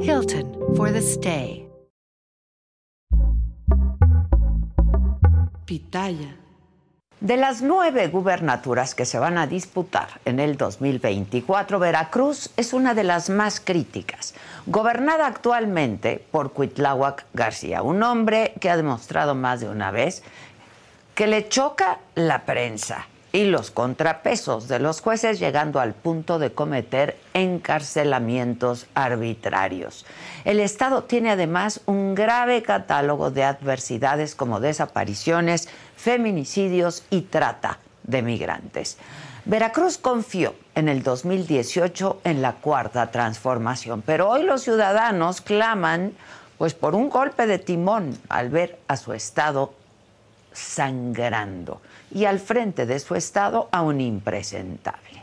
Hilton for the stay. Pitaya. De las nueve gubernaturas que se van a disputar en el 2024, Veracruz es una de las más críticas, gobernada actualmente por Cuitláhuac García, un hombre que ha demostrado más de una vez que le choca la prensa y los contrapesos de los jueces llegando al punto de cometer encarcelamientos arbitrarios. El Estado tiene además un grave catálogo de adversidades como desapariciones, feminicidios y trata de migrantes. Veracruz confió en el 2018 en la cuarta transformación, pero hoy los ciudadanos claman pues por un golpe de timón al ver a su estado sangrando y al frente de su estado a un impresentable.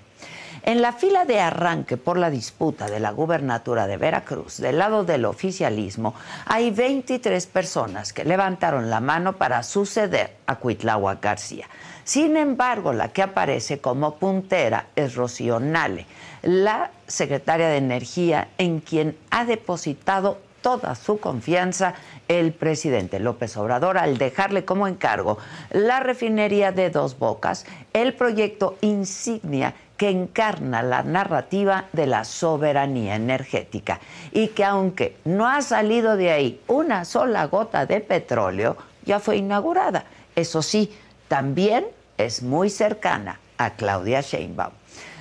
En la fila de arranque por la disputa de la gubernatura de Veracruz, del lado del oficialismo, hay 23 personas que levantaron la mano para suceder a Cuitláhuac García. Sin embargo, la que aparece como puntera es Rocío la secretaria de Energía en quien ha depositado toda su confianza el presidente López Obrador al dejarle como encargo la refinería de Dos Bocas, el proyecto insignia que encarna la narrativa de la soberanía energética y que aunque no ha salido de ahí una sola gota de petróleo, ya fue inaugurada. Eso sí, también es muy cercana a Claudia Sheinbaum.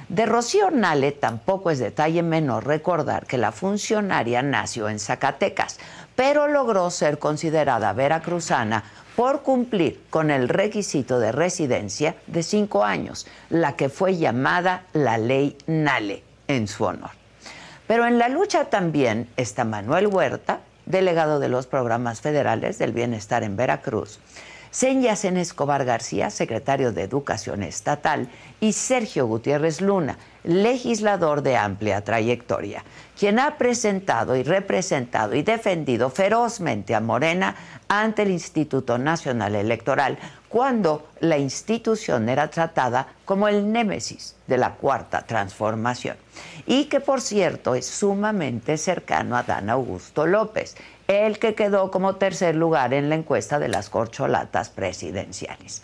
De Rocío Nale tampoco es detalle menor recordar que la funcionaria nació en Zacatecas, pero logró ser considerada veracruzana por cumplir con el requisito de residencia de cinco años, la que fue llamada la ley Nale en su honor. Pero en la lucha también está Manuel Huerta, delegado de los programas federales del bienestar en Veracruz, Senyacen Escobar García, secretario de Educación Estatal, y Sergio Gutiérrez Luna, legislador de amplia trayectoria, quien ha presentado y representado y defendido ferozmente a Morena ante el Instituto Nacional Electoral cuando la institución era tratada como el némesis de la cuarta transformación. Y que por cierto es sumamente cercano a Dan Augusto López, el que quedó como tercer lugar en la encuesta de las corcholatas presidenciales.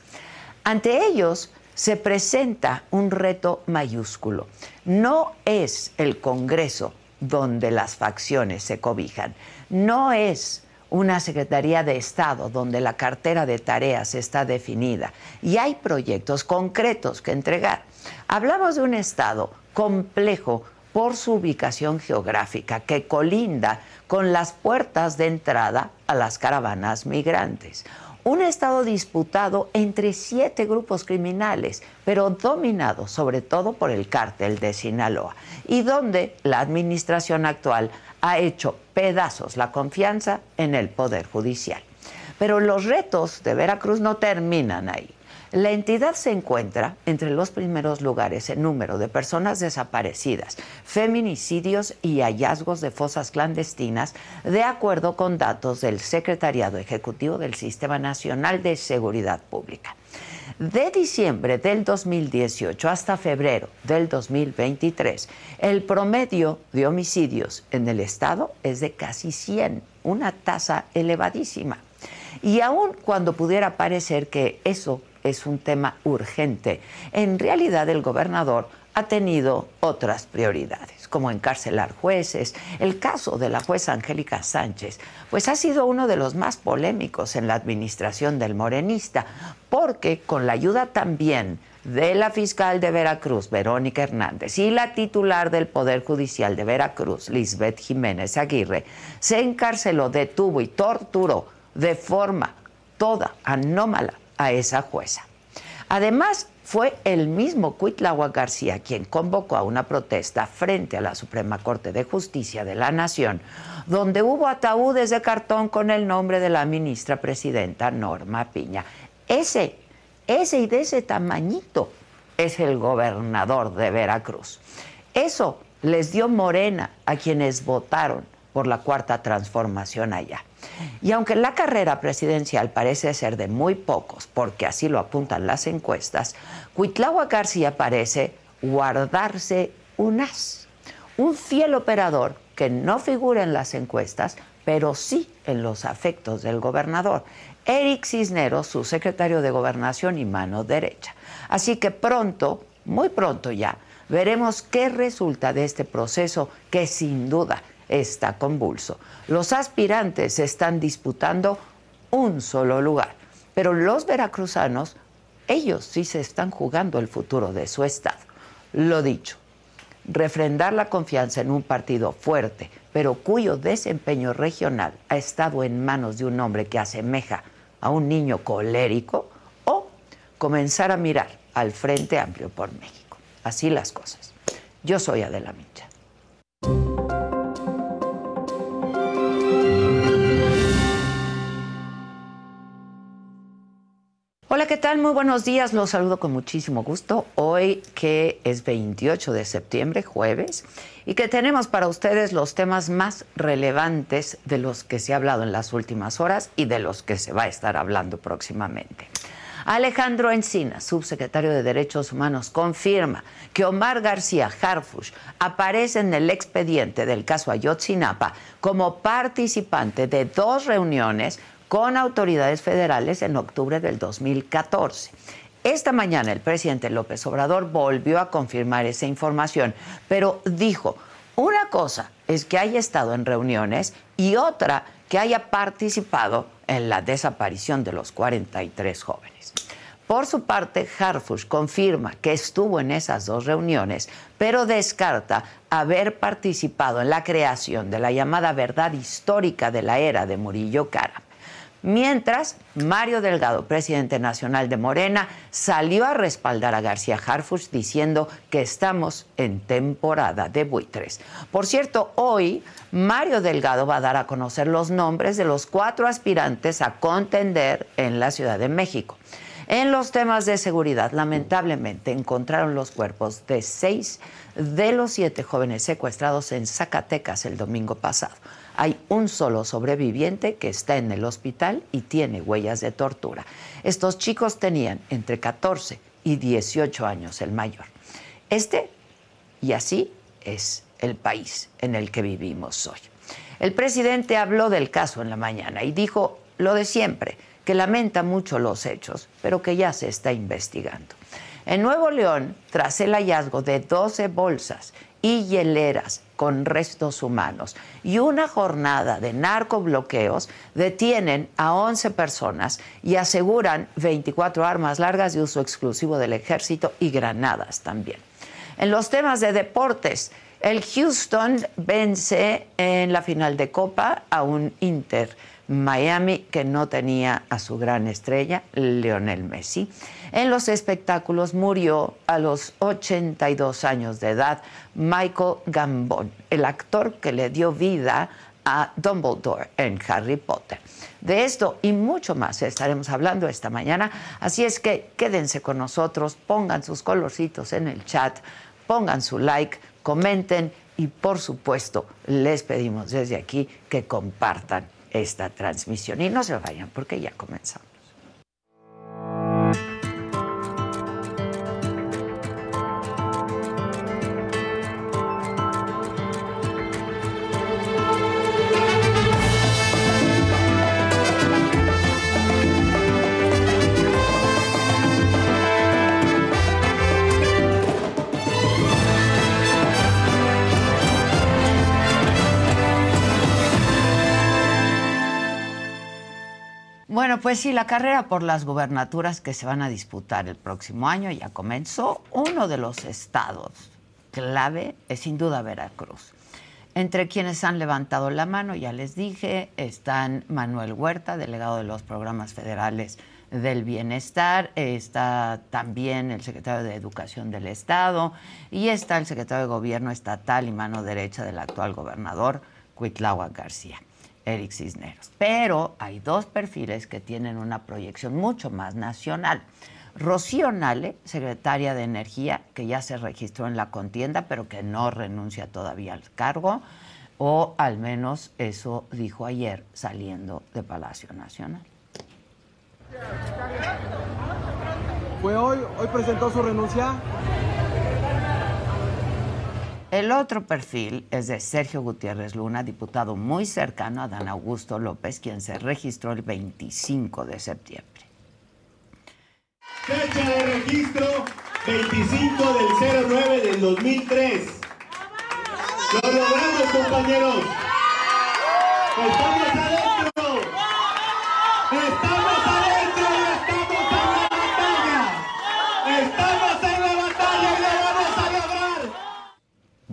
Ante ellos se presenta un reto mayúsculo. No es el Congreso donde las facciones se cobijan, no es una Secretaría de Estado donde la cartera de tareas está definida y hay proyectos concretos que entregar. Hablamos de un Estado complejo por su ubicación geográfica que colinda con las puertas de entrada a las caravanas migrantes. Un estado disputado entre siete grupos criminales, pero dominado sobre todo por el cártel de Sinaloa, y donde la administración actual ha hecho pedazos la confianza en el Poder Judicial. Pero los retos de Veracruz no terminan ahí. La entidad se encuentra entre los primeros lugares en número de personas desaparecidas, feminicidios y hallazgos de fosas clandestinas, de acuerdo con datos del Secretariado Ejecutivo del Sistema Nacional de Seguridad Pública. De diciembre del 2018 hasta febrero del 2023, el promedio de homicidios en el estado es de casi 100, una tasa elevadísima. Y aun cuando pudiera parecer que eso es un tema urgente. En realidad el gobernador ha tenido otras prioridades, como encarcelar jueces. El caso de la jueza Angélica Sánchez, pues ha sido uno de los más polémicos en la administración del morenista, porque con la ayuda también de la fiscal de Veracruz, Verónica Hernández, y la titular del Poder Judicial de Veracruz, Lisbeth Jiménez Aguirre, se encarceló, detuvo y torturó de forma toda anómala a esa jueza. Además, fue el mismo Cuitlagua García quien convocó a una protesta frente a la Suprema Corte de Justicia de la Nación, donde hubo ataúdes de cartón con el nombre de la ministra presidenta Norma Piña. Ese, ese y de ese tamañito es el gobernador de Veracruz. Eso les dio morena a quienes votaron por la cuarta transformación allá. Y aunque la carrera presidencial parece ser de muy pocos, porque así lo apuntan las encuestas, Cuitlagua García parece guardarse un as, un fiel operador que no figura en las encuestas, pero sí en los afectos del gobernador. Eric Cisneros, su secretario de Gobernación y mano derecha. Así que pronto, muy pronto ya, veremos qué resulta de este proceso que sin duda está convulso. Los aspirantes están disputando un solo lugar, pero los veracruzanos, ellos sí se están jugando el futuro de su estado. Lo dicho, refrendar la confianza en un partido fuerte, pero cuyo desempeño regional ha estado en manos de un hombre que asemeja a un niño colérico, o comenzar a mirar al Frente Amplio por México. Así las cosas. Yo soy Adela Micha. ¿Qué tal? Muy buenos días. Los saludo con muchísimo gusto. Hoy que es 28 de septiembre, jueves, y que tenemos para ustedes los temas más relevantes de los que se ha hablado en las últimas horas y de los que se va a estar hablando próximamente. Alejandro Encina, subsecretario de Derechos Humanos, confirma que Omar García Harfush aparece en el expediente del caso Ayotzinapa como participante de dos reuniones con autoridades federales en octubre del 2014. Esta mañana el presidente López Obrador volvió a confirmar esa información, pero dijo, una cosa es que haya estado en reuniones y otra que haya participado en la desaparición de los 43 jóvenes. Por su parte, Harfush confirma que estuvo en esas dos reuniones, pero descarta haber participado en la creación de la llamada verdad histórica de la era de Murillo Cara. Mientras, Mario Delgado, presidente nacional de Morena, salió a respaldar a García Harfuch diciendo que estamos en temporada de buitres. Por cierto, hoy Mario Delgado va a dar a conocer los nombres de los cuatro aspirantes a contender en la Ciudad de México. En los temas de seguridad, lamentablemente, encontraron los cuerpos de seis de los siete jóvenes secuestrados en Zacatecas el domingo pasado. Hay un solo sobreviviente que está en el hospital y tiene huellas de tortura. Estos chicos tenían entre 14 y 18 años el mayor. Este, y así es el país en el que vivimos hoy. El presidente habló del caso en la mañana y dijo lo de siempre, que lamenta mucho los hechos, pero que ya se está investigando. En Nuevo León, tras el hallazgo de 12 bolsas y hieleras con restos humanos y una jornada de narcobloqueos detienen a 11 personas y aseguran 24 armas largas de uso exclusivo del ejército y granadas también. En los temas de deportes, el Houston vence en la final de Copa a un Inter Miami que no tenía a su gran estrella, Lionel Messi. En los espectáculos murió a los 82 años de edad Michael Gambon, el actor que le dio vida a Dumbledore en Harry Potter. De esto y mucho más estaremos hablando esta mañana, así es que quédense con nosotros, pongan sus colorcitos en el chat, pongan su like, comenten y por supuesto les pedimos desde aquí que compartan esta transmisión. Y no se vayan porque ya comenzamos. Bueno, pues sí, la carrera por las gubernaturas que se van a disputar el próximo año ya comenzó. Uno de los estados clave es sin duda Veracruz. Entre quienes han levantado la mano, ya les dije, están Manuel Huerta, delegado de los programas federales del bienestar, está también el secretario de Educación del Estado y está el secretario de Gobierno Estatal y mano derecha del actual gobernador, Cuitláhuac García. Eric Cisneros. Pero hay dos perfiles que tienen una proyección mucho más nacional. Rocío Nale, secretaria de Energía, que ya se registró en la contienda, pero que no renuncia todavía al cargo, o al menos eso dijo ayer saliendo de Palacio Nacional. ¿Fue hoy? ¿Hoy presentó su renuncia? El otro perfil es de Sergio Gutiérrez Luna, diputado muy cercano a Dan Augusto López, quien se registró el 25 de septiembre. Fecha de registro 25 del 09 del 2003. Lo logramos, compañeros. Estamos adentro.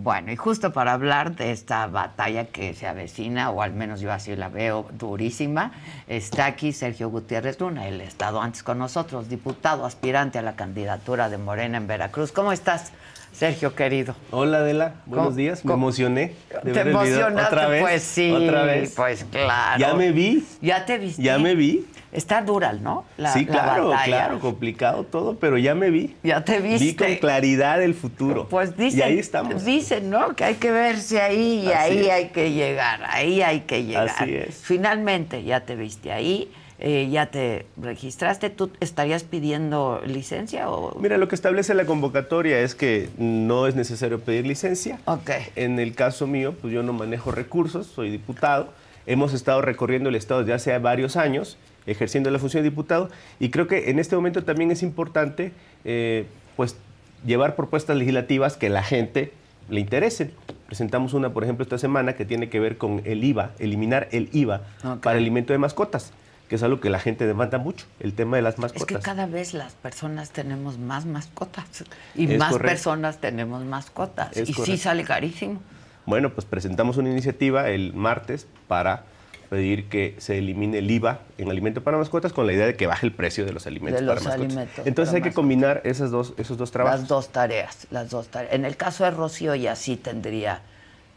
Bueno, y justo para hablar de esta batalla que se avecina, o al menos yo así la veo durísima, está aquí Sergio Gutiérrez Luna, ha estado antes con nosotros, diputado aspirante a la candidatura de Morena en Veracruz. ¿Cómo estás, Sergio querido? Hola Adela, buenos ¿Cómo- días, me emocioné. de ¿Te ver el video. emocionaste? ¿Otra vez? Pues sí, ¿Otra vez? pues claro. Ya me vi, ¿Ya te viste? ya me vi. Está dura, ¿no? La, sí, la claro, claro, complicado todo, pero ya me vi. Ya te viste. Vi con claridad el futuro. Pues dicen, Y ahí estamos. dicen, ¿no? Que hay que verse ahí y Así ahí es. hay que llegar, ahí hay que llegar. Así es. Finalmente ya te viste ahí, eh, ya te registraste. ¿Tú estarías pidiendo licencia o...? Mira, lo que establece la convocatoria es que no es necesario pedir licencia. Ok. En el caso mío, pues yo no manejo recursos, soy diputado. Hemos estado recorriendo el Estado desde hace varios años, ejerciendo la función de diputado, y creo que en este momento también es importante, eh, pues, llevar propuestas legislativas que la gente le interesen. Presentamos una, por ejemplo, esta semana que tiene que ver con el IVA, eliminar el IVA Ok. para el alimento de mascotas, que es algo que la gente demanda mucho, el tema de las Es mascotas. que cada vez las personas tenemos más mascotas y Es más correcto. personas tenemos mascotas. Es y sí correcto. sale carísimo. Bueno, pues presentamos una iniciativa el martes para pedir que se elimine el IVA en alimento para mascotas con la idea de que baje el precio de los alimentos De para los mascotas. alimentos Entonces para hay que combinar esas dos, esos dos trabajos. Las dos tareas, las dos tareas. En el caso de Rocío ya sí tendría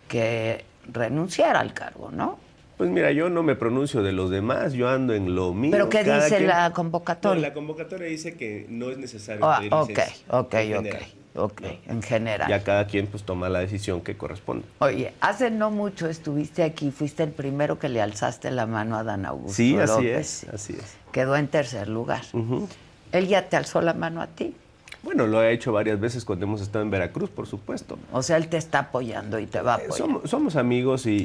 que renunciar al cargo, ¿no? Pues mira, yo no me pronuncio de los demás, yo ando en lo mío. ¿Pero qué dice quien- la convocatoria? No, la convocatoria dice que no es necesario Ah, pedir ok, ok, ok. Ok, en general. Ya cada quien pues toma la decisión que corresponde. Oye, hace no mucho estuviste aquí, fuiste el primero que le alzaste la mano a Dan Augusto Sí, así López. es, así es. Quedó en tercer lugar. Él ya te alzó la mano a ti. Bueno, lo he hecho varias veces cuando hemos estado en Veracruz, por supuesto. O sea, él te está apoyando y te va a Eh, apoyar. Somos, somos amigos y,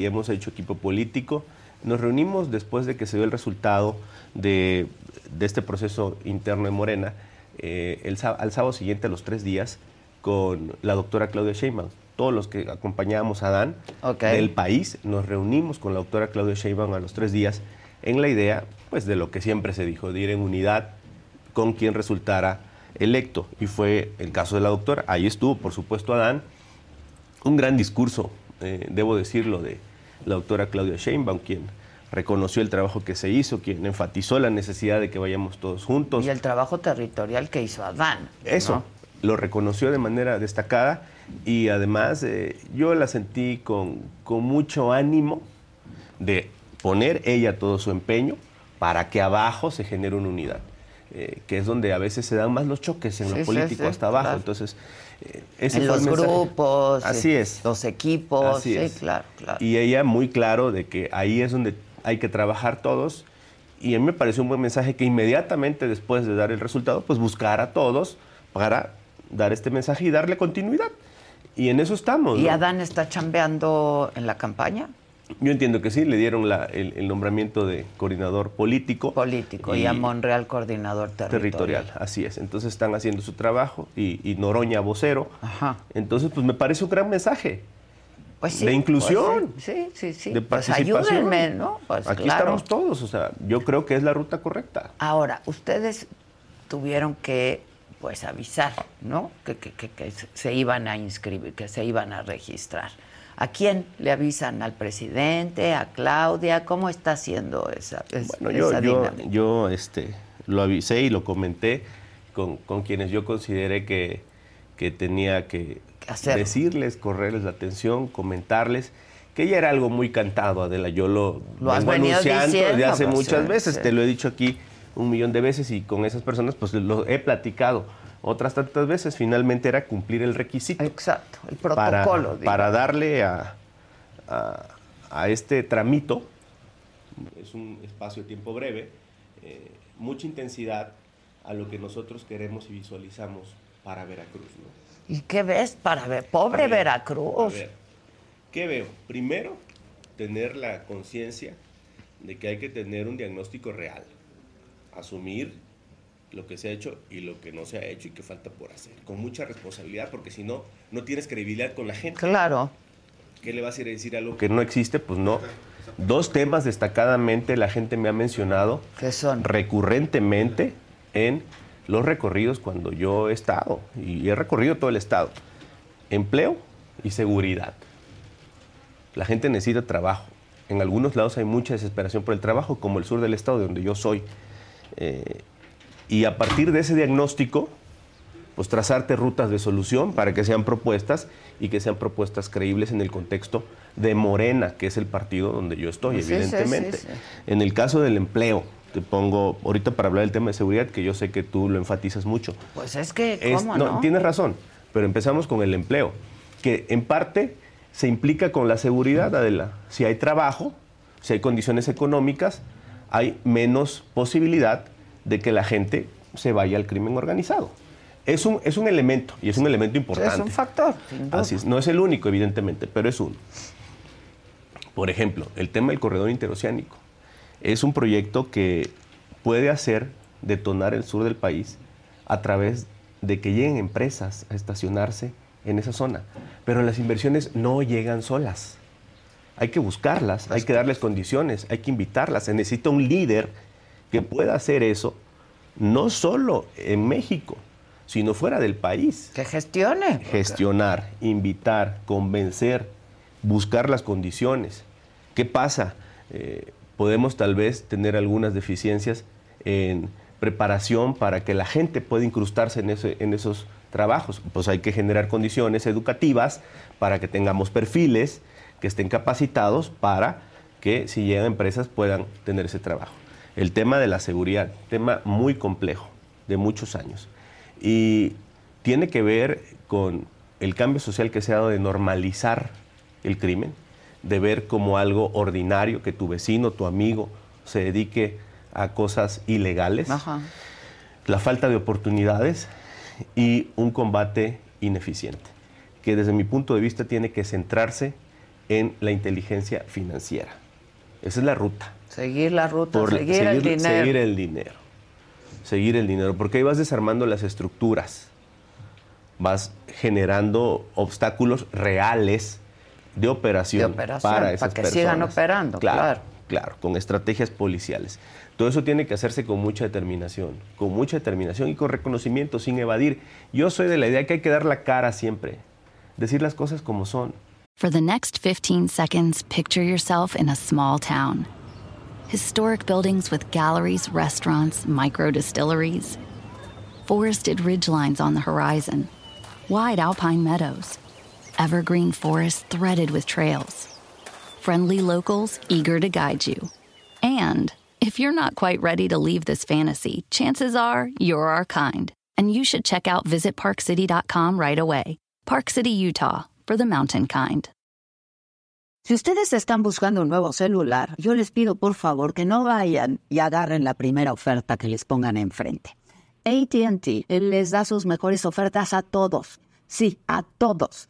y hemos hecho equipo político. Nos reunimos después de que se dio el resultado de, de este proceso interno en Morena, eh, el, al sábado siguiente, a los tres días, con la doctora Claudia Sheinbaum. Todos los que acompañábamos a Dan del país nos reunimos con la doctora Claudia Sheinbaum a los tres días en la idea pues, de lo que siempre se dijo, de ir en unidad con quien resultara electo. Y fue el caso de la doctora. Ahí estuvo, por supuesto, Adán. Un gran discurso, eh, debo decirlo, de la doctora Claudia Sheinbaum, quien reconoció el trabajo que se hizo, quien enfatizó la necesidad de que vayamos todos juntos. Y el trabajo territorial que hizo Adán. Eso, ¿no? lo reconoció de manera destacada y además eh, yo la sentí con, con mucho ánimo de poner ella todo su empeño para que abajo se genere una unidad, eh, que es donde a veces se dan más los choques en Sí, lo político sí, hasta abajo. claro. Entonces, eh, ese En los grupos, Así es. los equipos, Así sí, es. claro, claro. Y ella muy claro de que ahí es donde hay que trabajar todos. Y a mí me pareció un buen mensaje que inmediatamente después de dar el resultado, pues buscar a todos para dar este mensaje y darle continuidad. Y en eso estamos. ¿Y ¿no? Adán está chambeando en la campaña? Yo entiendo que sí, le dieron la- el, el nombramiento de coordinador político. Político y, a Monreal coordinador territorial. territorial, así es. Entonces están haciendo su trabajo y, y Noroña vocero. Ajá. Entonces, pues me parece un gran mensaje. Pues sí, de inclusión. pues sí, sí, sí. De Pues participación. ayúdenme, ¿no? Pues Aquí claro. estamos todos, o sea, yo creo que es la ruta correcta. Ahora, ustedes tuvieron que pues avisar, ¿no? Que, que- que- que se iban a inscribir, que se iban a registrar. ¿A quién le avisan? ¿Al presidente? ¿A Claudia? ¿Cómo está haciendo esa, es- Bueno, yo, esa yo este, lo avisé y lo comenté con, con quienes yo consideré que, que tenía que Decirles, correrles la atención, comentarles que ya era algo muy cantado, Adela. Yo lo, Lo has venido anunciando diciendo, desde hace pues, muchas sí, veces. sí. Te lo he dicho aquí un millón de veces y con esas personas pues lo he platicado otras tantas veces. Finalmente era cumplir el requisito Exacto, el protocolo. para darle a, a- a este tramito, es un espacio de tiempo breve, eh, mucha intensidad a lo que nosotros queremos y visualizamos para Veracruz. ¿no? ¿Y qué ves para ver? Pobre A ver, Veracruz. a ver, ¿Qué veo? Primero, tener la conciencia de que hay que tener un diagnóstico real, asumir lo que se ha hecho y lo que no se ha hecho y que falta por hacer, con mucha responsabilidad, porque si no, no tienes credibilidad con la gente. Claro. ¿Qué le vas a ir a decir algo que no existe? Pues no. Dos temas destacadamente la gente me ha mencionado ¿Qué son? recurrentemente en los recorridos cuando yo he estado, y he recorrido todo el estado. Empleo y seguridad. La gente necesita trabajo. En algunos lados hay mucha desesperación por el trabajo, como el sur del estado, de donde yo soy. Eh, y a partir de ese diagnóstico, pues trazarte rutas de solución para que sean propuestas y que sean propuestas creíbles en el contexto de Morena, que es el partido donde yo estoy, Sí, sí, evidentemente. sí, sí. En el caso del empleo, te pongo ahorita para hablar del tema de seguridad, que yo sé que tú lo enfatizas mucho. Pues es que, Es- ¿cómo no? Tienes razón, pero empezamos con el empleo, que en parte se implica con la seguridad, Adela. Si hay trabajo, si hay condiciones económicas, hay menos posibilidad de que la gente se vaya al crimen organizado. Es un, es un elemento, y es un elemento importante. Es un factor, sin duda. Así es. No es el único, evidentemente, pero es uno. Por ejemplo, el tema del corredor interoceánico. Es un proyecto que puede hacer detonar el sur del país a través de que lleguen empresas a estacionarse en esa zona. Pero las inversiones no llegan solas. Hay que buscarlas, hay que darles condiciones, hay que invitarlas. Se necesita un líder que pueda hacer eso, no solo en México, sino fuera del país Que gestione. gestionar, invitar, convencer, buscar las condiciones. ¿Qué pasa? Eh, podemos tal vez tener algunas deficiencias en preparación para que la gente pueda incrustarse en, esos trabajos. Pues hay que generar condiciones educativas para que tengamos perfiles que estén capacitados para que si llegan empresas puedan tener ese trabajo. El tema de la seguridad, tema muy complejo, de muchos años. Y tiene que ver con el cambio social que se ha dado de normalizar el crimen, de ver como algo ordinario que tu vecino, tu amigo, se dedique a cosas ilegales, Ajá. la falta de oportunidades y un combate ineficiente, que desde mi punto de vista tiene que centrarse en la inteligencia financiera. Esa es la ruta Seguir la ruta, por seguir, el dinero. seguir el dinero. Seguir el dinero, porque ahí vas desarmando las estructuras, vas generando obstáculos reales de operación, De operación, para para esas que personas. sigan operando, claro. Claro, con estrategias policiales. Todo eso tiene que hacerse con mucha determinación, con mucha determinación y con reconocimiento, sin evadir. Yo soy de la idea que hay que dar la cara siempre, decir las cosas como son. For the next 15 seconds, picture yourself in a small town. Historic buildings with galleries, restaurants, micro distilleries. Forested ridgelines on the horizon. Wide alpine meadows. Evergreen forests threaded with trails. Friendly locals eager to guide you. And if you're not quite ready to leave this fantasy, chances are you're our kind. And you should check out visitparkcity.com right away. Park City, Utah, for the mountain kind. Si ustedes están buscando un nuevo celular, yo les pido por favor que no vayan y agarren la primera oferta que les pongan enfrente. ATT les da sus mejores ofertas a todos. Sí, a todos.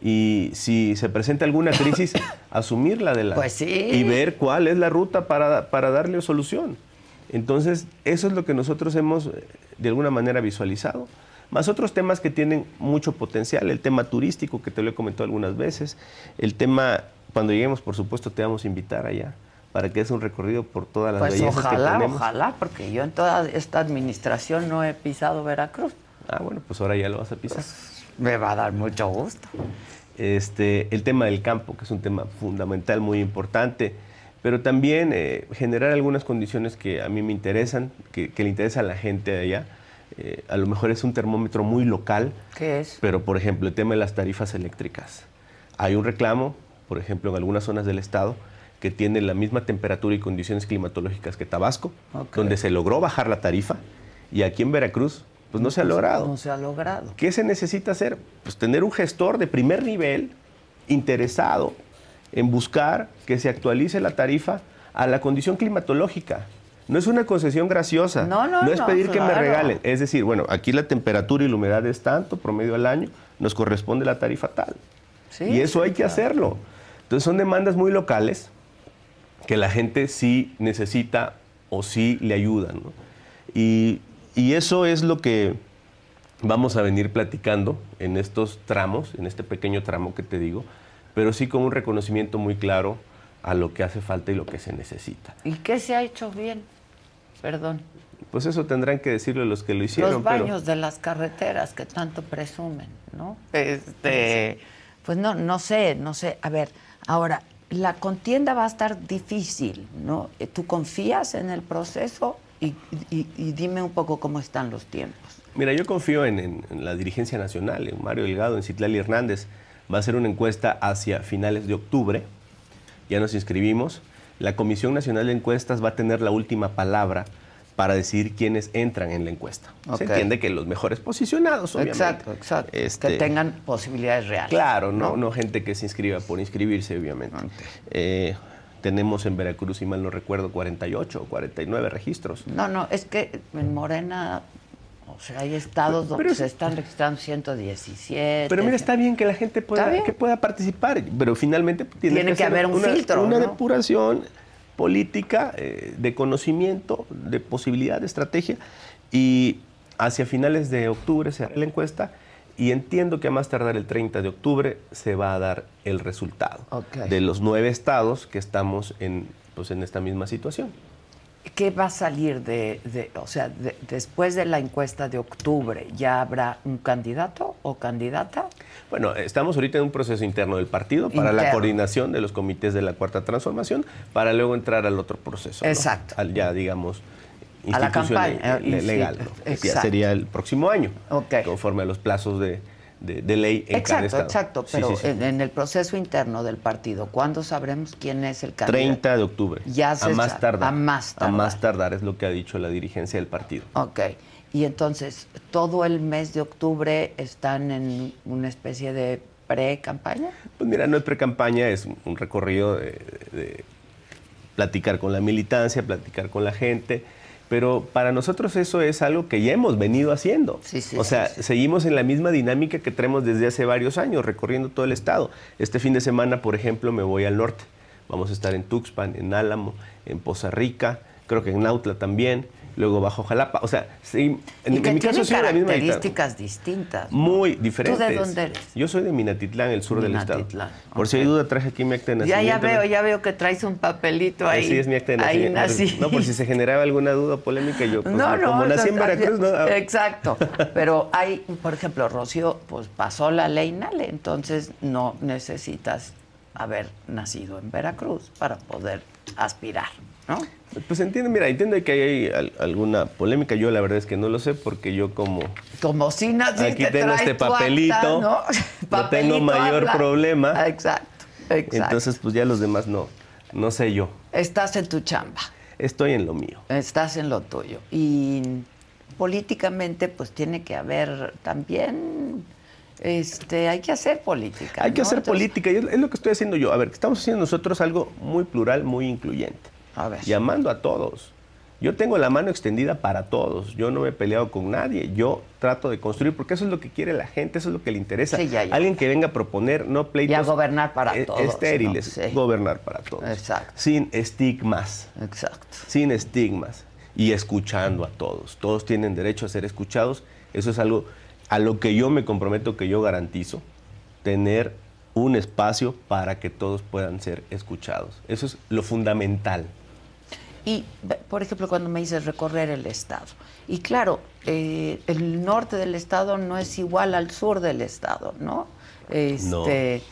y si se presenta alguna crisis, asumirla de la pues y ver cuál es la ruta para, para, darle solución. Entonces, eso es lo que nosotros hemos eh, de alguna manera visualizado. Más otros temas que tienen mucho potencial, el tema turístico, que te lo he comentado algunas veces, el tema, cuando lleguemos, por supuesto, te vamos a invitar allá para que es un recorrido por todas las pues bellezas ojalá, que tenemos. Ojalá, porque yo en toda esta administración no he pisado Veracruz. Ah, bueno, pues ahora ya lo vas a pisar. Pues, me va a dar mucho gusto. Este, el tema del campo, que es un tema fundamental, muy importante, pero también eh, generar algunas condiciones que a mí me interesan, que, le interesa a la gente de allá. Eh, a lo mejor es un termómetro muy local. ¿Qué es? Pero, por ejemplo, el tema de las tarifas eléctricas. Hay un reclamo, por ejemplo, en algunas zonas del estado, que tiene la misma temperatura y condiciones climatológicas que Tabasco, donde se logró bajar la tarifa, y aquí en Veracruz pues no se ha logrado. No se ha logrado. ¿Qué se necesita hacer? Pues tener un gestor de primer nivel interesado en buscar que se actualice la tarifa a la condición climatológica. No es una concesión graciosa. No, no, no es pedir que me regalen. Es decir, bueno, aquí la temperatura y la humedad es tanto promedio al año, nos corresponde la tarifa tal. y eso hay que hacerlo. Entonces son demandas muy locales que la gente sí necesita o sí le ayudan. Y y eso es lo que vamos a venir platicando en estos tramos, en este pequeño tramo que te digo, pero sí con un reconocimiento muy claro a lo que hace falta y lo que se necesita. ¿Y qué se ha hecho bien? Perdón. Pues eso tendrán que decirlo los que lo hicieron. Los baños de las carreteras que tanto presumen, ¿no? Este, pues no, no sé, no sé. A ver, ahora, la contienda va a estar difícil, ¿no? ¿Tú confías en el proceso? Y, dime un poco cómo están los tiempos. Mira, yo confío en, la dirigencia nacional, en Mario Delgado, en Citlali Hernández. Va a ser una encuesta hacia finales de octubre. Ya nos inscribimos. La Comisión Nacional de Encuestas va a tener la última palabra para decir quiénes entran en la encuesta. Se entiende que los mejores posicionados, obviamente. Exacto, exacto. Este, que tengan posibilidades reales. Claro, no, no, gente que se inscriba por inscribirse, obviamente. Eh, tenemos en Veracruz, si mal no recuerdo, 48 o 49 registros. No, no, es que en Morena, o sea, hay estados donde se están registrando 117. Pero mira, está bien que la gente pueda, que pueda participar, pero finalmente tiene, que, haber un una, filtro. Una depuración política, eh, de conocimiento, de posibilidad, de estrategia, y hacia finales de octubre se hará la encuesta y entiendo que a más tardar el 30 de octubre se va a dar el resultado de los nueve estados que estamos en, pues, en esta misma situación. ¿Qué va a salir de, o sea, después de la encuesta de octubre, ya habrá un candidato o candidata? Bueno, estamos ahorita en un proceso interno del partido para la coordinación de los comités de la Cuarta Transformación, para luego entrar al otro proceso. Exacto. Al ya, digamos, a la campaña legal. Ya sería el próximo año, conforme a los plazos de, ley en exacto, cada estado. Exacto, pero En, el proceso interno del partido, ¿cuándo sabremos quién es el candidato? 30 de octubre. Ya se a más tardar. A más tardar. A más tardar es lo que ha dicho la dirigencia del partido. Ok. Y entonces, todo el mes de octubre están en una especie de pre-campaña? Pues mira, no es pre-campaña, es un recorrido de platicar con la militancia, platicar con la gente pero para nosotros eso es algo que ya hemos venido haciendo. o sea, seguimos en la misma dinámica que tenemos desde hace varios años, recorriendo todo el estado. Este fin de semana, por ejemplo, me voy al norte. Vamos a estar en Tuxpan, en Álamo, en Poza Rica, creo que en Nautla también. Luego bajo Jalapa. O sea, sí, en, y en que mi caso sí era la misma características distintas. ¿no? Muy diferentes. ¿Tú de dónde eres? Yo soy de Minatitlán, el sur Minatitlán, del estado. Por si hay duda, traje aquí mi acta de Ya, nacimiento. ya veo, ya veo que traes un papelito ahí. Así es mi acta de Ahí nacimiento. nací. No, por si se generaba alguna duda o polémica, yo pues, no, no, como nací en Veracruz, no. Ah, Exacto. Pero hay, por ejemplo, Rocío, pues pasó la ley Nale, entonces no necesitas haber nacido en Veracruz para poder aspirar, ¿no? Pues entiende, mira, entiendo que hay al- alguna polémica. Yo la verdad es que no lo sé porque yo como Como si naciste, Aquí tengo este tu acta, papelito, ¿no? no tengo Papelito mayor habla. problema. Exacto, exacto. Entonces, pues ya los demás no, no sé yo. Estás en tu chamba. Estoy en lo mío. Estás en lo tuyo. Y políticamente, pues tiene que haber también, este, hay que hacer política. Hay que hacer Entonces, política y es lo que estoy haciendo yo. A ver, estamos haciendo nosotros algo muy plural, muy incluyente. A ver. Llamando a todos. Yo tengo la mano extendida para todos. Yo no me he peleado con nadie. Yo trato de construir porque eso es lo que quiere la gente, eso es lo que le interesa. Sí, ya, ya. Alguien que venga a proponer, no pleitos. Y a gobernar para eh, todos, Estériles. ¿no? Sí. Gobernar para todos. Exacto. Sin estigmas. Exacto. sin estigmas y escuchando a todos. Todos tienen derecho a ser escuchados. Eso es algo a lo que yo me comprometo, que yo garantizo, tener un espacio para que todos puedan ser escuchados. Eso es lo fundamental. Y, por ejemplo, cuando me dices recorrer el Estado. Y claro, eh, el norte del Estado no es igual al sur del Estado, ¿no? Este,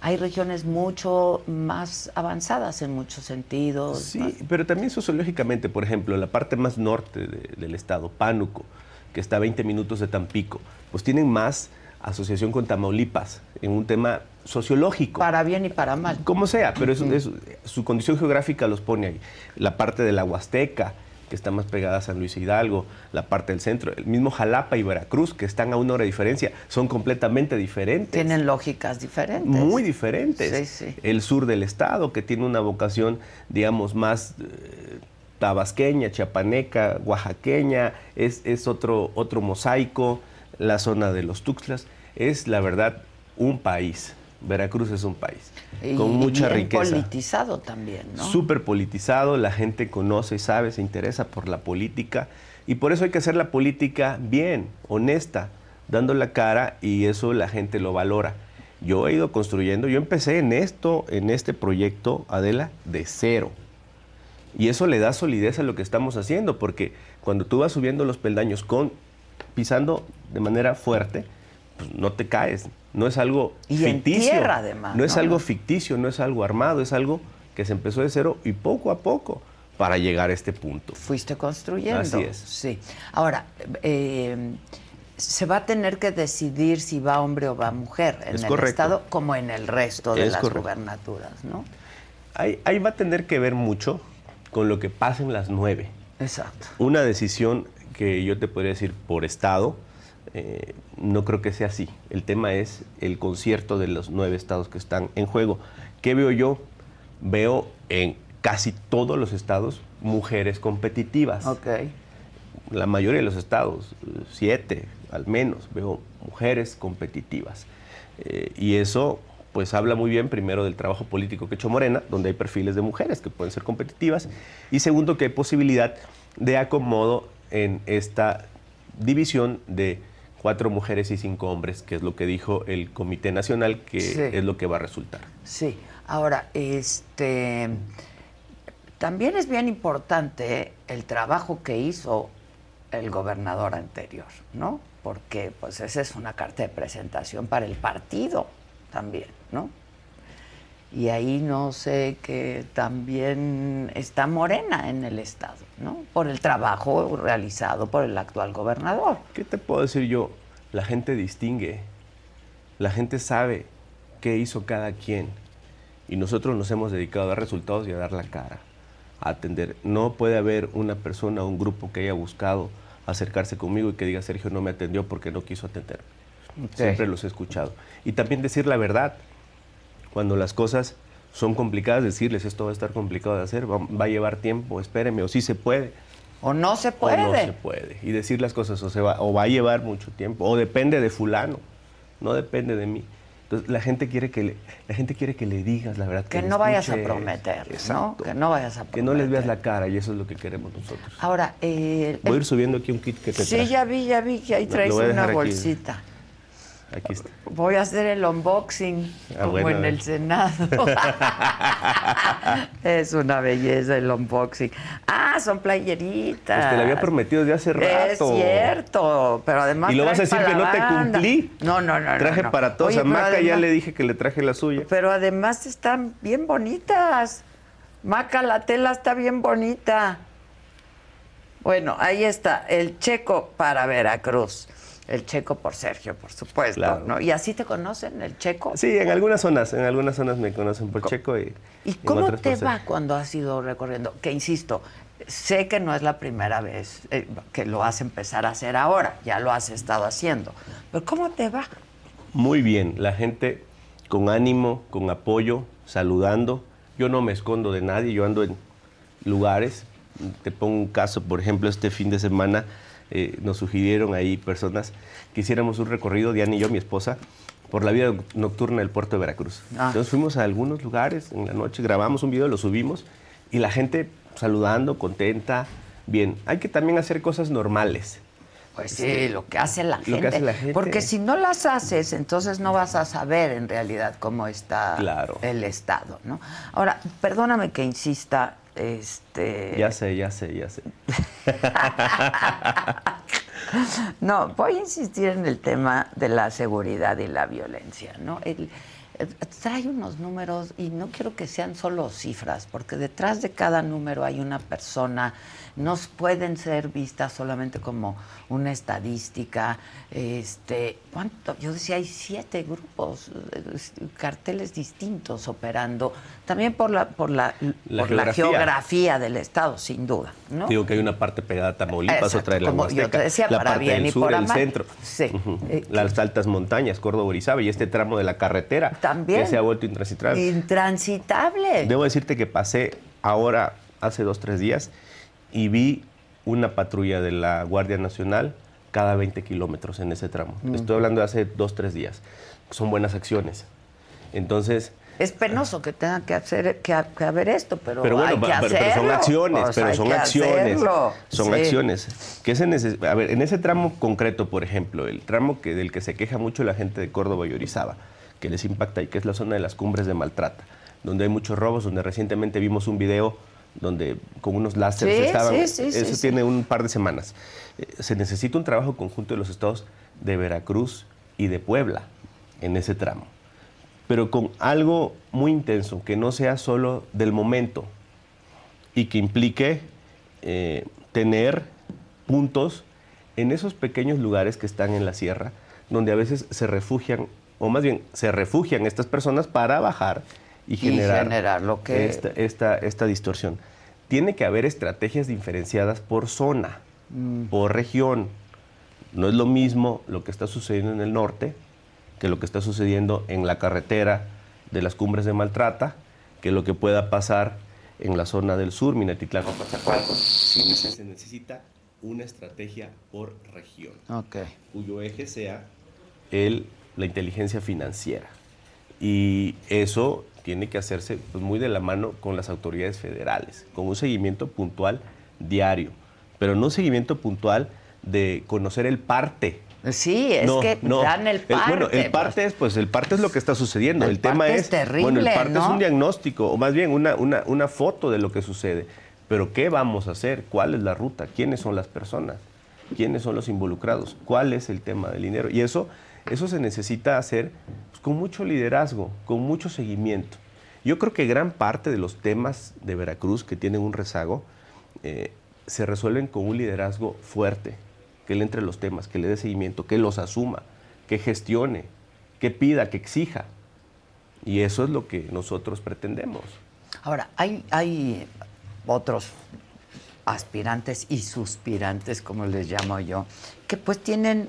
Hay regiones mucho más avanzadas en muchos sentidos. Sí, pero también sociológicamente, por ejemplo, la parte más norte de- del estado, Pánuco, que está a 20 minutos de Tampico, pues tienen más asociación con Tamaulipas en un tema sociológico. Para bien y para mal. Como sea, pero eso- eso- su condición geográfica los pone ahí. La parte de la Huasteca, que está más pegada a San Luis Hidalgo, la parte del centro, el mismo Jalapa y Veracruz, que están a una hora de diferencia, son completamente diferentes. Tienen lógicas diferentes. Muy diferentes. Sí, sí. El sur del estado, que tiene una vocación, digamos, más eh, tabasqueña, chiapaneca, oaxaqueña, es, es otro, otro mosaico. La zona de los Tuxtlas es, la verdad, un país. Veracruz es un país Y con mucha bien riqueza. politizado también, ¿no? Súper politizado, la gente conoce, sabe, se interesa por la política y por eso hay que hacer la política bien, honesta, dando la cara y eso la gente lo valora. Yo he ido construyendo, yo empecé en esto, en este proyecto, Adela, de cero. Y eso le da solidez a lo que estamos haciendo, porque cuando tú vas subiendo los peldaños con pisando de manera fuerte, pues no te caes. No es algo Y en ficticio. tierra, además, No es ¿no? algo ficticio, no es algo armado, es algo que se empezó de cero y poco a poco para llegar a este punto. Fuiste construyendo. Así es. Sí. Ahora, eh, se va a tener que decidir si va hombre o va mujer en Es el correcto. Estado como en el resto de Es las correcto. gubernaturas, ¿no? Ahí, ahí va a tener que ver mucho con lo que pasa en las nueve. Exacto. Una decisión que yo te podría decir por estado, eh, no creo que sea así. El tema es el concierto de los nueve estados que están en juego. ¿Qué veo yo? Veo en casi todos los estados mujeres competitivas. Ok. La mayoría de los estados, siete al menos, veo mujeres competitivas. Eh, y eso pues habla muy bien primero del trabajo político que ha hecho Morena, donde hay perfiles de mujeres que pueden ser competitivas, y segundo que hay posibilidad de acomodo en esta división de cuatro mujeres y cinco hombres, que es lo que dijo el Comité Nacional, que Sí. es lo que va a resultar. Sí. Ahora, este también es bien importante el trabajo que hizo el gobernador anterior, ¿no? Porque pues esa es una carta de presentación para el partido también, ¿no? Y ahí no sé que también está Morena en el Estado, ¿no? Por el trabajo realizado por el actual gobernador. ¿Qué te puedo decir yo? La gente distingue, la gente sabe qué hizo cada quien y nosotros nos hemos dedicado a dar resultados y a dar la cara, a atender. No puede haber una persona o un grupo que haya buscado acercarse conmigo y que diga Sergio no me atendió porque no quiso atenderme. Siempre los he escuchado. Y también decir la verdad. Cuando las cosas son complicadas, decirles esto va a estar complicado de hacer, va, va a llevar tiempo, espéreme, o sí se puede. O no se O puede. no se puede. Y decir las cosas, o, se va, o va a llevar mucho tiempo, o depende de fulano, no depende de mí. Entonces, la gente quiere que le, la gente quiere que le digas la verdad. Que le no vayas a prometer, ¿no? Que no vayas a Que no les veas prometer. la cara y eso es lo que queremos nosotros. Ahora, eh, Voy a ir subiendo aquí un kit que te sí, traje. ya vi, ya vi que ahí traes una dejar aquí. Aquí está. Voy a hacer el unboxing Ah, como bueno, en el Senado. es una belleza el unboxing. Ah, son playeritas. Pues te lo había prometido desde hace Es rato. cierto, pero además Y lo vas a decir que no te cumplí. No, no, no. Traje no. para todos. Oye, a Maca ya le dije que le traje la suya. Pero además están bien bonitas. Maca, la tela está bien bonita. Bueno, ahí está, el checo para Veracruz. El checo por Sergio, por supuesto. Claro. ¿no? ¿Y así te conocen, el checo? Sí, en algunas zonas, en algunas zonas me conocen por Checo y, ¿Y cómo te va cuando has ido recorriendo? Que insisto, sé que no es la primera vez eh, que lo vas a empezar a hacer ahora, ya lo has estado haciendo. Pero ¿cómo te va? Muy bien, la gente con ánimo, con apoyo, saludando. Yo no me escondo de nadie, yo ando en lugares. Te pongo un caso, por ejemplo, este fin de semana eh, nos sugirieron ahí personas que hiciéramos un recorrido, Diana y yo, mi esposa, por la vida nocturna del puerto de Veracruz. Ah. Entonces fuimos a algunos lugares en la noche, grabamos un video, lo subimos y la gente saludando, contenta. Bien, hay que también hacer cosas normales. Pues sí, lo que hace la Lo gente. que hace la gente. Porque si no las haces, entonces no vas a saber en realidad cómo está Claro. el Estado, ¿no? Ahora, perdóname que insista, este... Ya sé, ya sé, ya sé. No, voy a insistir en el tema de la seguridad y la violencia, ¿no? El- trae unos números y no quiero que sean solo cifras, porque detrás de cada número hay una persona, no pueden ser vistas solamente como una estadística. Este, ¿cuánto? Yo decía, hay siete grupos, carteles distintos operando, también por la, por la, La por la geografía. geografía del Estado, sin duda, ¿no? Digo que hay una parte pegada a Tamaulipas, Exacto, otra de la como yo te decía, la para parte bien del y sur, por el centro, Sí. Eh, las altas montañas, Córdoba, Orizaba y este tramo de la carretera También. que se ha vuelto intransitable. Intransitable. Debo decirte que pasé ahora, hace dos, tres días, y vi una patrulla de la Guardia Nacional cada 20 kilómetros en ese tramo. Mm. Estoy hablando de hace dos, tres días. Son buenas acciones. Entonces, Es penoso que tenga que hacer que, que haber esto, pero, Pero bueno, hay que pero, pero son acciones, Pues pero son que acciones. hacerlo. Son Sí. acciones. ¿Qué se neces- A ver, en ese tramo concreto, por ejemplo, el tramo que, del que se queja mucho la gente de Córdoba y Orizaba, que les impacta y que es la zona de las cumbres de Maltrata, donde hay muchos robos, donde recientemente vimos un video donde con unos láseres Sí, estaban. sí, sí, eso tiene un par de semanas. Eh, se necesita un trabajo conjunto de los estados de Veracruz y de Puebla en ese tramo pero con algo muy intenso, que no sea solo del momento y que implique eh, tener puntos en esos pequeños lugares que están en la sierra, donde a veces se refugian, o más bien se refugian estas personas para bajar y Y generar, lo que- esta, esta, esta distorsión. Tiene que haber estrategias diferenciadas por zona, Mm. por región. No es lo mismo lo que está sucediendo en el norte que lo que está sucediendo en la carretera de las cumbres de Maltrata, que lo que pueda pasar en la zona del sur, Minatitlán, Coatzacoalcos. Sí, Se necesita una estrategia por región, Ok. cuyo eje sea el, la inteligencia financiera. Y eso tiene que hacerse pues, muy de la mano con las autoridades federales, con un seguimiento puntual diario, pero no un seguimiento puntual de conocer el parte Sí, es no, que no. dan el parte. bueno, el pues. parte es, pues, el parte es lo que está sucediendo. El El, tema es, es terrible, bueno, el parte es un diagnóstico, o más bien una, una, una foto de lo que sucede. Pero ¿qué vamos a hacer? ¿Cuál es la ruta? ¿Quiénes son las personas? ¿Quiénes son los involucrados? ¿Cuál es el tema del dinero? Y eso, eso se necesita hacer pues, con mucho liderazgo, con mucho seguimiento. Yo creo que gran parte de los temas de Veracruz que tienen un rezago eh, se resuelven con un liderazgo fuerte, que le entre los temas, que le dé seguimiento, que los asuma, que gestione, que pida, que exija. Y eso es lo que nosotros pretendemos. Ahora, hay, hay otros aspirantes y suspirantes, como les llamo yo, que pues tienen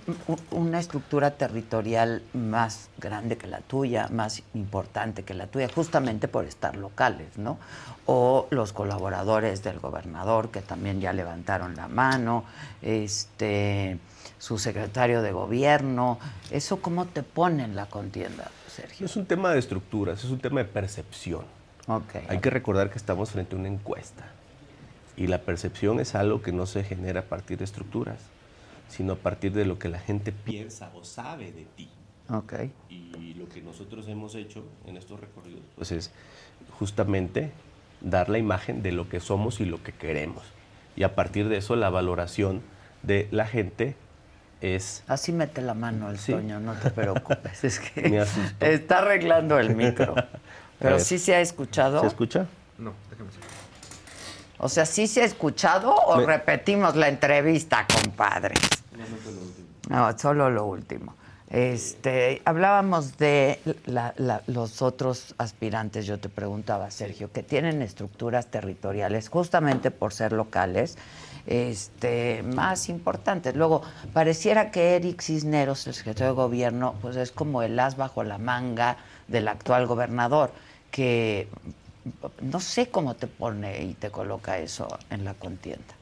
una estructura territorial más grande que la tuya, más importante que la tuya, justamente por estar locales, ¿no? O los colaboradores del gobernador que también ya levantaron la mano, este, su secretario de gobierno, ¿eso cómo te pone en la contienda? Sergio? Es un tema de estructuras, es un tema de percepción. Ok. Hay que recordar que estamos frente a una encuesta y la percepción es algo que no se genera a partir de estructuras, sino a partir de lo que la gente piensa o sabe de ti. Ok. Y lo que nosotros hemos hecho en estos recorridos pues es justamente dar la imagen de lo que somos y lo que queremos. Y a partir de eso la valoración de la gente es... Así mete la mano el Sí. sueño, no te preocupes. Es que Me asustó. está arreglando el micro. Pero sí se ha escuchado. ¿Se escucha? No, déjame decir. O sea, ¿sí se ha escuchado o Me- repetimos la entrevista, compadre? No, solo lo último. Este, hablábamos de la- la- los otros aspirantes, yo te preguntaba, Sergio, que tienen estructuras territoriales justamente por ser locales, este, más importantes. Luego, pareciera que Eric Cisneros, el secretario de gobierno, pues es como el as bajo la manga del actual gobernador, que no sé cómo te pone y te coloca eso en la contienda.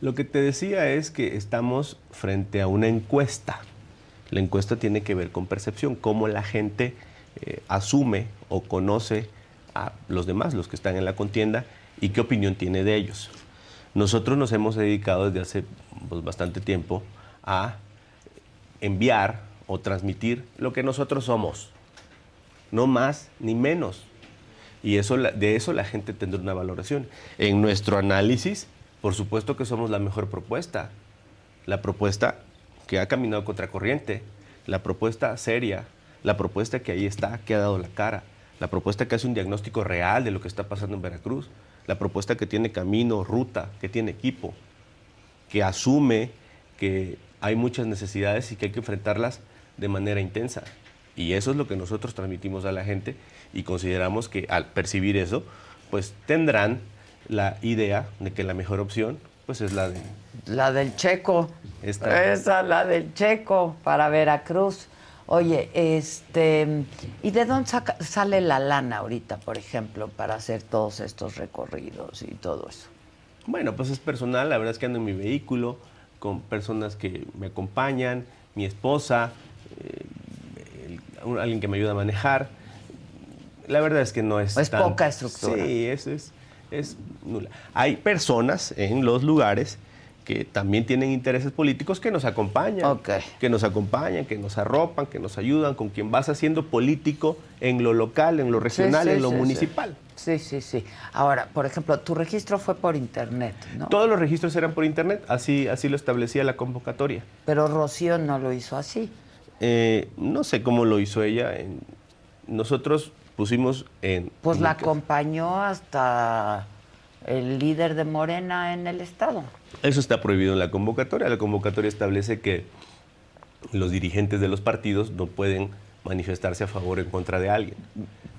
Lo que te decía es que estamos frente a una encuesta. La encuesta tiene que ver con percepción, cómo la gente eh, asume o conoce a los demás, los que están en la contienda, y qué opinión tiene de ellos. Nosotros nos hemos dedicado desde hace pues, bastante tiempo a enviar o transmitir lo que nosotros somos, no más ni menos. Y eso, de eso la gente tendrá una valoración. En nuestro análisis, por supuesto que somos la mejor propuesta. La propuesta que ha caminado contracorriente, la propuesta seria, la propuesta que ahí está, que ha dado la cara, la propuesta que hace un diagnóstico real de lo que está pasando en Veracruz, la propuesta que tiene camino, ruta, que tiene equipo, que asume que hay muchas necesidades y que hay que enfrentarlas de manera intensa. Y eso es lo que nosotros transmitimos a la gente y consideramos que al percibir eso, pues tendrán la idea de que la mejor opción pues es la de La del Checo. Esta. Esa, la del Checo para Veracruz. Oye, este, ¿y de dónde saca- sale la lana ahorita, por ejemplo, para hacer todos estos recorridos y todo eso? Bueno, pues es personal, la verdad es que ando en mi vehículo, con personas que me acompañan, mi esposa, eh, el- alguien que me ayuda a manejar. La verdad es que no es Es tan- poca estructura. Sí, es, es, es nula. Hay personas en los lugares que también tienen intereses políticos que nos acompañan, Ok. que nos acompañan, que nos arropan, que nos ayudan, con quien vas haciendo político en lo local, en lo regional, Sí, sí, en lo sí, municipal. Sí, sí, sí. Ahora, por ejemplo, tu registro fue por internet, ¿no? Todos los registros eran por internet, así, así lo establecía la convocatoria. Pero Rocío no lo hizo así. Eh, no sé cómo lo hizo ella. nosotros pusimos en... Pues la acompañó hasta el líder de Morena en el estado. Eso está prohibido en la convocatoria. La convocatoria establece que los dirigentes de los partidos no pueden manifestarse a favor o en contra de alguien.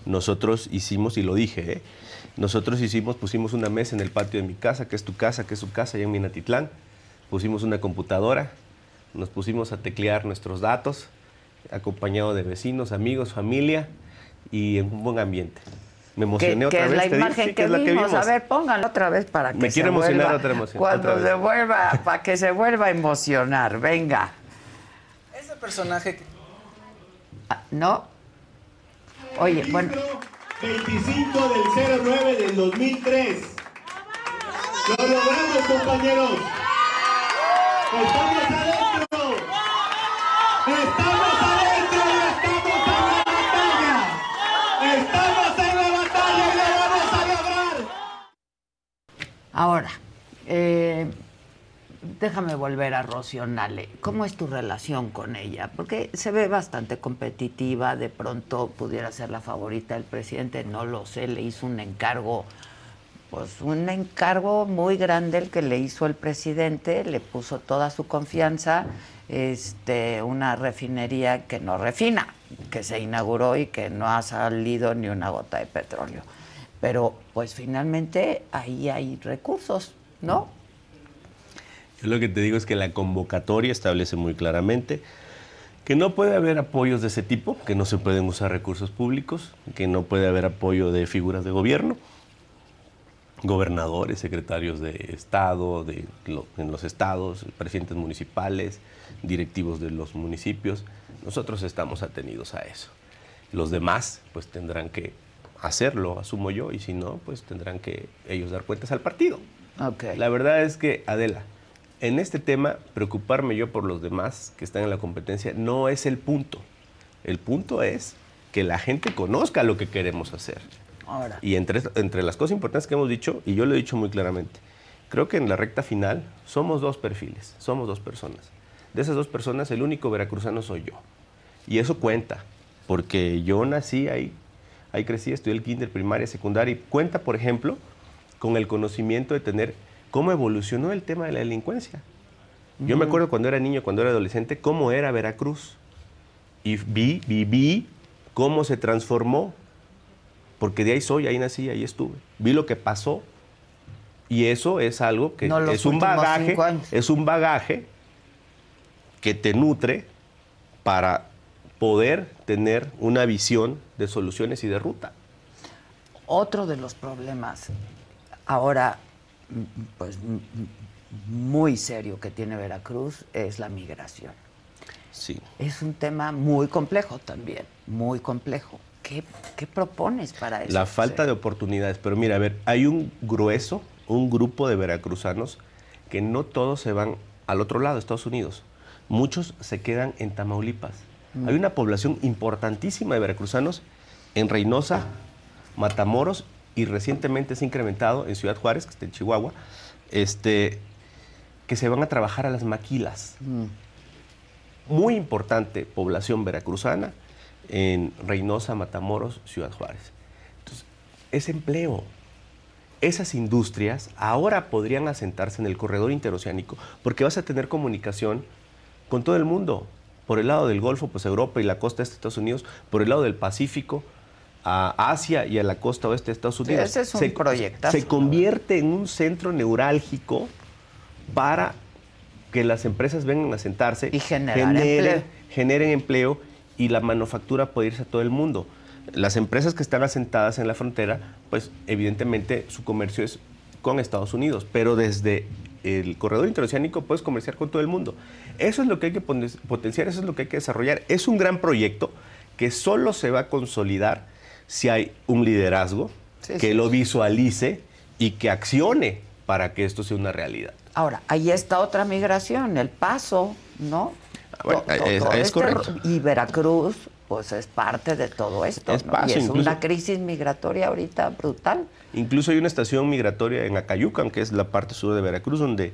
Nosotros hicimos, y lo dije, ¿eh? nosotros hicimos, pusimos una mesa en el patio de mi casa, que es tu casa, que es su casa, allá en Minatitlán. Pusimos una computadora, nos pusimos a teclear nuestros datos, acompañado de vecinos, amigos, familia, y en un buen ambiente. Me Que, emocioné que otra es vez. la te digo, imagen que, es la vimos. A ver, pónganlo otra vez para que Me se quiero emocionar vuelva- otra emoción, Cuando otra se vuelva, para que se vuelva a emocionar. Venga. Ese personaje que Ah, ¿No? Oye, bueno, Registro 25 del 09 del 2003. Lo logramos, compañeros. Estamos adentro. Ahora, eh, déjame volver a Rocío Nale. ¿Cómo es tu relación con ella? Porque se ve bastante competitiva, de pronto pudiera ser la favorita del presidente, no lo sé, le hizo un encargo, pues un encargo muy grande el que le hizo el presidente, le puso toda su confianza, este, una refinería que no refina, que se inauguró y que no ha salido ni una gota de petróleo. Pero pues finalmente ahí hay recursos, ¿no? Yo lo que te digo es que la convocatoria establece muy claramente que no puede haber apoyos de ese tipo, que no se pueden usar recursos públicos, que no puede haber apoyo de figuras de gobierno, gobernadores, secretarios de Estado, de lo- en los estados, presidentes municipales, directivos de los municipios. Nosotros estamos atenidos a eso. Los demás pues tendrán que hacerlo, asumo yo, y si no, pues tendrán que ellos dar cuentas al partido. Ok. La verdad es que, Adela, en este tema, preocuparme yo por los demás que están en la competencia no es el punto. El punto es que la gente conozca lo que queremos hacer. Ahora. Y entre, entre las cosas importantes que hemos dicho, y yo lo he dicho muy claramente, creo que en la recta final somos dos perfiles, somos dos personas. De esas dos personas, el único veracruzano soy yo. Y eso cuenta, porque yo nací ahí, ahí crecí, estudié el kinder, primaria, secundaria, y cuenta, por ejemplo, con el conocimiento de tener cómo evolucionó el tema de la delincuencia. Yo me acuerdo cuando era niño, cuando era adolescente, cómo era Veracruz. Y vi, viví cómo se transformó. Porque de ahí soy, ahí nací, ahí estuve. Vi lo que pasó. Y eso es algo que No es un bagaje, es un bagaje que te nutre para poder tener una visión de soluciones y de ruta. Otro de los problemas ahora, pues muy serio que tiene Veracruz es la migración. Sí. Es un tema muy complejo también, muy complejo. ¿Qué, qué propones para eso? La falta de oportunidades. Pero mira, a ver, hay un grueso, un grupo de veracruzanos que no todos se van al otro lado, Estados Unidos. Muchos se quedan en Tamaulipas. Hay una población importantísima de veracruzanos en Reynosa, Matamoros y recientemente se ha incrementado en Ciudad Juárez, que está en Chihuahua, este, que se van a trabajar a las maquilas. Muy importante población veracruzana en Reynosa, Matamoros, Ciudad Juárez. Entonces, es empleo. Esas industrias ahora podrían asentarse en el corredor interoceánico porque vas a tener comunicación con todo el mundo. Por el lado del Golfo, pues Europa y la costa este de Estados Unidos. Por el lado del Pacífico, a Asia y a la costa oeste de Estados Unidos. ese es un proyectazo, Se convierte en un centro neurálgico para que las empresas vengan a sentarse Y generar generen, empleo. generen empleo y la manufactura puede irse a todo el mundo. Las empresas que están asentadas en la frontera, pues evidentemente su comercio es con Estados Unidos, pero desde el corredor interoceánico puedes comerciar con todo el mundo. Eso es lo que hay que potenciar, eso es lo que hay que desarrollar. Es un gran proyecto que solo se va a consolidar si hay un liderazgo Sí, que sí, lo visualice y que accione para que esto sea una realidad. Ahora, ahí está otra migración, el paso, ¿no? Ah, bueno, es- este correcto. Y Veracruz, pues es parte de todo esto. Es ¿no? paso, y es incluso- una crisis migratoria ahorita brutal. Incluso hay una estación migratoria en Acayucan, que es la parte sur de Veracruz, donde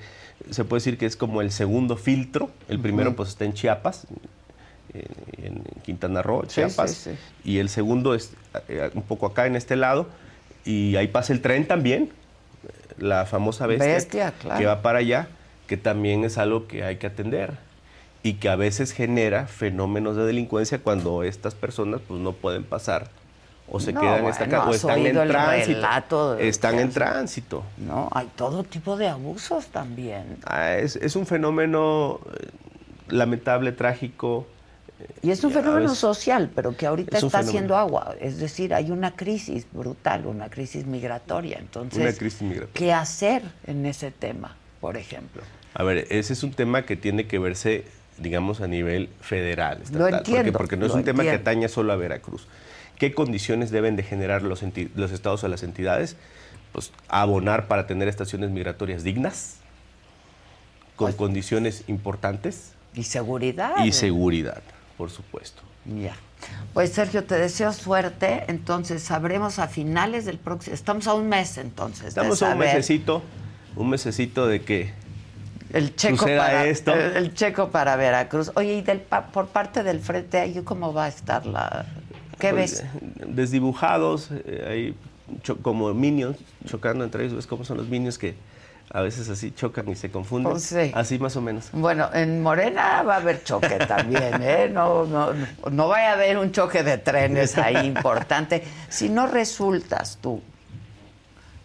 se puede decir que es como el segundo filtro. El primero pues está en Chiapas, en, Quintana Roo, Chiapas, sí, sí. y el segundo es eh, un poco acá en este lado, y ahí pasa el tren también, la famosa bestia, Bestia, claro. que va para allá, que también es algo que hay que atender y que a veces genera fenómenos de delincuencia cuando estas personas pues no pueden pasar o se No, quedan en esta bueno, casa o están en tránsito. Están en tránsito. No, hay todo tipo de abusos también. Ah, es, es un fenómeno eh, lamentable, trágico. Y es un a fenómeno veces- social, pero que ahorita Es está fenómeno. haciendo agua. Es decir, hay una crisis brutal, una crisis migratoria. Entonces, Una crisis migratoria. ¿qué hacer en ese tema, por ejemplo? A ver, ese es un tema que tiene que verse, digamos, a nivel federal. Estatal, porque- entiendo, Porque, no es un tema que atañe solo a Veracruz. ¿Qué condiciones deben de generar los, estados a las entidades? Pues abonar para tener estaciones migratorias dignas, con Pues- condiciones importantes Y seguridad. y seguridad, por supuesto. Ya. Pues Sergio, te deseo suerte. Entonces sabremos a finales del próximo. Estamos a un mes entonces. de Estamos a un mesecito, un mesecito de que El checo para esto. El, el checo para Veracruz. Oye, y del por parte del frente ahí cómo va a estar la. ¿Qué pues, ves? desdibujados, eh, como minions, chocando entre ellos. ¿Ves cómo son los minions que a veces así chocan y se confunden? Pues sí. Así más o menos. Bueno, en Morena va a haber choque también, ¿eh? No, no, no vaya a haber un choque de trenes ahí importante. Si no resultas tú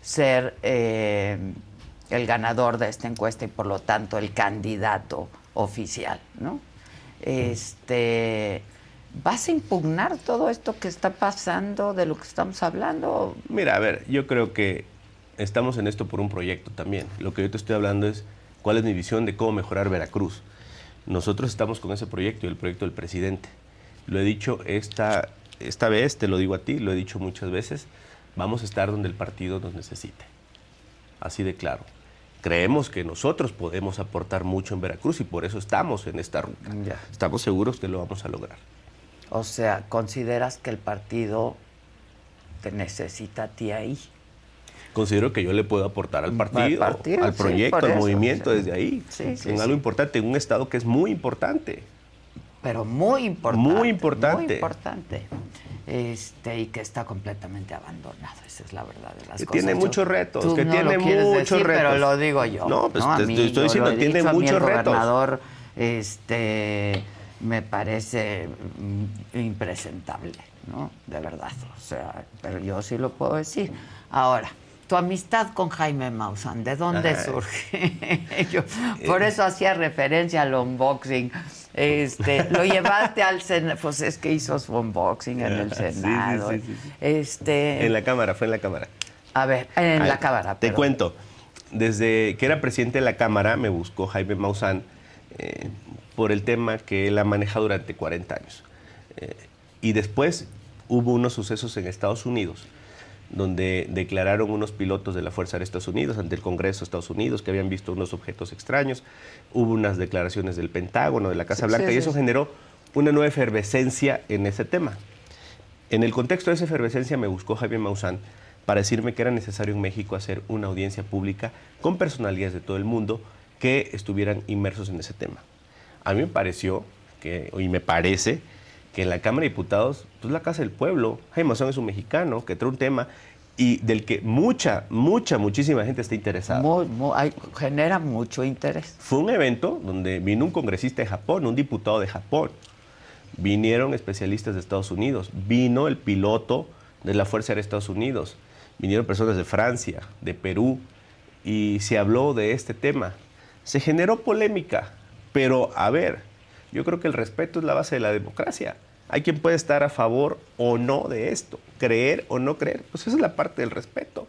ser eh, el ganador de esta encuesta y por lo tanto el candidato oficial, ¿no? Este, ¿Vas a impugnar todo esto que está pasando, de lo que estamos hablando? Mira, a ver, yo creo que estamos en esto por un proyecto también. Lo que yo te estoy hablando es cuál es mi visión de cómo mejorar Veracruz. Nosotros estamos con ese proyecto y el proyecto del presidente. Lo he dicho, esta esta vez, te lo digo a ti, lo he dicho muchas veces, vamos a estar donde el partido nos necesite. Así de claro. Creemos que nosotros podemos aportar mucho en Veracruz y por eso estamos en esta ruta. Estamos seguros que lo vamos a lograr. O sea, ¿consideras que el partido te necesita a ti ahí? Considero que yo le puedo aportar al partido, al, proyecto, al movimiento desde ahí. en algo importante, en un estado que es muy importante. Pero muy importante. Muy importante. Muy importante. Este, y que está completamente abandonado, esa es la verdad de las que cosas. Tiene muchos retos, que tiene muchos retos. Pero lo digo yo. No, pues te, estoy diciendo, tiene muchos retos. gobernador, este me parece mm, impresentable, ¿no? De verdad. O sea, pero yo sí lo puedo decir. Ahora, tu amistad con Jaime Maussan, ¿de dónde surge? Yo, por eso hacía referencia al unboxing. Este, lo llevaste al Senado, pues es que hizo su unboxing en el Senado. este, en la Cámara, fue en la Cámara. A ver, en la Cámara. Te cuento, desde que era presidente de la Cámara me buscó Jaime Maussan eh, por el tema que él ha manejado durante 40 años. Eh, y después hubo unos sucesos en Estados Unidos donde declararon unos pilotos de la Fuerza Aérea de Estados Unidos ante el Congreso de Estados Unidos que habían visto unos objetos extraños. Hubo unas declaraciones del Pentágono, de la Casa Blanca, y eso generó una nueva efervescencia en ese tema. En el contexto de esa efervescencia me buscó Javier Maussan para decirme que era necesario en México hacer una audiencia pública con personalidades de todo el mundo que estuvieran inmersos en ese tema. A mí me pareció, que, y me parece, que en la Cámara de Diputados, pues la Casa del Pueblo, Jaime Maussan es un mexicano que trae un tema y del que mucha, mucha, muchísima gente está interesada. genera mucho interés. Fue un evento donde vino un congresista de Japón, un diputado de Japón, vinieron especialistas de Estados Unidos, vino el piloto de la Fuerza Aérea de Estados Unidos, vinieron personas de Francia, de Perú, y se habló de este tema. Se generó polémica, pero a ver, yo creo que el respeto es la base de la democracia. Hay quien puede estar a favor o no de esto, creer o no creer. Pues esa es la parte del respeto.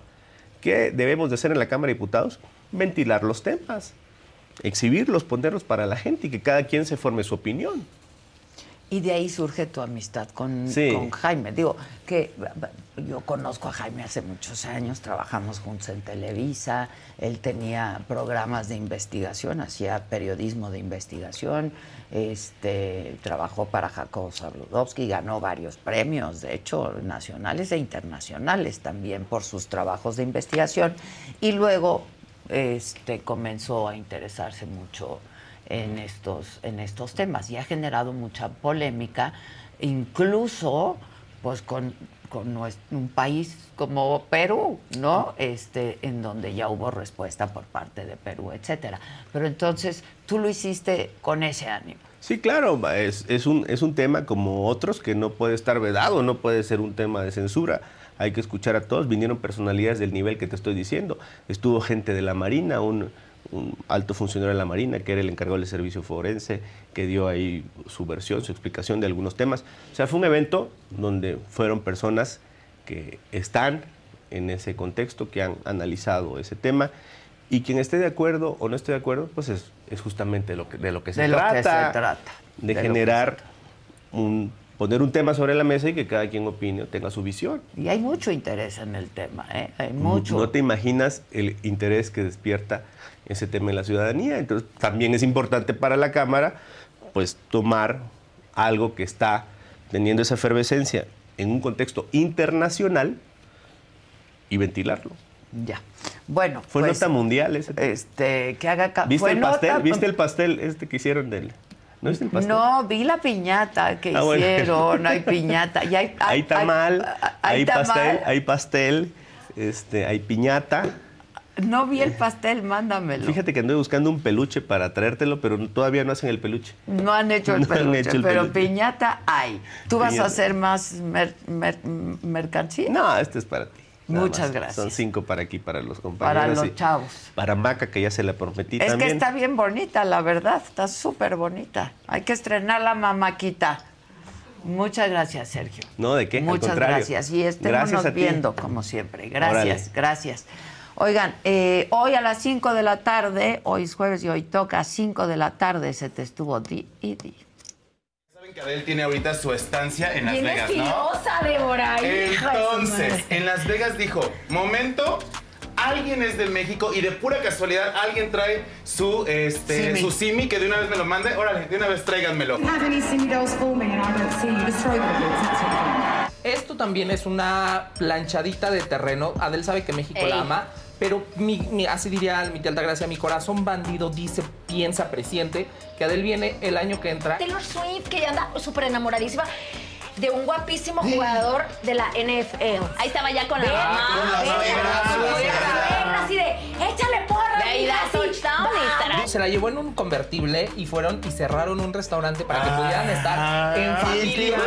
¿Qué debemos de hacer en la Cámara de Diputados? Ventilar los temas, exhibirlos, ponerlos para la gente y que cada quien se forme su opinión. Y de ahí surge tu amistad con, con, Jaime. Digo, que yo conozco a Jaime hace muchos años, trabajamos juntos en Televisa, él tenía programas de investigación, hacía periodismo de investigación, este, trabajó para Jacobo Zabludovsky, ganó varios premios, de hecho, nacionales e internacionales también por sus trabajos de investigación. Y luego este, comenzó a interesarse mucho en estos, en estos temas y ha generado mucha polémica, incluso pues con, con un país como Perú, ¿no? Este, en donde ya hubo respuesta por parte de Perú, etcétera. Pero entonces tú lo hiciste con ese ánimo. Sí, claro, es, es, un, es un tema como otros que no puede estar vedado, no puede ser un tema de censura. Hay que escuchar a todos. Vinieron personalidades del nivel que te estoy diciendo. Estuvo gente de la Marina, un, un alto funcionario de la Marina, que era el encargado del servicio forense, que dio ahí su versión, su explicación de algunos temas. O sea, fue un evento donde fueron personas que están en ese contexto, que han analizado ese tema, y quien esté de acuerdo o no esté de acuerdo, pues es, justamente lo que, de lo que se de trata. Lo que se trata. De, generar un poner un tema sobre la mesa y que cada quien opine o tenga su visión. Y hay mucho interés en el tema, ¿eh? Hay mucho. No te imaginas el interés que despierta ese tema en la ciudadanía. Entonces, también es importante para la Cámara, pues, tomar algo que está teniendo esa efervescencia en un contexto internacional y ventilarlo. Ya. Bueno, fue pues, nota mundial ese. Este, que haga ¿Viste el pastel? ¿Viste el pastel este que hicieron de él? ¿No viste el pastel? No, vi la piñata que ah, hicieron, hay piñata. Y hay, hay, tamal, hay, pastel, hay pastel, este, hay piñata. No vi el pastel, mándamelo. Fíjate que ando buscando un peluche para traértelo, pero todavía no hacen el peluche. No han hecho el peluche, pero piñata hay. ¿Tú vas a hacer más mercancía? No, este es para ti. Muchas gracias. Son cinco para aquí, para los compañeros. Para los chavos. Para Maca, que ya se la prometí es también. Es que está bien bonita, la verdad. Está súper bonita. Hay que estrenar la mamaquita. Muchas gracias, Sergio. No, ¿de qué? Muchas gracias. Y estemos viendo, como siempre. Gracias, gracias. Oigan, eh, hoy a las 5 de la tarde, hoy es jueves y hoy toca a 5 de la tarde, se te estuvo di y di. que Adele tiene ahorita su estancia en Las Vegas, ¿no? estilosa, Débora. Entonces, en Las Vegas dijo, momento, alguien es de México y de pura casualidad alguien trae su, este, Simi. su simi que de una vez me lo mande. Órale, de una vez tráiganmelo. Esto también es una planchadita de terreno. Adel sabe que México Ey. la ama. Pero mi, mi- así diría mi tía Altagracia, mi corazón bandido dice, piensa, presiente, que Adel viene el año que entra. Taylor Swift, que ya anda súper enamoradísima de un guapísimo jugador de la NFL. Ahí estaba ya con la mamá. así de, échale porra, De ahí da touchdown y va". estará. Se la llevó en un convertible y fueron y cerraron un restaurante para que pudieran estar en familia.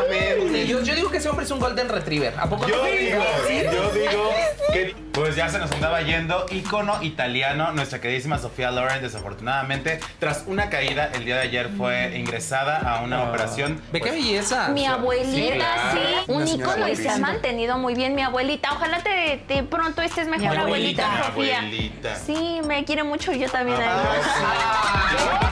Yo, yo digo que ese hombre es un golden retriever. ¿A poco Yo no? digo, yo digo que pues ya se nos andaba yendo ícono italiano, nuestra queridísima Sofía Loren, desafortunadamente, tras una caída el día de ayer fue ingresada a una operación. Ve qué pues, belleza. Mi abuelita, claro. sí, Una un ícono y se ha mantenido muy bien mi abuelita. Ojalá te, te pronto estés mejor, abuelita, Sofía. abuelita. Sí, me quiere mucho, yo también. Ah.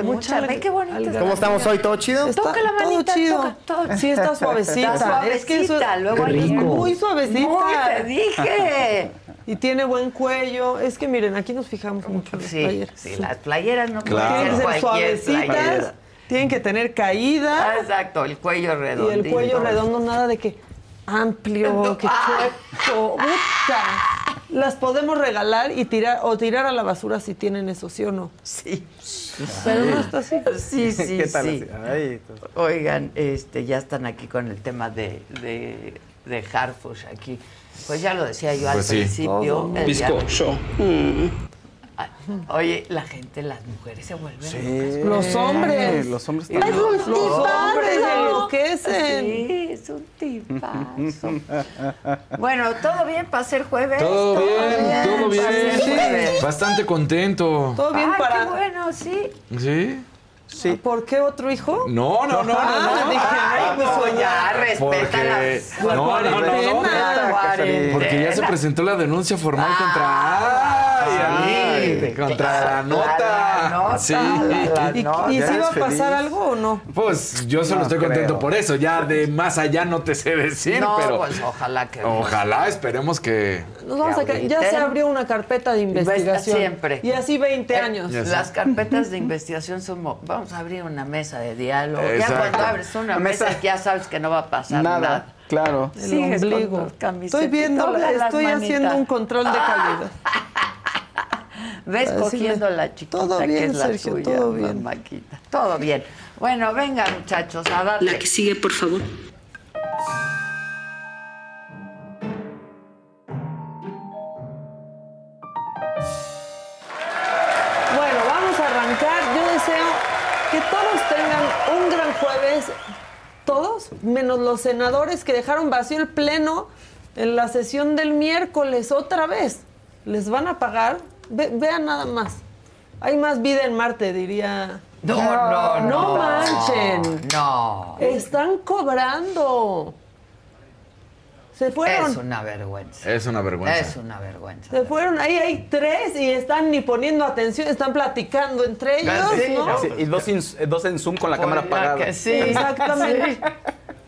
Reciben con mucha... Ve qué bonito. ¿Cómo estamos hoy? ¿Todo chido? Toca la todo manita, chido. toca, todo. Sí, está suavecita. Está Es que eso- suavecita, luego rico. Muy suavecita. Muy, te dije. Y tiene buen cuello. Es que miren, aquí nos fijamos mucho en las Sí, playeras. sí, las playeras no Tienen pueden que ser cualquier suavecitas, playera. tienen que tener caída. Ah, Exacto, el cuello Y redondo. el cuello redondo, nada de que amplio, que chueco. Puta. Las podemos regalar y tirar o tirar a la basura si tienen eso, ¿sí o no? Sí. Pero no está así. Sí, sí, ¿Qué tal sí. Ay, Oigan, este, ya están aquí con el tema de, de, de Harfush aquí. Pues ya lo decía yo al Pues sí. principio. El. Ay, Oye, la gente, las mujeres se vuelven Sí. locas. Los hombres. Los hombres también. los Los hombres enloquecen. Sí, es un tipazo. Bueno, ¿todo bien para ser jueves? Todo bien, todo para ser bien. jueves. Bastante contento. Todo bien Ay, para. qué bueno, sí. ¿Sí? Sí. ¿Por qué otro hijo? No, no, no, no, Ah, no. dije, Ay, no, pues no, ya, respeta Porque, las- la no, no, no, no, porque ya se presentó la denuncia formal contra, contra la nota. la nota, sí. la- la ¿Y, si va a pasar feliz. algo o no? Pues yo solo No estoy contento creo. por eso. Ya de más allá no te sé decir, No, pero pues ojalá que ojalá esperemos que Nos vamos a ca- ya se abrió una carpeta de investigación. Siempre. Y así 20 Eh, años. Las carpetas de investigación son... mo- Vamos a abrir una mesa de diálogo. Ya cuando abres una mesa, mesa- ya sabes que no va a pasar nada. Nada, claro. El ombligo. Estoy viendo, estoy manitas. haciendo un control de calidad. Ves decirle, cogiendo la chiquita todo que bien, es la Sergio, suya, todo bien. mamáquita. Todo bien. Bueno, venga, muchachos, a darle. La que sigue, por favor. Bueno, vamos a arrancar. Yo deseo que todos tengan un gran jueves. Todos, menos los senadores que dejaron vacío el pleno en la sesión del miércoles otra vez. ¿Les van a pagar? Ve- vean nada más. Hay más vida en Marte, diría. No, no, no. No manchen. No. Están cobrando. Se fueron. Es una vergüenza. es una vergüenza. Es una vergüenza. Se fueron, ahí hay tres y están ni poniendo atención, están platicando entre ellos, Sí, ¿no? Sí, y dos, in- dos en Zoom con la Por cámara apagada. que sí. Exactamente. Sí.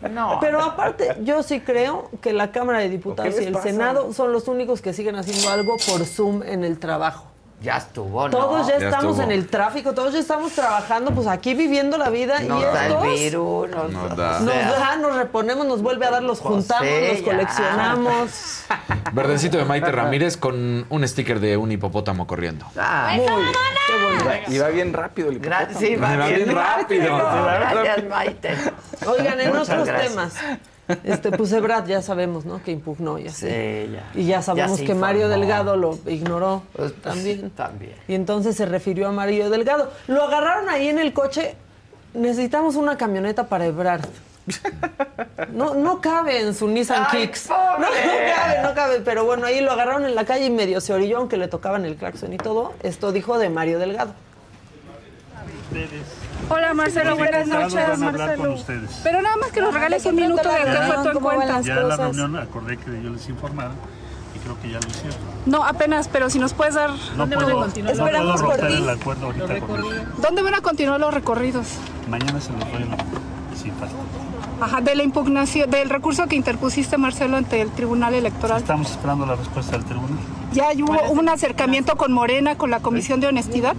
No. Pero aparte, yo sí creo que la Cámara de Diputados ¿Qué y el pasa? Senado son los únicos que siguen haciendo algo por Zoom en el trabajo. Ya estuvo, ¿no? Todos ya Ya estamos estuvo. en el tráfico, todos ya estamos trabajando, pues aquí viviendo la vida Nos y da el estos virus. Nos, Nos da. o nos sea, da, nos reponemos, nos vuelve a dar, los Pues juntamos, sí, los coleccionamos. Verdecito de Maite Ramírez con un sticker de un hipopótamo corriendo. ah, Muy, qué bonito. Y va bien rápido el gra- hipopótamo. sí, va Va bien bien rápido. Gracias, Maite. Oigan, en Muchas otros gracias. temas, este, pues Ebrard ya sabemos, ¿no? Que impugnó ya. Sí, ya. Y ya sabemos que Mario. Delgado lo ignoró Pues, pues, también. también. Y entonces se refirió a Mario Delgado. Lo agarraron ahí en el coche. Necesitamos una camioneta para Ebrard. No, no cabe en su Nissan Ay, Kicks. No, no cabe, no cabe. Pero bueno, ahí lo agarraron en la calle y medio se orilló, aunque le tocaban el claxon y todo. Esto dijo de Mario Delgado. Hola Marcelo, buenas noches. van a hablar con Marcelo. ustedes. Pero nada más que nos regales un minuto de qué fue tu encuentro. Ya en la reunión acordé que yo les informara y creo que ya lo hicieron. No, apenas, pero si nos puedes dar. No puedo, no puedo romper el acuerdo ahorita con ellos. ¿Dónde van a continuar los recorridos? Mañana se los doy sin falta. Ajá, de la impugnación, del recurso que interpusiste Marcelo ante el Tribunal Electoral. Estamos esperando la respuesta del tribunal. Ya hubo un acercamiento con Morena, con la Comisión de Honestidad.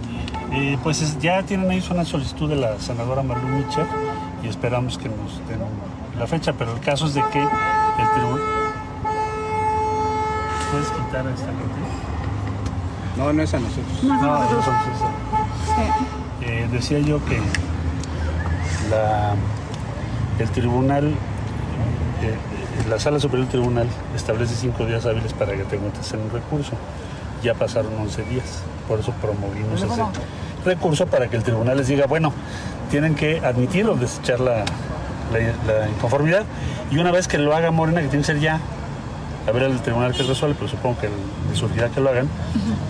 Eh, pues es- ya tienen ahí una solicitud de la senadora Marlú Mitchell y esperamos que nos den la fecha, pero el caso es de que el tribunal... ¿Puedes quitar esta gente? No, no es a nosotros. No, entonces, eh, decía yo que la, el tribunal, eh, la sala superior del tribunal establece cinco días hábiles para que te encuentres en un recurso. Ya pasaron 11 días, por eso promovimos ese recurso para que el tribunal les diga, bueno, tienen que admitir o desechar la, la- la inconformidad y una vez que lo haga Morena, que tiene que ser ya, a ver el tribunal que resuelve, pero supongo que les surgirá que lo hagan,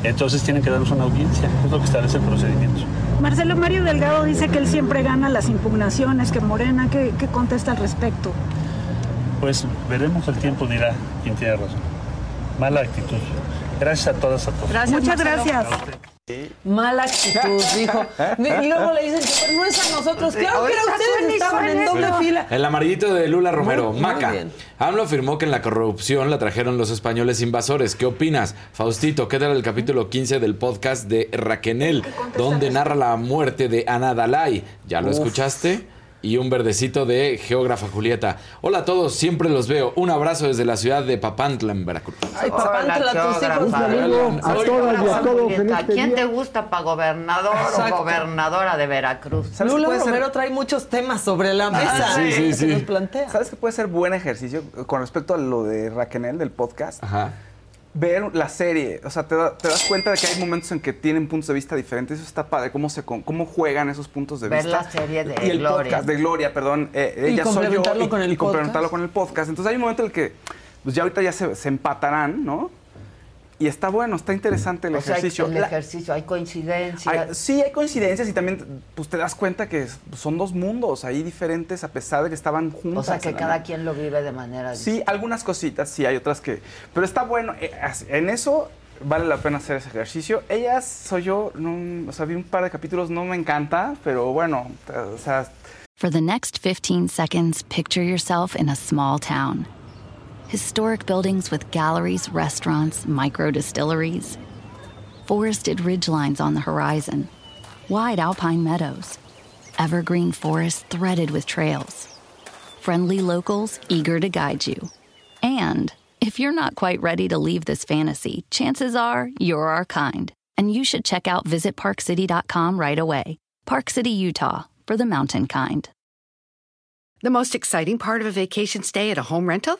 entonces tienen que darnos una audiencia, es lo que establece el procedimiento. Marcelo Mario Delgado dice que él siempre gana las impugnaciones, que Morena, ¿qué, qué contesta al respecto? Pues veremos, el tiempo dirá quién tiene razón. Mala actitud. Gracias a todas, a todos. Muchas gracias. Mala actitud, dijo. Y luego le dicen que pero no es a nosotros. Claro que era ustedes, estaban en doble fila. El amarillito de Lula Romero, Muy- Maca. AMLO afirmó que en la corrupción la trajeron los españoles invasores. ¿Qué opinas? Faustito, ¿qué tal el capítulo 15 del podcast de Raquenel, donde narra la muerte de Ana Dalai? ¿Ya lo Uf. escuchaste? Y un verdecito de geógrafa Julieta. Hola a todos, siempre los veo. Un abrazo desde la ciudad de Papantla, en Veracruz. Ay, Papantla, tus hijos. A todas y a todos. Julieta, ¿A quién día. te gusta para gobernador Exacto. o gobernadora de Veracruz? Lula Romero trae muchos temas sobre la mesa Ah, sí, sí, que sí. nos plantea. ¿Sabes qué puede ser buen ejercicio con respecto a lo de Raquenel del podcast? Ajá. Ver la serie, o sea, te, da- te das cuenta de que hay momentos en que tienen puntos de vista diferentes. Eso está padre, cómo, se, con- cómo juegan esos puntos de Ver vista. la serie de y el Gloria. podcast de Gloria, perdón. eh, Y ella soy yo. complementarlo y, con el y complementarlo podcast. con el podcast. Entonces hay un momento en el que, pues ya ahorita ya se, se empatarán, ¿no? Y está bueno, está interesante el O sea, ejercicio. el La- ejercicio, hay coincidencias. hay- sí, hay coincidencias y también pues, te das cuenta que es- son dos mundos ahí diferentes a pesar de que estaban juntos. o sea, que cada quien lo vive de manera Sí, algunas cositas, sí, hay otras que... Pero está bueno, eh, en eso vale la pena hacer ese ejercicio. Ellas, soy yo, no, o sea, vi un par de capítulos, no me encanta, pero bueno, o sea, For the next 15 seconds, picture yourself in a small town. Historic buildings with galleries, restaurants, micro distilleries. Forested ridgelines on the horizon. Wide alpine meadows. Evergreen forests threaded with trails. Friendly locals eager to guide you. And if you're not quite ready to leave this fantasy, chances are you're our kind. And you should check out visitparkcity.com right away. Park City, Utah, for the mountain kind. The most exciting part of a vacation stay at a home rental?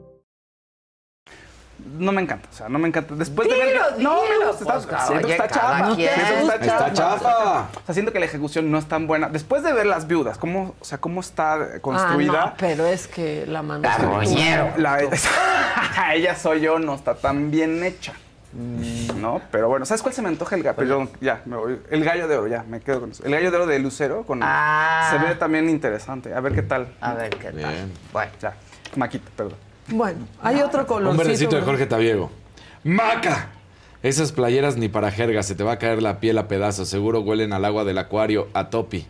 No me encanta, o sea, no me encanta. Después de Dilo, ver que- no, me dilo, gusta, pues, está, siento que oye, está cada chafa. quien. siento que Está chafa. O sea, siento que la ejecución no es tan buena. Después de ver las viudas, cómo, o sea, cómo está construida. Ah, no, pero es que la mano. La, ella soy yo, no está tan bien hecha. ¿No? Pero bueno, ¿sabes cuál se me antoja el gallo? Perdón, ya, me voy. El gallo de oro, ya, me quedo con eso. El gallo de oro de Lucero con Ah. se ve también interesante. A ver qué tal. A ver qué tal. Bueno, ya. Maquita, perdón. Bueno, hay otro colorcito. Un verdecito de. Jorge Tabiego. ¡Maca! Esas playeras ni para jerga, se te va a caer la piel a pedazos. Seguro huelen al agua del acuario a topi.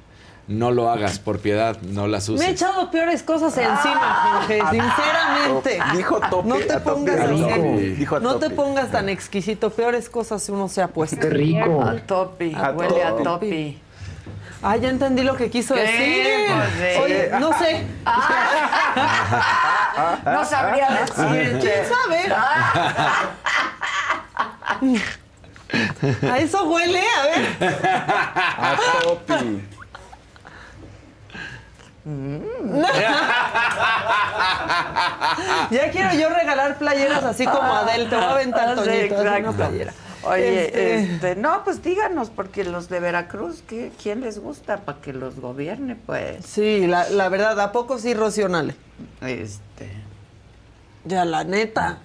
No lo hagas, por piedad, no las Me he uses. echado peores cosas encima, Jorge, sinceramente. Dijo topi, No te a topi, pongas a así. topi. Dijo a No te pongas tan exquisito. Peores cosas uno se ha puesto. Qué rico. A topi, A huele a topi. Ah, ya entendí lo que quiso ¿Qué? decir. Pues sí. Oye, no sé. No sabría decirte. ¿Quién sabe? A eso huele, a ver. A topi. ya quiero yo regalar playeras así como Adel. Te voy a aventar, Ah, sí, Toñito, una playera. Oye, Este- este, no, pues díganos, porque los de Veracruz, ¿qué- ¿quién les gusta para que los gobierne, pues? Sí, la, la verdad, ¿a poco sí, Rocío Nale? Este. Ya, la neta.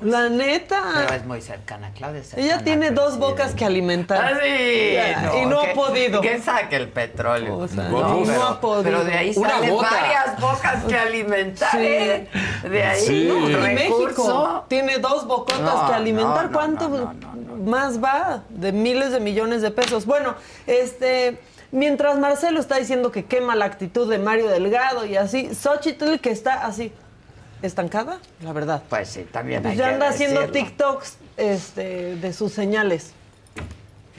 La neta. Pero es muy cercana, Claudia. es Ella cercana tiene dos bocas que alimentar. Ah, sí, Ya, y no ha podido. Que saque el petróleo. O sea, no, no pero, ha podido. Pero de ahí Una salen bota. varias bocas que alimentar. Sí. ¿eh? De ahí Sí. Y recurso. México tiene dos bocotas No, que alimentar. no, no, ¿Cuánto no, más va? De miles de millones de pesos. Bueno, este. Mientras Marcelo está diciendo que quema la actitud de Mario Delgado y así, Xochitl que está así, estancada, la verdad. Pues sí, también Pues hay ya que anda haciendo. TikToks este, de sus señales.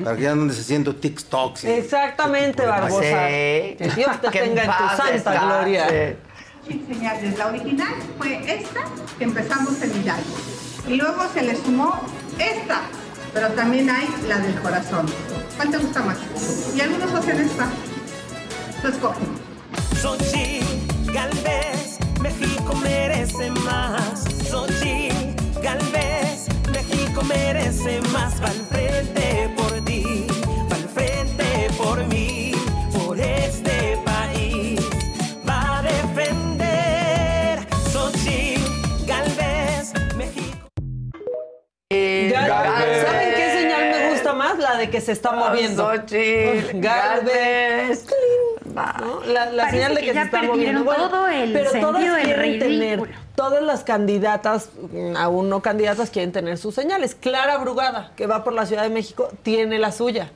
Para que se haciendo TikToks. y- Exactamente, Barbosa. Sí. Que Dios te tenga en tu santa gloria. señales. La original fue esta que empezamos en Hidalgo. Y luego se le sumó esta, pero también hay la del corazón. ¿Cuál te gusta más? Y algunos hacen esta. Tú escoge. Xochitl Galvez, México merece más. Xochitl Galvez, México merece más. Va al frente por ti, va al frente por mí, por este país. Va a defender Xochitl Galvez, México. Gal- Galvez. Gusta más? La de que se está moviendo. Xochitl Galvez. ¿no? La, señal de que que, ya se está moviendo. todo el pero todas sentido del quieren ridículo. tener, todas las candidatas, mm, aún no candidatas, quieren tener sus señales. Clara Brugada, que va por la Ciudad de México, tiene la suya.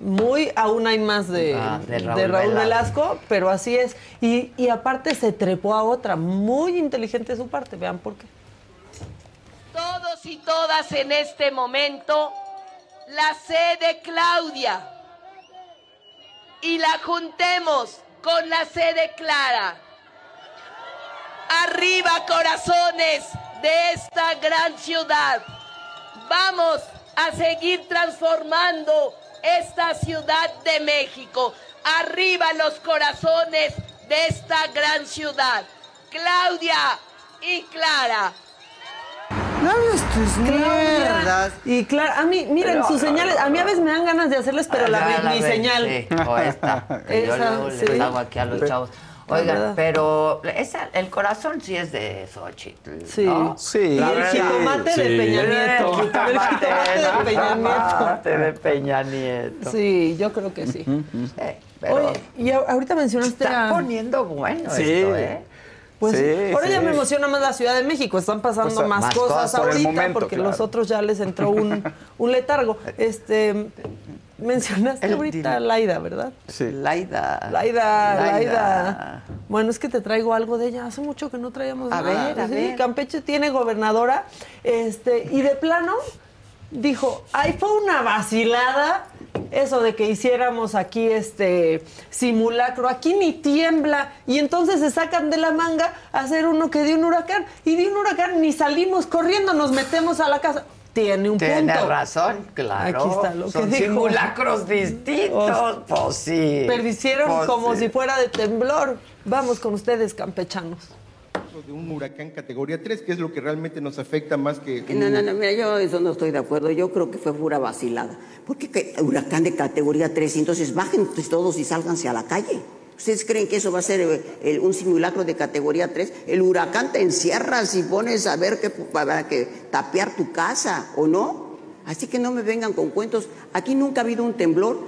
Muy, aún hay más de, Ah, de de Raúl Raúl, Velasco. Velasco, pero así es. Y, y aparte se trepó a otra, muy inteligente de su parte, vean por qué. Todos y todas en este momento, la C de Claudia y la juntemos con la C de Clara. Arriba corazones de esta gran ciudad. Vamos a seguir transformando esta ciudad de México. Arriba los corazones de esta gran ciudad. Claudia y Clara. No hables tus mierdas. Y claro, a mí, miren, Pero- sus señales, a mí a veces me dan ganas de hacerles, pero la, Ah, mi ven, señal. sí, o esta. que yo Esa, luego les sí. hago aquí a los Pero- chavos. La Oigan, pero esa, el corazón sí es de Xochitl. Sí. ¿no? Sí. Y el jitomate de Sí. Peña Nieto. El jitomate, El jitomate de el Peña Nieto. jitomate de Peña Nieto. Sí, yo creo que sí. pero- Oye, y ahorita mencionaste Está a... poniendo bueno Sí. esto, ¿eh? Pues Sí, ahora ya me emociona más la Ciudad de México. Están pasando Pues, más, más cosas cosas por el ahorita momento, porque claro. los otros ya les entró un, un letargo. Este, mencionaste ahorita Laida, ¿verdad? Sí. Laida. Laida, Laida. Laida. Bueno, es que te traigo algo de ella. Hace mucho que no traíamos A nada. ver, a Sí, ver. Campeche tiene gobernadora. Este, y de plano dijo, ay, fue una vacilada eso de que hiciéramos aquí este simulacro. Aquí ni tiembla. Y entonces se sacan de la manga a hacer uno que dio un huracán. Y de un huracán ni salimos corriendo, nos metemos a la casa. Tiene un Tiene punto. razón, claro. Aquí está lo que Son dijo. simulacros distintos. Pues sí. Perdicieron Pues como sí. si fuera de temblor. Vamos con ustedes, campechanos. De un huracán categoría 3, que es lo que realmente nos afecta más que... No, no, no, mira, yo eso no estoy de acuerdo. Yo creo que fue pura vacilada. Porque que huracán de categoría 3, entonces bajen ustedes todos y sálganse a la calle. ¿Ustedes creen que eso va a ser eh, el- un simulacro de categoría 3? El huracán te encierras y pones a ver que, para que tapear tu casa, ¿o no? Así que no me vengan con cuentos. Aquí nunca ha habido un temblor.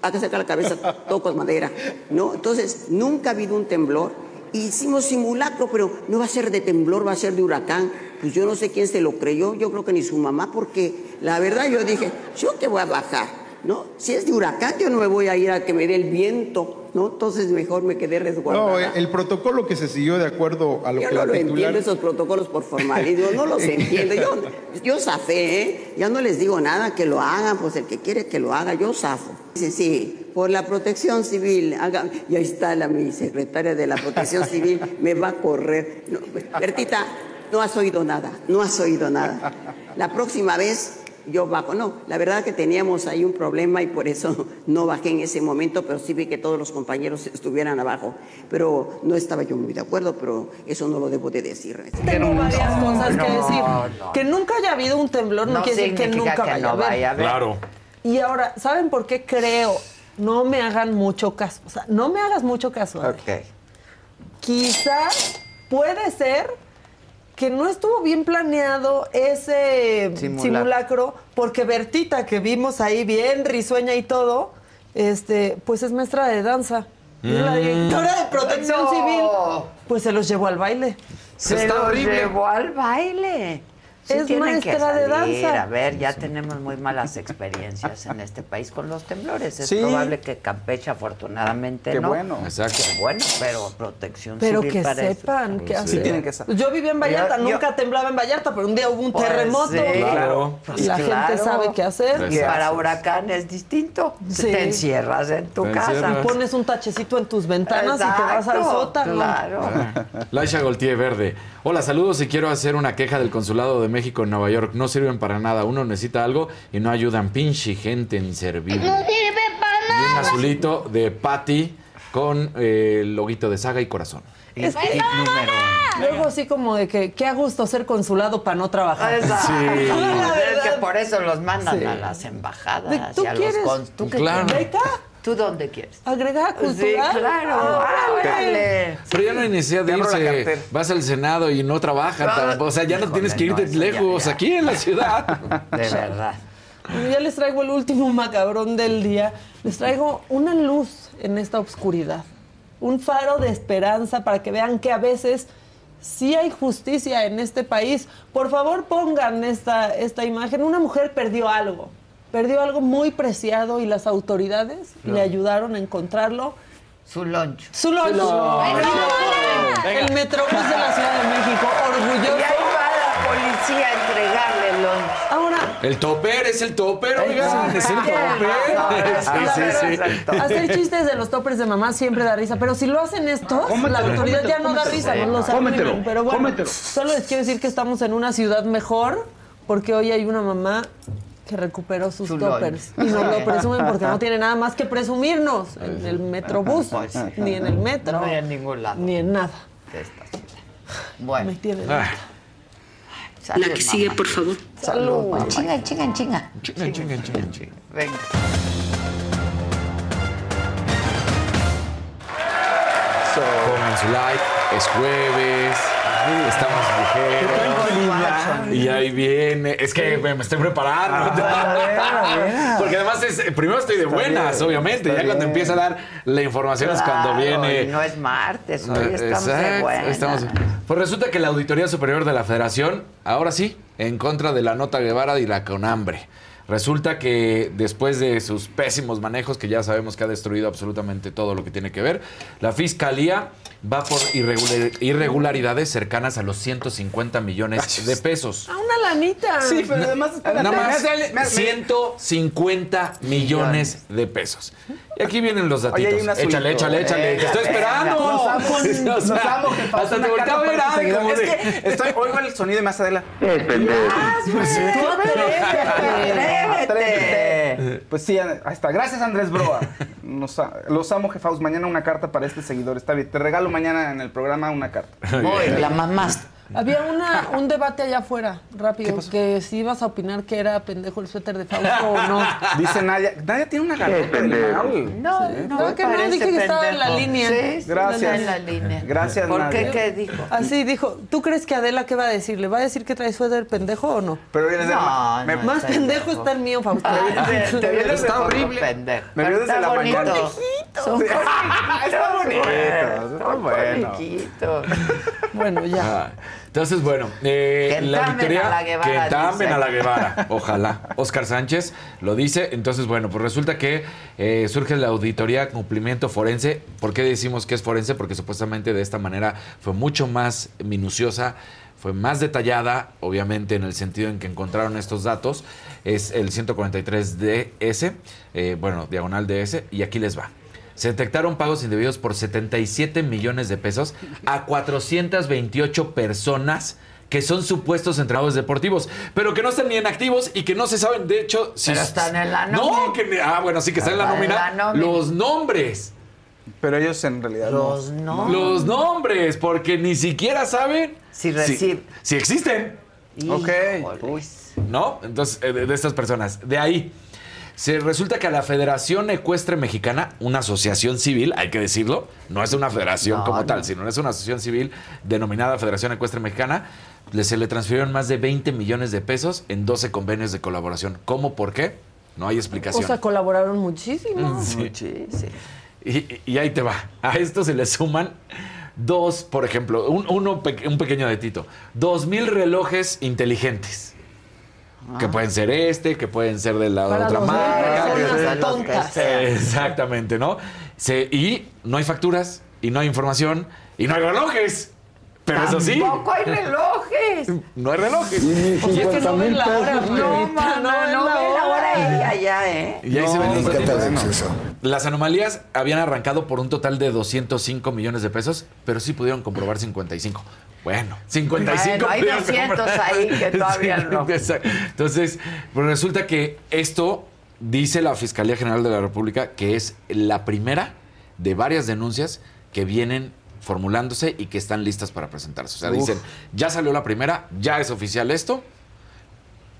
Acá saca la cabeza, toco madera. ¿No? Entonces, nunca ha habido un temblor. Hicimos simulacro, pero no va a ser de temblor, va a ser de huracán. Pues yo no sé quién se lo creyó, yo creo que ni su mamá, porque la verdad yo dije, yo te voy a bajar, ¿no? Si es de huracán, yo no me voy a ir a que me dé el viento, ¿no? Entonces mejor me quedé resguardada. No, el protocolo que se siguió de acuerdo a lo Yo que no la lo titular... entiendo esos protocolos por formalismo, no los entiendo. Yo, yo zafé, ¿eh? Ya no les digo nada, que lo hagan, pues el que quiere que lo haga, yo zafo. Dice, sí, por la protección civil, haga, y ahí está la mi secretaria de la protección civil, me va a correr. No, Bertita, no has oído nada, no has oído nada. La próxima vez yo bajo. No, la verdad que teníamos ahí un problema y por eso no bajé en ese momento, pero sí vi que todos los compañeros estuvieran abajo. Pero no estaba yo muy de acuerdo, pero eso no lo debo de decir. Tengo varias cosas que decir. no. Que nunca haya habido un temblor no, No quiere decir que nunca que vaya, no a haber. vaya a haber. Claro. Y ahora, ¿saben por qué creo? No me hagan mucho caso. O sea, no me hagas mucho caso. Ok. Quizás puede ser que no estuvo bien planeado ese Simulacro. simulacro, porque Bertita, que vimos ahí bien risueña y todo, este, pues es maestra de danza. Es la Mm. directora de protección No. civil. Pues se los llevó al baile. Se lo llevó al baile. Sí Es tienen que maestra de salir. danza. A ver, ya tenemos muy malas experiencias en este país con los temblores. Es Sí. probable que Campeche, afortunadamente, Qué no. bueno. Exacto. Qué bueno, pero protección Pero civil que para eso. sepan qué Sí. hacer. tienen que saber. Yo vivía en Vallarta, Yo- yo- nunca temblaba en Vallarta, pero un día hubo un Pues terremoto. sí. Claro. Pues y la claro. gente sabe qué hacer. Y para huracán es distinto. Sí. Te encierras en tu Te casa. encierras. Pones un tachecito en tus ventanas y te vas al sótano. Claro. Laisha Goltier Verde. Hola, saludos y quiero hacer una queja del Consulado de México en Nueva York. No sirven para nada. Uno necesita algo y no ayudan. Pinche gente inservible. sirve para Y un azulito de Patty con eh, el loguito de saga y corazón. Es que- Luego así como de que qué a gusto ser consulado para no trabajar. Exacto. Sí. La Es que por eso los mandan Sí. a las embajadas. ¿tú y a los quieres? cons- ¿Tú qué Claro. quieres? ¿Tú dónde quieres? Agregada Sí, cultural. claro. Ah, Órale. Pero ya no hay necesidad de irse. Vas al Senado y no trabajan. Ah, tampoco. O sea, ya no tienes que irte no, ya, lejos. ya. Aquí en la ciudad. De verdad. Bueno, ya les traigo el último macabrón del día. Les traigo una luz en esta oscuridad. Un faro de esperanza para que vean que a veces sí hay justicia en este país. Por favor, pongan esta, esta imagen. Una mujer perdió algo. Perdió algo muy preciado y las autoridades le ayudaron a encontrarlo. Su lunch. Su lunch. Venga. El Metrobús de la Ciudad de México, orgulloso. Y ahí va la policía a entregarle el lunch. Ahora, El toper es el toper, oigan. Es el toper. Sí, sí, sí. Hacer chistes de los toppers de mamá siempre da risa, pero si lo hacen estos, la autoridad ya no da risa, no los Cómetelo. Pero bueno, cómetelo. solo les quiero decir que estamos en una ciudad mejor, porque hoy hay una mamá que recuperó sus Su toppers. Y nos lo presumen porque no tiene nada más que presumirnos en el metrobús, Pues ni en el metro, No hay en ningún lado ni en nada. de esta. Bueno, Me tienen. Ah, salud, La que sigue, por favor. Salud. mamá. Chinga, chinga, chinga. chinga, chinga, chinga, chinga. Venga. Su like. Es jueves. Estamos ligeros. Y ahí viene. Es que me me estoy preparando. Porque además es. Primero estoy de buenas, obviamente. Ya cuando empieza a dar la información es cuando viene. no es martes, hoy estamos de Exacto, buena. estamos- Pues resulta que la Auditoría Superior de la Federación, ahora sí, en contra de la nota Guevara y la Conambre. Resulta que después de sus pésimos manejos, que ya sabemos que ha destruido absolutamente todo lo que tiene que ver, la Fiscalía va por irregular- irregularidades cercanas a los 150 millones de pesos. A una lanita. Sí, pero además, espérate, Nada más me hace- me hace- 150 millones de pesos. Y aquí vienen los Oye, datitos. un azulito. échale, échale, échale. Te estoy esperando. Nos amo, O sea, nos amo, jefa. Hasta te a ver ah, de- Es que estoy, oigo el sonido y me hace de la... Atrévete. Pues sí, ahí está. Gracias, Andrés Broa. Nos los amo, jefaus. Mañana una carta para este seguidor. Está bien. Te regalo mañana en el programa una carta. Uy, la mamaste. Había una, un debate allá afuera, rápido, que si ibas a opinar que era pendejo el suéter de Fausto o no. Dice Nadia. Nadia tiene una garganta del mal. No, Sí. no, Creo que no, dije que estaba en la línea. Sí, Gracias. en la línea. Gracias, ¿Por qué? Nadia. ¿Qué dijo? Así dijo, ¿tú crees que Adela qué va a decir? ¿Le va a decir que trae suéter pendejo o no? Pero vienes de... No, me, no. Más pendejo está el mío, Fausto. De está horrible. Pendejo. Me vio desde la mañana. Son Está bonito, está bueno. Bueno, ya. Ah, Entonces, bueno, eh, Que la entamen a la Guevara, que entamen dice. a la Guevara. Ojalá. Oscar Sánchez lo dice. Entonces, bueno, pues resulta que eh, surge la auditoría cumplimiento forense. ¿Por qué decimos que es forense? Porque supuestamente de esta manera fue mucho más minuciosa. Fue más detallada, obviamente, en el sentido en que encontraron estos datos. Es el 143DS, eh, bueno, diagonal DS, y aquí les va. Se detectaron pagos indebidos por 77 millones de pesos a 428 personas que son supuestos entrenadores deportivos, pero que no están ni en activos y que no se saben, de hecho, si Pero están en la No, nómina. que ah, bueno, sí que están en la nómina. la nómina. Los nombres. Pero ellos en realidad no. Los no. Los nombres, porque ni siquiera saben Si reciben. si existen. Ok. ¿No? Entonces, eh, de, de estas personas. De ahí. Se resulta que a la Federación Ecuestre Mexicana, una asociación civil, hay que decirlo, no es una federación No, como no. tal, sino es una asociación civil denominada Federación Ecuestre Mexicana, le- se le transfirieron más de 20 millones de pesos en 12 convenios de colaboración. ¿Cómo? ¿Por qué? No hay O explicación. sea, colaboraron muchísimo. Sí. Y, y ahí te va. A esto se le suman dos, por ejemplo, un, uno un pequeño detito. Dos mil relojes inteligentes. Que pueden ser este, que pueden ser de la Para otra marca. que- tontas. Exactamente, ¿no? Se- y no hay facturas, y no hay información, y no hay relojes. Pero eso sí, Tampoco hay relojes. no hay relojes. O sea, es que no ven la hora, No, Margarita, no, no, ve la hora ella ya, ¿eh? Y ahí se ven los ¿qué Las anomalías habían arrancado por un total de 205 millones de pesos, pero sí pudieron comprobar 55. Bueno, 55 Bueno, hay pudieron 200 comprobar. ahí que todavía no. Exacto. Entonces, pues resulta que esto dice la Fiscalía General de la República que es la primera de varias denuncias que vienen formulándose y que están listas para presentarse. O sea, Uf. dicen, ya salió la primera, ya es oficial esto,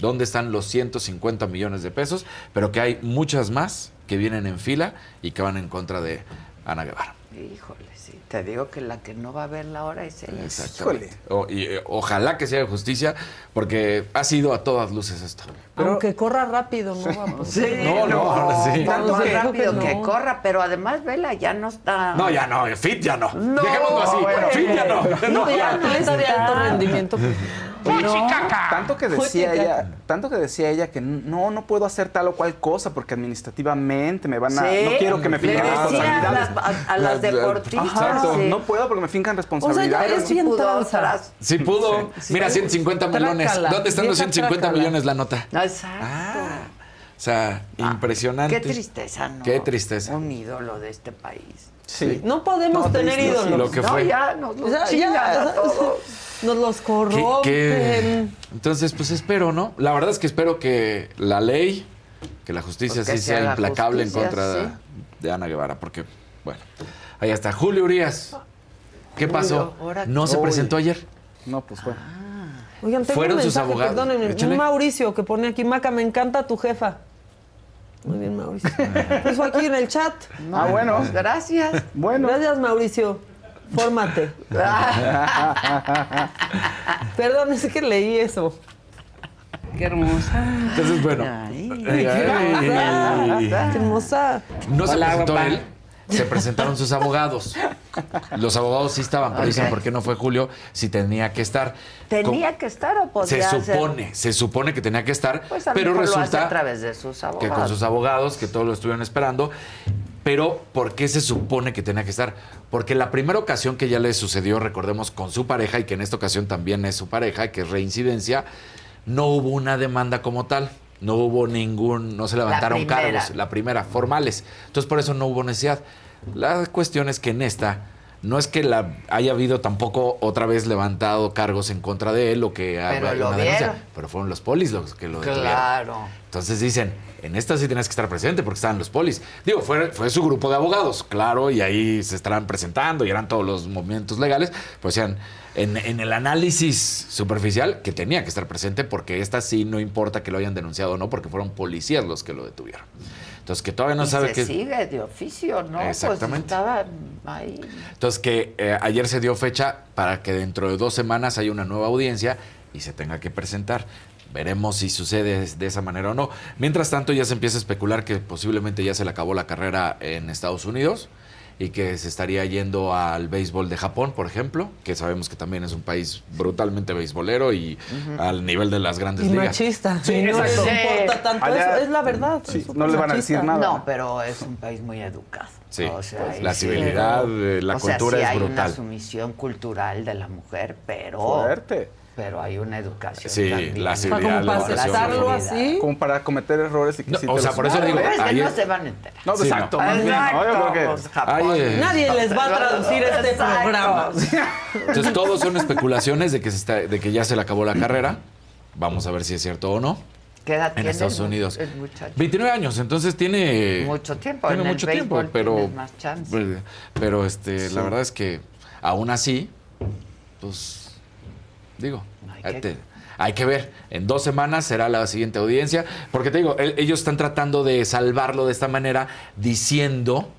dónde están los 150 millones de pesos, pero que hay muchas más que vienen en fila y que van en contra de Ana Guevara. Híjole, sí. Te digo que la que no va a ver la hora es ella. Exactamente. O- y, eh, ojalá que sea de justicia, porque ha sido a todas luces esto. Aunque corra rápido, ¿no? Vamos. Sí, No, no, sí. Tanto más rápido que que, no. corra, pero además Vela ya no está. No, ya no, fit ya no. No, Dejémoslo así, bueno. fit ya no. No, ya no está de alto rendimiento. No, tanto que decía ella, tanto que decía ella que no, no puedo hacer tal o cual cosa porque administrativamente me van a, Sí, no quiero que me le fincan decía a responsabilidades. las- a- a las deportistas, Ajá, sí. No puedo porque me fincan O sea, ya responsabilidades. eres bien pudo. Sí pudo. Sí, Mira, sí. 150 millones. Trácala, ¿Dónde están los vieja 150 trácala. millones la nota? Exacto. O sea, impresionante. Ah, Qué tristeza, ¿no? Qué tristeza. Un ídolo de este país. Sí. No podemos No, tener ídolos. Lo que no, fue. ya nos O los ya, a todos. nos los ¿Qué- corrompen. qué? Entonces, pues espero, ¿no? La verdad es que espero que la ley, que la justicia Pues que sí se sea implacable justicia, en contra de, sí. de Ana Guevara, porque, bueno, ahí está. Julio Urias, ¿qué Julio, pasó? ahora ¿No se Uy. presentó ayer? No, pues bueno. Oigan, tengo Fueron un sus mensaje, abogados. perdónenme. Échale. Un Mauricio que pone aquí, Maca, me encanta tu jefa. Muy bien, Mauricio. Fue aquí en el chat. Ah, bueno. Pues gracias. Bueno. Gracias, Mauricio. Fórmate. Perdón, es que leí eso. Qué hermosa. Entonces, bueno. Ay. Ay, ay. Qué hermosa. No se Hola, presentó papá. él, se presentaron sus abogados. Los abogados sí estaban, pero dicen Ok. por qué no fue Julio si tenía que estar. ¿Tenía que estar o Se podía ser? supone, se supone que tenía que estar, Pues pero mejor lo hace resulta a través de sus que abogados. con sus abogados, que todos lo estuvieron esperando. Pero, ¿por qué se supone que tenía que estar? Porque la primera ocasión que ya le sucedió, recordemos, con su pareja, y que en esta ocasión también es su pareja, que es reincidencia, no hubo una demanda como tal. No hubo ningún, no se levantaron cargos, la primera, formales. Entonces, por eso no hubo necesidad. La cuestión es que en esta, no es que la haya habido tampoco otra vez levantado cargos en contra de él o que Pero haya lo una denuncia, pero fueron los polis los que lo detuvieron. Claro. Entonces dicen, en esta sí tienes que estar presente porque estaban los polis. Digo, fue, fue su grupo de abogados, claro, y ahí se estarán presentando y eran todos los movimientos legales. Pues decían, en, en el análisis superficial, que tenía que estar presente porque esta sí no importa que lo hayan denunciado o no, porque fueron policías los que lo detuvieron. Entonces, que todavía no y sabe se que... sigue de oficio, ¿no? Exactamente. Pues estaba ahí. Entonces, que eh, ayer se dio fecha para que dentro de dos semanas haya una nueva audiencia y se tenga que presentar. Veremos si sucede de esa manera o no. Mientras tanto, ya se empieza a especular que posiblemente ya se le acabó la carrera en Estados Unidos y que se estaría yendo al béisbol de Japón, por ejemplo, que sabemos que también es un país brutalmente beisbolero y al nivel de las grandes Y ligas. machista. Sí, y no les importa tanto Allá- eso. Es la verdad. Sí, es no le van a decir nada. No, pero es un país muy educado. Sí, O sea, la ahí sí. civilidad, eh, la O sea, cultura sí es hay brutal. una sumisión cultural de la mujer, pero... Fuerte. Pero hay una educación Sí, también. la seguridad, Como para aceptarlo así. Como para cometer errores y que No, sí o sea, por eso digo, Pero es que no se van a enterar. No, Sí, exacto, no. más bien, ¿no? Yo creo que- pues. Ay, eh. Nadie les va a traducir este Exacto. programa. Entonces, todos son especulaciones de que, se está, de que ya se le acabó la carrera. Vamos a ver si es cierto o no. ¿Qué edad En tiene Estados el Unidos. el muchacho? 29 años, entonces tiene Mucho tiempo, Tiene en el mucho tiempo, béisbol pero más chance. pero, pero, este, Sí. la verdad es que aún así, pues digo, Hay que- te- hay que ver. En dos semanas será la siguiente audiencia, porque te digo, el- ellos están tratando de salvarlo de esta manera diciendo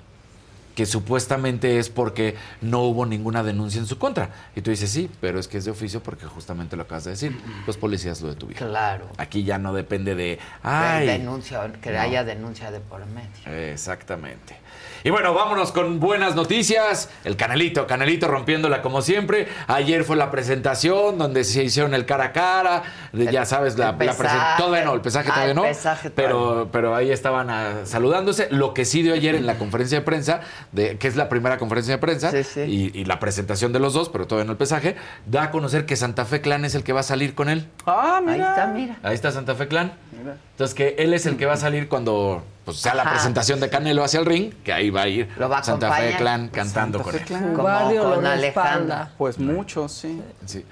que supuestamente es porque no hubo ninguna denuncia en su contra. Y tú dices, sí, pero es que es de oficio porque justamente lo acabas de decir. Los policías lo detuvieron. Claro. Aquí ya no depende de, ay, denuncia, que No. haya denuncia de por medio. Exactamente. Y bueno, vámonos con buenas noticias. El Canelito, Canelito rompiéndola como siempre. Ayer fue la presentación donde se hicieron el cara a cara. de- ya sabes, la, la pesaje. presen- Todavía no, el pesaje Ah, todavía el no. pesaje todavía pero, pero ahí estaban ah, saludándose. Lo que sí dio ayer en la conferencia de prensa, de, que es la primera conferencia de prensa, Y, y la presentación de los dos, pero todavía no el pesaje, da a conocer que Santa Fe Clan es el que va a salir con él. Ah, mira. Ahí está, mira. Ahí está Santa Fe Clan. Mira. Entonces que él es el que va a salir cuando pues, sea la Ajá. presentación de Canelo hacia el ring, que ahí va a ir Lo va a Santa Fe. Clan cantando Santa con Fe él. Clan. Como barrio con Alejandra. Pues muchos, sí. Sí.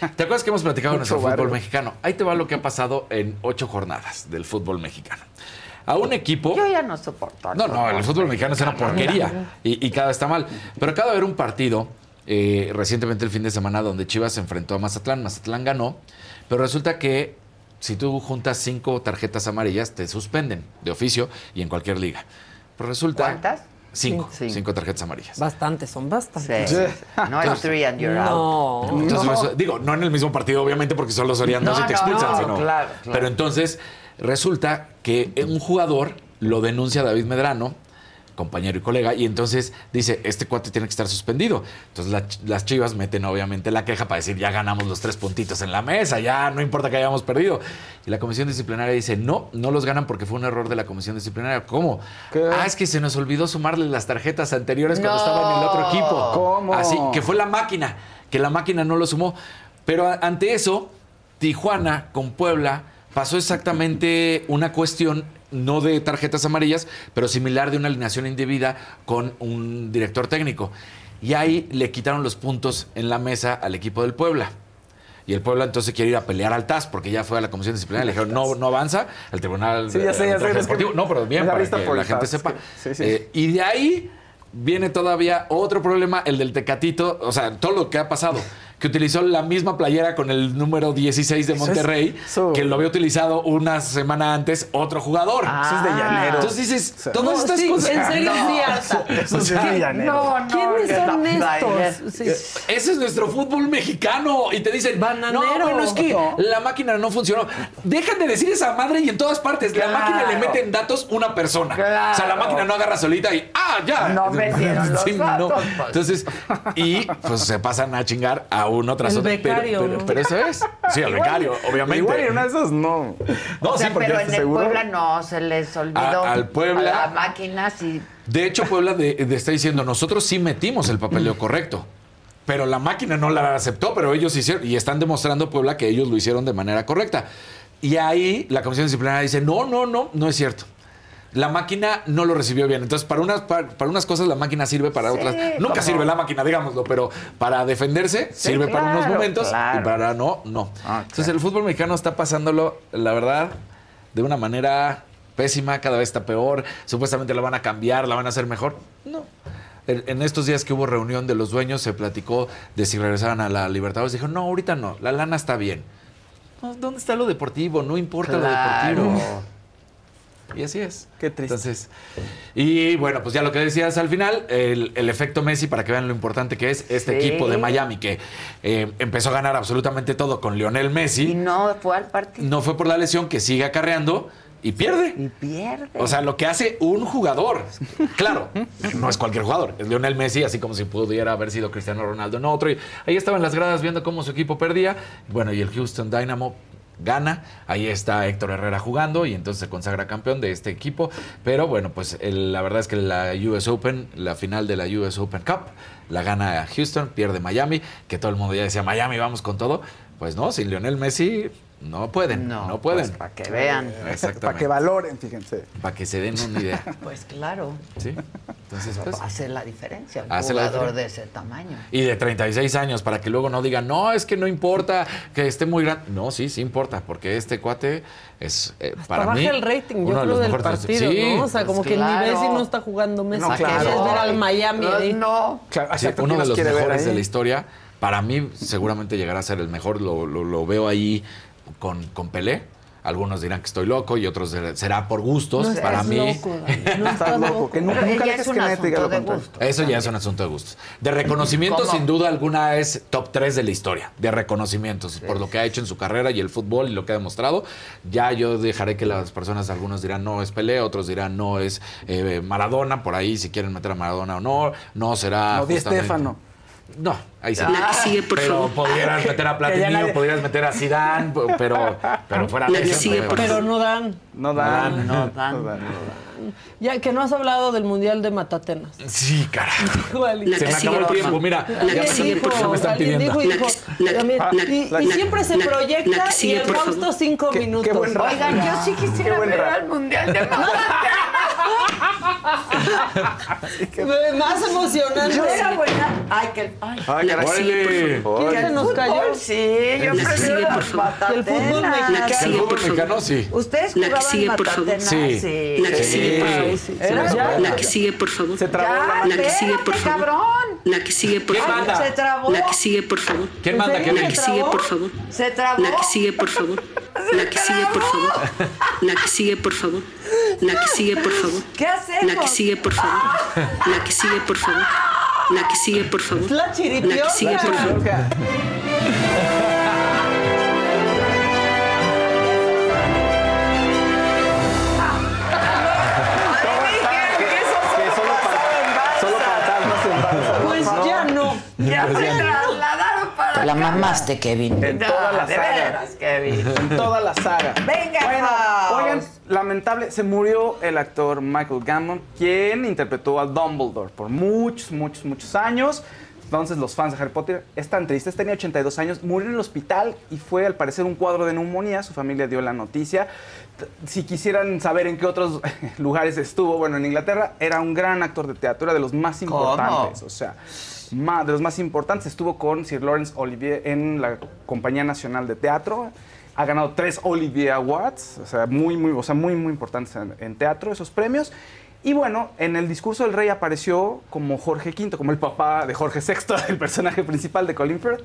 ¿Te acuerdas que hemos platicado Mucho nuestro fútbol mexicano? Ahí te va lo que ha pasado en ocho jornadas del fútbol mexicano. A un equipo... Yo ya no soporto. No, no, el fútbol mexicano es una porquería y, y cada vez está mal. Pero acaba de haber un partido eh, recientemente el fin de semana donde Chivas se enfrentó a Mazatlán. Mazatlán ganó, pero resulta que si tú juntas cinco tarjetas amarillas te suspenden de oficio y en cualquier liga. Pero resulta... ¿Cuántas? Cinco, Cinco. cinco tarjetas amarillas. Bastantes, son bastantes. Sí. No es three and you're out. No. Entonces, No. eso- digo, no en el mismo partido, obviamente, porque solo serían dos No, y te expulsan, no, sino- claro, claro. Pero entonces, resulta que un jugador lo denuncia a David Medrano, compañero y colega, y entonces dice, este cuate tiene que estar suspendido. Entonces la las chivas meten obviamente la queja para decir, ya ganamos los tres puntitos en la mesa, ya no importa que hayamos perdido. Y la comisión disciplinaria dice, no, no los ganan porque fue un error de la comisión disciplinaria. ¿Cómo? Ah, es que se nos olvidó sumarle las tarjetas anteriores cuando No. estaba en el otro equipo. ¿Cómo? Así que fue la máquina, que la máquina no lo sumó. Pero ante eso, Tijuana con Puebla pasó exactamente una cuestión, no de tarjetas amarillas, pero similar de una alineación indebida con un director técnico. Y ahí le quitaron los puntos en la mesa al equipo del Puebla. Y el Puebla entonces quiere ir a pelear al TAS porque ya fue a la comisión disciplinaria. Le dijeron, no, no avanza. El tribunal Sí, ya sé, ya sé, es que. No, pero bien, para que la gente sepa. sí, sí. Eh, y de ahí viene todavía otro problema, el del Tecatito, o sea, todo lo que ha pasado, que utilizó la misma playera con el número 16 de Eso es- Monterrey, eso- que lo había utilizado una semana antes otro jugador. Eso es de llanero. Entonces dices, O sea, todas No, estas sí, cosas. en serio, No. sí. Eso O es de llanero. No, no. ¿Quiénes no, son estos? Sí. Ese es nuestro fútbol mexicano. Y te dicen, Bananero. no, bueno, es que No. la máquina no funcionó. Dejan de decir esa madre y en todas partes. La Claro. máquina le meten datos una persona. Claro. O sea, la máquina no agarra solita y, ah, ya. No metieron los Sí, datos, pues. Entonces, y pues se pasan a chingar a uno tras El otro. Pero- becario, Pero, eso es. Sí, el becario, obviamente. Igual en una de esas no. No, O sea, sí, porque pero en el seguro- Puebla no se les olvidó. A- al Puebla- A la máquina sí. De hecho, Puebla de- de- está diciendo, nosotros sí metimos el papeleo correcto. Pero la máquina no la aceptó, pero ellos hicieron, y están demostrando Puebla que ellos lo hicieron de manera correcta. Y ahí la comisión disciplinaria dice, no, no, no, no es cierto. La máquina no lo recibió bien. Entonces, para unas, para, para unas cosas la máquina sirve, para Sí, otras... Nunca sirve la máquina, digámoslo, pero para defenderse Sí, sirve para unos momentos claro. y para no, no. Entonces, el fútbol mexicano está pasándolo, la verdad, de una manera pésima, cada vez está peor. Supuestamente la van a cambiar, la van a hacer mejor. No. En, en estos días que hubo reunión de los dueños, se platicó de si regresaban a la Libertadores. Dijo, no, ahorita no, la lana está bien. ¿Dónde está lo deportivo? No importa Claro. lo deportivo. Y así es. Qué triste. Entonces, y bueno, pues ya lo que decías al final, el, el efecto Messi, para que vean lo importante que es este Sí. equipo de Miami, que eh, empezó a ganar absolutamente todo con Lionel Y Messi. no fue al partido. No fue por la lesión que sigue acarreando y pierde. Y pierde. O sea, lo que hace un jugador. Claro, no es cualquier jugador. Es Lionel Messi, así como si pudiera haber sido Cristiano Ronaldo en otro. Y ahí estaba en las gradas viendo cómo su equipo perdía. Bueno, y el Houston Dynamo gana. Ahí está Héctor Herrera jugando y entonces se consagra campeón de este equipo. Pero bueno, pues la verdad es que la US Open, la final de la US Open Cup, la gana Houston, pierde Miami, que todo el mundo ya decía Miami, vamos con todo. Pues no, sin Lionel Messi no pueden, no, pueden. para que vean. Para que valoren, fíjense. Para que se den una idea. Pues claro. Sí. Entonces, pues, hace la diferencia un Hace la jugador diferencia. de ese tamaño. Y de 36 años, para que luego no digan, no, es que no importa que esté muy grande. No, sí, sí importa, porque este cuate es, eh, para baja mí, el rating, uno yo de creo, los del mejores. partido, Sí, ¿no? O sea, como pues que claro. ni Messi no está jugando Messi. No, claro. Quieres ver al Miami. No, no. Claro, Sí, exacto, uno ¿quién de los mejores de la historia. Para mí, seguramente llegará a ser el mejor. Lo, lo- lo veo ahí con, con Pelé. Algunos dirán que estoy loco y otros dirán, será por gustos. No Para mí, loco, Dani, no estás loco. Que nunca, dejes es que un nadie te diga lo asunto de contrario. gusto. Eso ya es un asunto de gustos. De reconocimiento, ¿Cómo? sin duda alguna, es top 3 de la historia. De reconocimientos por lo que ha hecho en su carrera y el fútbol y lo que ha demostrado. Ya yo dejaré que las personas, algunos dirán no es Pelé, otros dirán no es eh, Maradona. Por ahí, si quieren meter a Maradona o no, no será. No, Di. No, ahí sí. La que sigue, por pero favor. podrías meter a Platini nadie- o podrías meter a Zidane, pero, pero fuera de eso, sigue, pero- por Pero no dan. No dan. No dan. Ya que no has hablado del Mundial de Matatenas. Sí, carajo. Se me acabó el tiempo, mira. La Ya que sigue, ya me están alguien pidiendo. dijo, dijo, también, Ah, y, la- y la- siempre se proyecta y el por Fausto favor. cinco minutos. Oigan, yo sí quisiera ver al Mundial de Más emocionante. Yo era buena. Ay, que. Ay, Ay, la que órale. sigue, por favor. ¿Quién se nos cayó? Sí, yo La que prefiero sigue, las. El fútbol mexicano. El fútbol mexicano, sí. ¿Ustedes La que sigue, por favor. Sí. Sí. La que sigue, por favor. Sí. La que sigue, por favor. Se trabó Ya, La que sigue, por favor. cabrón. La que sigue, por ¿Quién favor. manda? Se trabó. La que sigue, por favor. ¿Quién manda? ¿Quién La que manda? sigue, por favor. Se trabó. La que sigue, por favor. La que sigue, por favor. La que sigue, por favor. La que sigue, por favor. ¿Qué hacemos? La que sigue, por favor. La que sigue, por favor. La que sigue, por favor. La La que sigue, por favor. Pues ya no. Ya Pues me ya. trasladaron para Te la acá. mamaste, Kevin. En toda la de saga. veras, Kevin. En toda la saga. Venga, Bueno, oigan, lamentable, se murió el actor Michael Gambon, quien interpretó a Dumbledore por muchos, muchos, muchos años. Entonces los fans de Harry Potter están tristes. Tenía 82 años, murió en el hospital y fue al parecer un cuadro de neumonía. Su familia dio la noticia. Si quisieran saber en qué otros lugares estuvo, bueno, en Inglaterra era un gran actor de teatro, era de los más ¿Cómo? importantes. O sea, ma- de los más importantes. Estuvo con Sir Lawrence Olivier en la Compañía Nacional de Teatro. Ha ganado tres Olivier Awards, o sea, muy, muy, o sea, muy, muy importantes en, en teatro esos premios. Y bueno, en el discurso del rey apareció como Jorge V, como el papá de Jorge VI, el personaje principal de Colin Firth,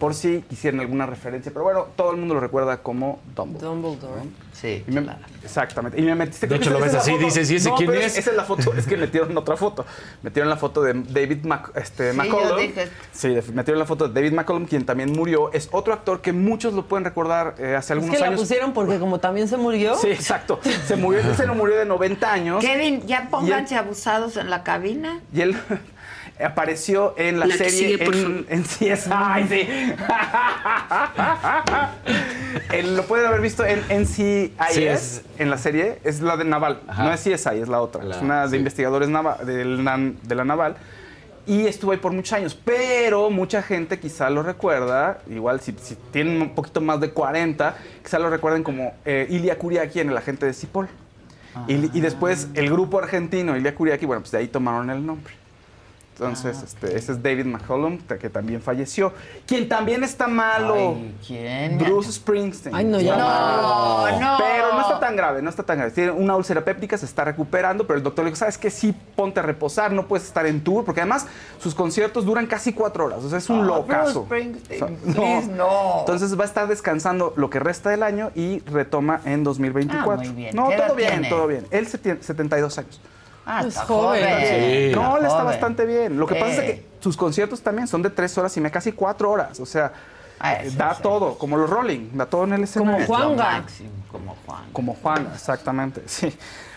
por si quisieran alguna referencia. Pero bueno, todo el mundo lo recuerda como Dumbledore. Dumbledore. Sí, Y me- Exactamente. Y me metiste. De hecho, que lo ves es la así, dices, ¿y ese No, quién es? Esa es la foto. Es que metieron otra foto. Metieron la foto de David Mac, este, Sí, McCollum. yo dije- Sí, metieron la foto de David McCollum, quien también murió. Es otro actor que muchos lo pueden recordar eh, hace Es algunos que la años. pusieron porque como también se murió. Sí, exacto. Se murió, ese no murió de 90 años. Kevin, ya pónganse abusados en la cabina. Y él apareció en la, La que serie sigue, por en, en CSI. Sí. Lo pueden haber visto en NCIS, Sí, es- en la serie. Es la de Naval. Ajá. No es CSI, es la otra. La- es una de sí. investigadores nava- de la Naval. Y estuvo ahí por muchos años. Pero mucha gente quizá lo recuerda, igual si, si tienen un poquito más de 40, quizá lo recuerden como eh, Ilia Kuriaki en El Agente de Cipoll. Y, y después el grupo argentino, Ilia Kuriaki, bueno, pues de ahí tomaron el nombre. Entonces, Ah, este, ese es David McCollum, que también falleció. Quien también está malo. Ay, ¿quién? Bruce Springsteen. Ay, no, ya. No, no. Pero no está tan grave, no está tan grave. Tiene una úlcera péptica, se está recuperando, pero el doctor le dijo, ¿sabes qué? Sí, ponte a reposar, no puedes estar en tour, porque además sus conciertos duran casi cuatro horas, o sea, es un Ah, locazo. Bruce Springsteen, O sea, please, no. Entonces va a estar descansando lo que resta del año y retoma en 2024. Ah, muy bien. No, ¿Qué edad todo bien, tiene? todo bien. Él se tiene 72 años. Ah, Pues está joven. joven. Sí. No, él está bastante bien. Lo que pasa es Eh. que sus conciertos también son de tres horas y me casi cuatro horas. O sea, Ah, eh, eso da sí. todo, como los Rolling, da todo en el escenario. Es lo Juanga. como Juan. Como Juan, exactamente, sí.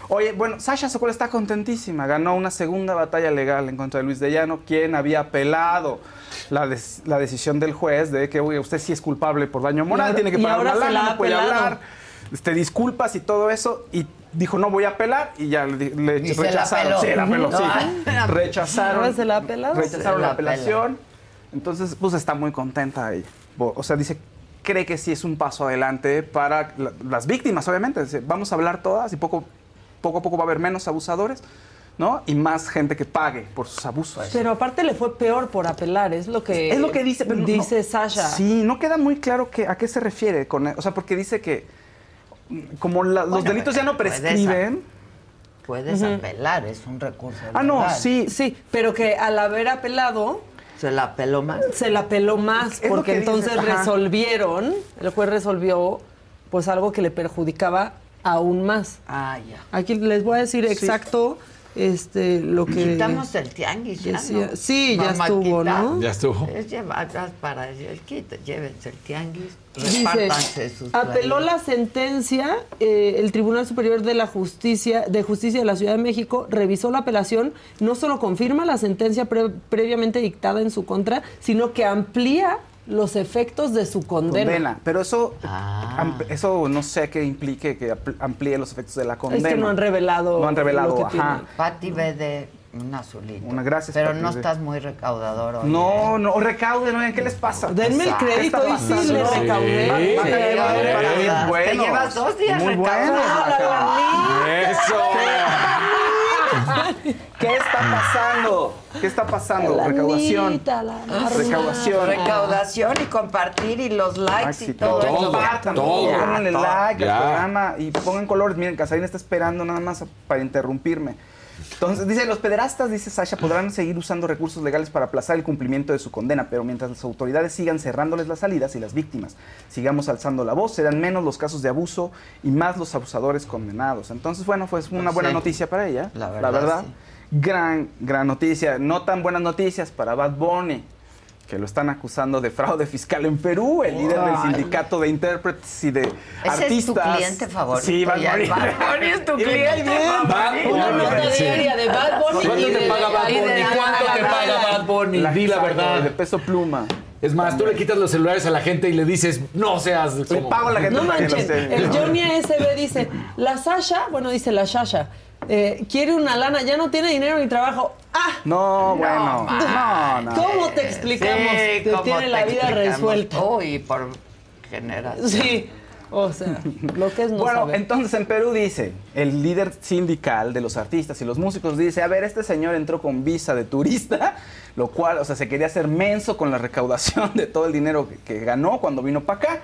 Oye, bueno, Sasha Sokol está contentísima. Ganó una segunda batalla legal en contra de Luis de Llano, quien había apelado la, des- la decisión del juez de que, oye, usted sí es culpable por daño moral, ahora- tiene que pagar una lana, no puede hablar, este, disculpas y todo eso. Y dijo, no voy a apelar, y ya le, le Y se la rechazaron. Sí, la apeló, No, sí. Rechazaron. ¿Ahora se la apelado? Rechazaron Se la la apela. apelación. Entonces, pues está muy contenta ella. O sea, dice cree que sí es un paso adelante para la- las víctimas, obviamente. Dice, Vamos a hablar todas y poco, poco a poco va a haber menos abusadores, ¿no? Y más gente que pague por sus abusos. Pero aparte le fue peor por apelar, es lo que Es lo que dice, pero no- dice Sasha. Sí, no queda muy claro que, a qué se refiere con, o sea, porque dice que como la- los delitos ya no puedes prescriben. Puedes apelar, es un recurso. Ah, no, sí. Sí, pero que al haber apelado Se la apeló más. se la peló más Es porque entonces ajá. resolvieron, el juez resolvió pues algo que le perjudicaba aún más. Ah, ya. Aquí les voy a decir exacto este lo que Quitamos el tianguis ya, decía. ¿no? Sí, ya estuvo. ¿no? Ya estuvo. Es llevar para el kit, llévense el tianguis, Dice, sus apeló la sentencia, eh, el Tribunal Superior de la Justicia de Justicia de la Ciudad de México revisó la apelación, no solo confirma la sentencia pre- previamente dictada en su contra, sino que amplía los efectos de su condena. Condena. Pero eso, Ah. eso no sé qué implique que amplíe los efectos de la condena. Es que no han revelado. No han revelado, lo que ajá. tiene. Pati ve de un azulito. Una gracias, Pero Pati no estás muy recaudador hoy. No, no, recauden, ¿qué les pasa? Denme el crédito, ¿Qué y sí le recaudé. Sí, bien te llevas dos días recaudando. ¡Eso! ¿Qué está pasando? ¿Qué está pasando? Recaudación. La marna. Recaudación. Recaudación y compartir y los likes y todo, Todo, eso. Compartan, todo. Pónganle like Ya. al programa y pongan colores. Miren, Casarín está esperando nada más para interrumpirme. Entonces, dice, los pederastas, dice Sasha, podrán seguir usando recursos legales para aplazar el cumplimiento de su condena, pero mientras las autoridades sigan cerrándoles las salidas y las víctimas sigamos alzando la voz, serán menos los casos de abuso y más los abusadores condenados. Entonces, bueno, pues una buena Sí. noticia para ella. La verdad, sí. Gran, gran noticia. No tan buenas noticias para Bad Bunny, que lo están acusando de fraude fiscal en Perú, el líder del sindicato de intérpretes y de Ese artistas. es tu cliente favorito. Sí, Bad. Bunny. Bad Bunny es tu cliente bien. favorito. Una Bunny. nota diaria de Bad Bunny. ¿Cuánto te paga Bad Bunny? ¿Cuánto te paga Bad Bunny? Di la verdad. De peso pluma. Es más, tú le quitas los celulares a la gente y le dices, no seas. Le pago a la gente No para que lo manches, el Johnny ASB dice, la Sasha, bueno, dice la Sasha, eh, quiere una lana, ya no tiene dinero ni trabajo. ¡Ah! No, bueno. No, no. ¿Cómo te explicamos Sí, que ¿cómo tiene la vida resuelta? Uy, por generación. Sí, o sea, lo que es no Bueno, saber. entonces en Perú dice, el líder sindical de los artistas y los músicos dice, a ver, este señor entró con visa de turista, lo cual, o sea, se quería hacer menso con la recaudación de todo el dinero que, que ganó cuando vino para acá.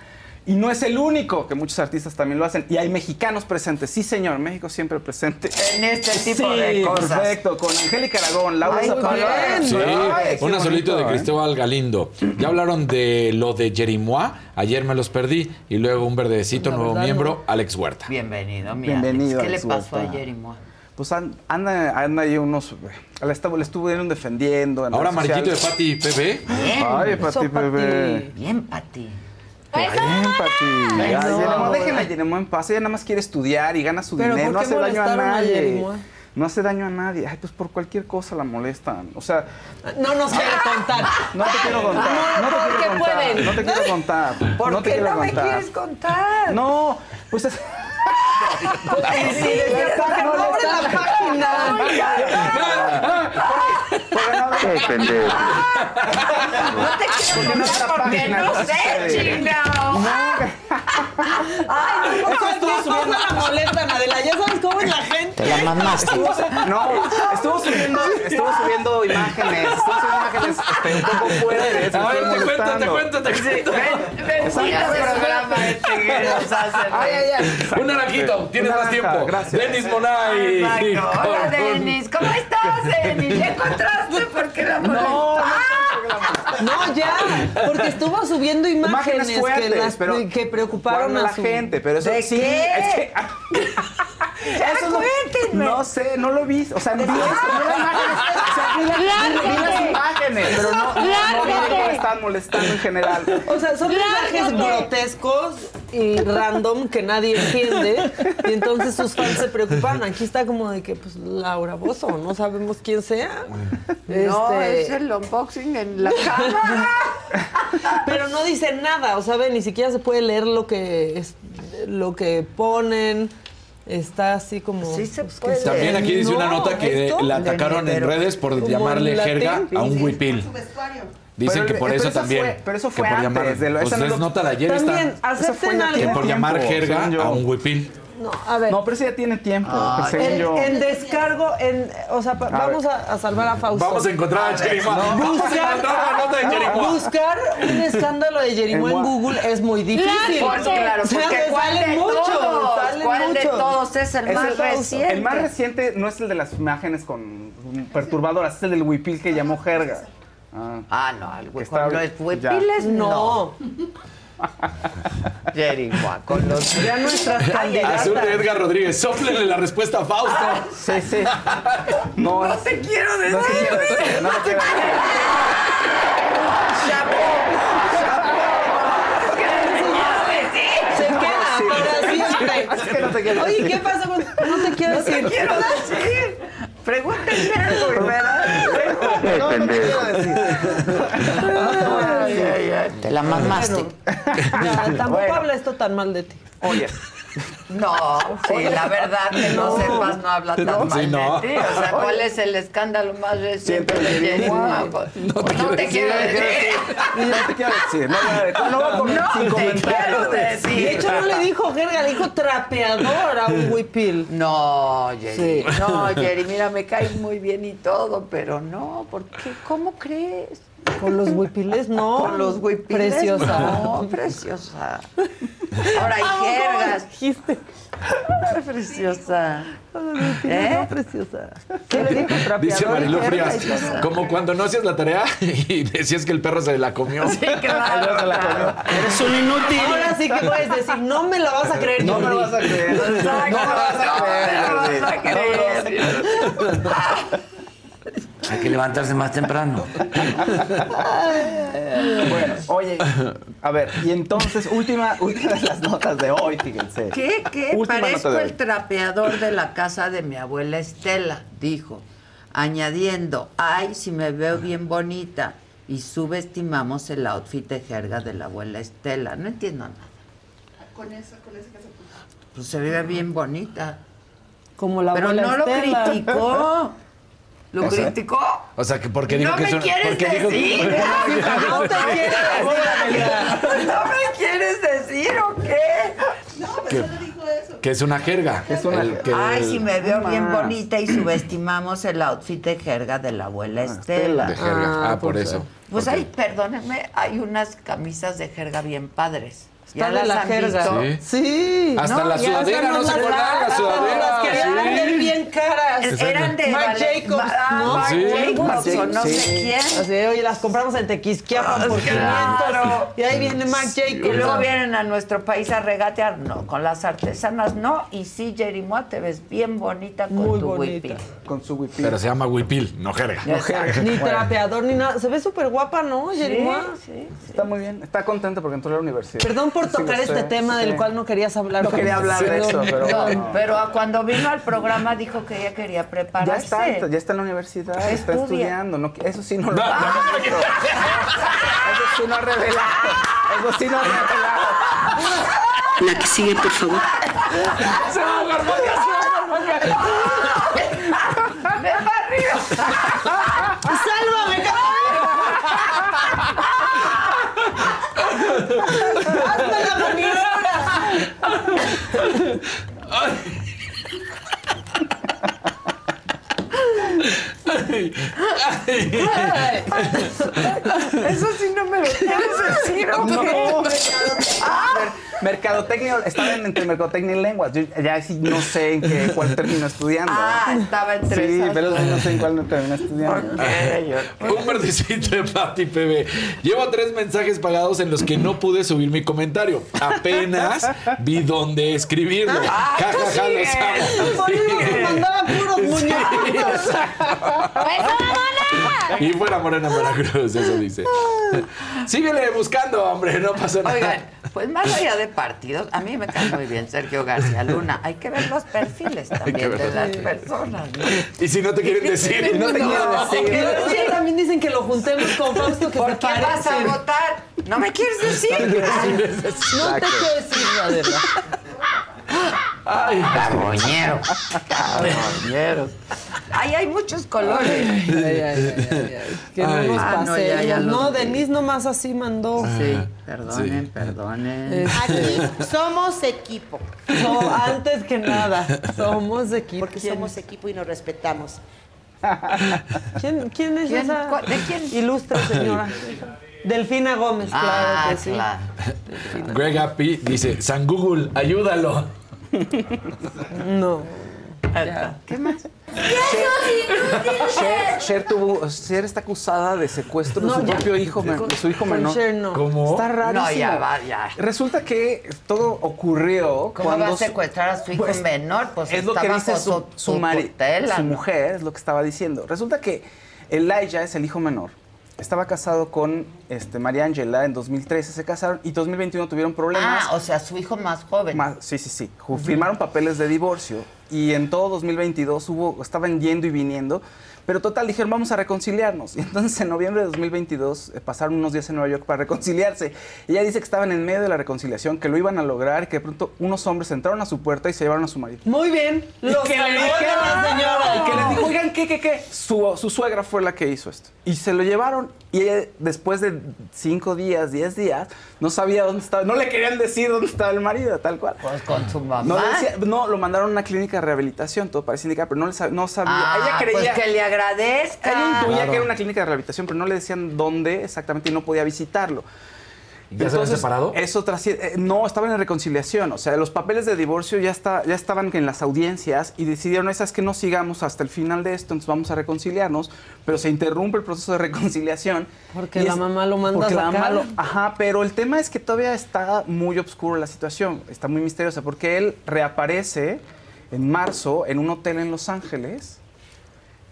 Y no es el único, que muchos artistas también lo hacen. Y hay mexicanos presentes. Sí, señor, México siempre presente. En este tipo Sí, de cosas. perfecto. Con Angélica Aragón, Laura Zapata. Sí, Ay, una solito de ¿eh? Cristóbal Galindo. Ya hablaron de lo de Jerimois, ayer me los perdí, y luego un verdecito, nuevo verdad, miembro, Alex Huerta. Bienvenido, mi Bienvenido, Alex. ¿Qué le Alex pasó Huerta. ayer y moi? Pues an- anda, anda ahí unos... Le, le estuvieron defendiendo. en Ahora redes Mariquito de. Pati PB. Bien. Ay, Pati. Bien, Pati. Ay, Eso. Yeremo, déjenla a Yeremo en paz. Ella nada más quiere estudiar y gana su Pero dinero. ¿por No hace daño a nadie. No hace daño a nadie. Ay, pues por cualquier cosa la molestan. O sea, No nos quiere contar. no te quiero contar. No, No, te quiero contar. pueden. No te quiero contar. ¿Por no qué no me quieres contar? No, pues es... Ay, sí, no abre la página. Qué pendejo. No te quiero contar porque no sé, chingao. Ay, no, Eso estuvo subiendo la molestan, Adela. Ya sabes cómo es la gente. Te la mamaste. No, estuvo subiendo, estuvo subiendo imágenes, estuvo subiendo imágenes este, un poco fuera de eso. A ver, te cuento, te cuento, te cuento. Bendito programa este que nos hace Ay, ay, ay. Un naranjito, tienes más tiempo. gracias. Denis Monay. Hola, Denis. ¿Cómo estás, Denis? ¿Ya encontraste por qué la No, molestaste? No, ya, porque estuvo subiendo imágenes, Imágenes fuertes, que, las- pero que preocuparon a la su... gente, pero eso ¿De sí, qué? es que Ya, Eso no- cuéntenme. No sé, no lo vi. O sea, vi, vi las imágenes. O sea, vi, la- vi- vi las imágenes, pero no, no, no vi de que me estaban molestando en general. O sea, son mensajes grotescos y random que nadie entiende. Y entonces sus fans se preocupan. Aquí está como de que, pues, Laura Bozo, no sabemos quién sea. No, Este, es el unboxing en la cámara. Pero no dice nada, o sea, ni siquiera se puede leer lo que, es, lo que ponen. Está así como... Sí se pues, que puede. También aquí dice una No, nota que ¿esto? la atacaron en redes por llamarle jerga a un huipil. Dicen Pero- que por eso eso también. fue- pero eso que fue por antes llamar, de lo- pues esa no es nota de ayer También, está. acepten algo. Que por llamar jerga yo. a un huipil. No, a ver. No, pero eso ya tiene tiempo. pues, según en, yo. en descargo, en, o sea, A vamos a, a salvar a Fausto. Vamos a encontrar a Jerimoa. No. Vamos a encontrar la nota de no, buscar un escándalo de Jerimoa en Google es muy difícil. Pues claro, O sea, porque me ¿cuál salen de muchos, todos? salen ¿Cuál de muchos. todos es el Es más el, reciente? el más reciente no es el de las imágenes con perturbadoras, es el del huipil que llamó jerga. Ah, Ah, no, el huipil, los ya. huipiles no. Jerimoa, con los... Ya nuestras candidatas. Azul de Edgar Rodríguez. Sóplenle la respuesta a Fausto. Sí, sí. No, No te quiero decir. no te quiero decir, no te quiero decir. Se queda para siempre. Es que no te quiero Oye, decir. ¿qué pasa con.? No te quiero No te decir. quiero decir. Pregúntenme algo, ¿verdad? No, no te quiero decir. Ay, ay, ay, Te la mamaste. Ya, tampoco Bueno. habla esto tan mal de ti. Oye, No, sí, la verdad que no, sepas no habla tan No, mal sí, no. de ti. O sea, ¿cuál es el escándalo más reciente de Jerimoa? No te quiero decir. no te quiero decir. No, no, no, no, No sin comentarios. quiero De hecho, no le dijo jerga, le dijo trapeador a un huipil. No, Jerry. Sí. No, Jerry, mira, me caes muy bien y todo, pero no, ¿por qué? ¿Cómo crees? Con los huipiles, no. Con los huipiles. Preciosa. No, preciosa. Ahora hay jergas. Dijiste. Preciosa. ¿Eh? Preciosa. ¿Qué le dijo trapeador? Dice jerga? Frías, como cuando no hacías la tarea y decías que el perro se la comió. Sí, claro. claro. Eres un inútil. Ahora sí que puedes decir, no me lo vas a creer, No me lo vas a creer. No me lo vas a creer. No me Jordi. vas a creer. Hay que levantarse más temprano. Bueno, oye, a ver, y entonces, última, última de las notas de hoy, fíjense. ¿Qué? ¿Qué? Última Parezco el trapeador de la casa de mi abuela Estela, dijo, añadiendo, ay, si me veo bien bonita. Y subestimamos el outfit de jerga de la abuela Estela. No entiendo nada. Con eso, con eso que se puso. Pues se ve bien bonita. Como la Pero abuela no lo criticó. ¿Lo O sea, criticó? O sea, que porque dijo no que me es una. quieres porque dijo- decir. No te decir, amiga. ¿No me quieres decir o qué? que, que es una jerga. Es una- El que- Ay, si me veo No bien bonita y subestimamos el outfit de jerga de la abuela Estela. De jerga. Ah, por pues, eso. Pues Ok. hay, perdónenme, hay unas camisas de jerga bien padres. ¿Ya Está de las la jerga. Sí. Sí. Hasta la ya sudadera, ¿no se la- acuerdan? La sudadera, Las querían sí. vender bien caras. Eran de Marc Jacobs, Ah, ¿no? Marc Sí. Jacobs o no Sí. sé quién. Así, oye, las compramos en Tequisquiapan por 500. Claro. Y ahí viene Marc Y luego Jacobs. vienen a nuestro país a regatear, no, con las artesanas no, y sí, Jerimoa, te ves bien bonita con Muy tu bonita. huipil. Con su huipil. Pero se llama huipil, no jerga. Exacto. Ni trapeador ni nada. Se ve súper guapa, ¿no, Jerimoa? Sí, sí. Está muy bien. Está contenta porque entró a la universidad. Perdón por Sí, lo tocar sé, este tema sí. del cual no querías hablar. No quería hablar de eso, pero No, pero cuando vino al programa dijo que ella quería Ya prepararse. está, ya está en la universidad, ¿Qué está estudia? estudiando. No, eso sí no lo No, no, Eso sí no ha revelado. Eso sí no ha revelado. La que sigue, por favor. ¡Me barrio! ¡Sálvame, cabrón! ¡Hazme la maniobra! Eso sí no me lo quieres decir, ¿o No. Mercadotecnia, estaba en- entre mercadotecnia y lenguas. Yo ya sí no sé en qué, cuál terminó estudiando. Ah, estaba entre Sí, esas pero no sé en cuál no terminó estudiando. Un verdecito de Pati PB. Llevo tres mensajes pagados en los que no pude subir mi comentario. Apenas vi dónde escribirlo. Ah, Ja, ja, ja, los amo. Por eso Sí. me mandaban puros muñequitos. ¡Eso, mamona! Y fuera Morena Veracruz, eso dice. Síguele buscando, hombre, no pasa nada. Oigan, pues más allá de partidos, a mí me cae muy bien Sergio García Luna. Hay que ver los perfiles también de las personas. ¿no? Y si no te quieren decir. No te quiero decir. Ya también dicen que lo juntemos con Fausto que ¿Por se qué vas a votar? ¿No me quieres decir? No te quiero decir la verdad. Ay, Carroñero. Carroñeros. Ahí hay muchos colores. Ay, ay, ay, ay, ay. Que no nos Ah, no, pasemos. ya, ya No. Denise nomás así mandó. Sí, perdonen, perdonen. Este, Aquí somos equipo. no, antes que nada, somos equipo. Porque ¿Quién- somos equipo y nos respetamos. ¿Quién, quién es ¿Quién? esa? ¿Cuál- de quién? Ilustre señora. Delfina Gómez, claro Ah, que sí. claro. Greg Appy dice, San Google, ayúdalo. No. ¿Qué más? Cher, Cher tuvo, Cher está acusada de secuestro de No, su ya. propio hijo, de su hijo Con menor. Cher no. ¿Cómo? Está rarísimo. No, ya va, ya. Resulta que todo ocurrió ¿Cómo cuando va a su- secuestrar a su hijo Pues, menor? Pues es lo que dice su, su, mari- su ¿no? mujer, es lo que estaba diciendo. Resulta que Elijah es el hijo menor. Estaba casado con este, María Ángela en 2013, se casaron y 2021 tuvieron problemas. Ah, o sea, su hijo más joven. Más- sí, sí, sí. Firmaron papeles de divorcio y en todo 2022 hubo, estaban yendo y viniendo, pero total dijeron vamos a reconciliarnos. Y entonces en noviembre de 2022 eh, pasaron unos días en Nueva York para reconciliarse. Y ella dice que estaban en medio de la reconciliación, que lo iban a lograr, que de pronto unos hombres entraron a su puerta y se llevaron a su marido. Muy bien. Y Los que le dijeron la señora. Y que les dijo, oigan, ¿qué, qué, qué? Su, su suegra fue la que hizo esto. Y se lo llevaron. Y ella, después de cinco días, diez días, no sabía dónde estaba. No le querían decir dónde estaba el marido, tal cual. Pues con su mamá. No, decía- no, lo mandaron a una clínica de rehabilitación, todo parece indicar, pero no, le sab- no sabía. Ah, ella creía. pues que le agradezca. Claro. que era una clínica de rehabilitación, pero no le decían dónde exactamente y no podía visitarlo. ¿Ya se habían separado? Eso eh, no, estaban en reconciliación. O sea, los papeles de divorcio ya, está, ya estaban en las audiencias y decidieron, esas que no sigamos hasta el final de esto, entonces vamos a reconciliarnos, pero se interrumpe el proceso de reconciliación. Porque la es- mamá lo manda porque a la mamá lo- Ajá, pero el tema es que todavía está muy oscuro la situación, está muy misteriosa, porque él reaparece en marzo en un hotel en Los Ángeles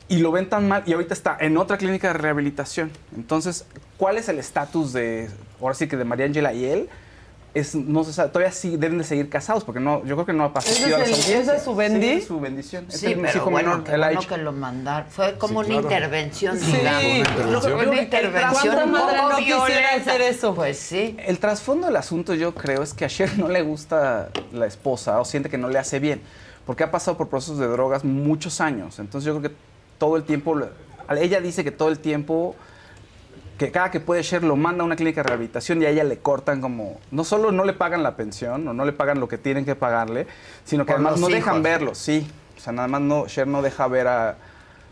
y lo ven tan mal y ahorita está en otra clínica de rehabilitación. Entonces, ¿cuál es el estatus de, ahora sí que de María Ángela y él? Es, no se sabe, todavía sí deben de seguir casados porque no, yo creo que no ha pasado. ¿Ese es el- ese es su bendi? Sí, su bendición. Sí, Este pero hijo bueno, menor, bueno Elijah. que lo mandaron. Fue como Sí, una claro. intervención, Sí, digamos. una intervención. Una intervención ¿Cuánta un madre no quisiera hacer eso? Pues sí. El trasfondo del asunto yo creo es que a Cher no le gusta la esposa o siente que no le hace bien, porque ha pasado por procesos de drogas muchos años. Entonces yo creo que todo el tiempo, ella dice que todo el tiempo, que cada que puede Cher lo manda a una clínica de rehabilitación y a ella le cortan como, no solo no le pagan la pensión o no le pagan lo que tienen que pagarle, sino que Por además no dejan verlo, sí. O sea, nada más no, Cher no deja ver a-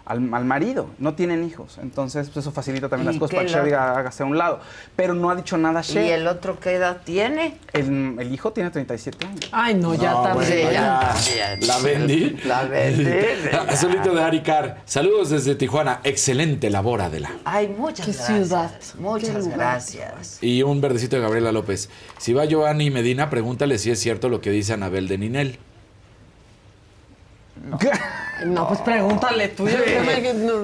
al, al marido, no tienen hijos. Entonces pues eso facilita también las ¿Y cosas para que lo- diga, hágase a un lado. Pero no ha dicho nada Cher. ¿Y el otro qué edad tiene? El, el hijo tiene 37 años. Ay, no, ya No, también. bueno, ya, ya. ya. La vendí. La vendí. Azulito de Aricar. Saludos desde Tijuana. Excelente labor, Adela. Ay, muchas Qué gracias. ciudad, Muchas gracias. Y un verdecito de Gabriela López. Si va Giovanni Medina, pregúntale si es cierto lo que dice Anabel de Ninel. No, pues pregúntale tú. Yo no,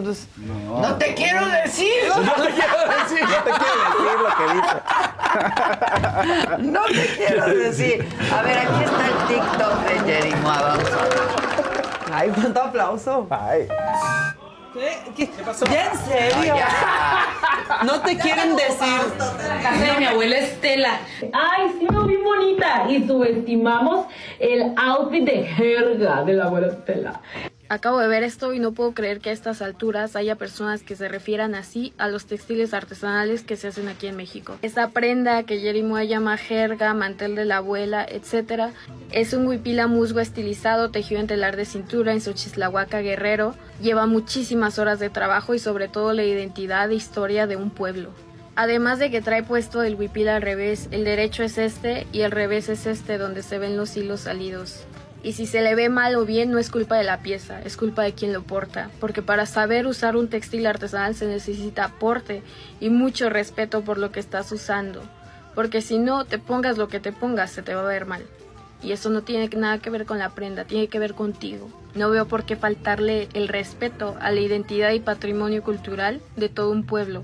pues- No te quiero decir. No te quiero decir, no te quiero decir lo que dice. No te quiero decir. A ver, aquí está el TikTok de Jerimoa. Vamos a ver. Ay, cuánto aplauso. Ay. ¿Qué? ¿Qué pasó? ¿Ya en serio? No te quieren decir. casa de mi abuela Estela. Ay, sí, me vi bonita. Y subestimamos el outfit de jerga de la abuela Estela. Acabo de ver esto y no puedo creer que a estas alturas haya personas que se refieran así a los textiles artesanales que se hacen aquí en México. Esta prenda que Jerimoa llama jerga, mantel de la abuela, etc., es un huipila musgo estilizado tejido en telar de cintura en Xochislahuaca Guerrero. Lleva muchísimas horas de trabajo y sobre todo la identidad e historia de un pueblo. Además de que trae puesto el huipil al revés, el derecho es este y el revés es este donde se ven los hilos salidos. Y si se le ve mal o bien no es culpa de la pieza, es culpa de quien lo porta, porque para saber usar un textil artesanal se necesita aporte y mucho respeto por lo que estás usando, porque si no te pongas lo que te pongas se te va a ver mal. Y eso no tiene nada que ver con la prenda, tiene que ver contigo. No veo por qué faltarle el respeto a la identidad y patrimonio cultural de todo un pueblo.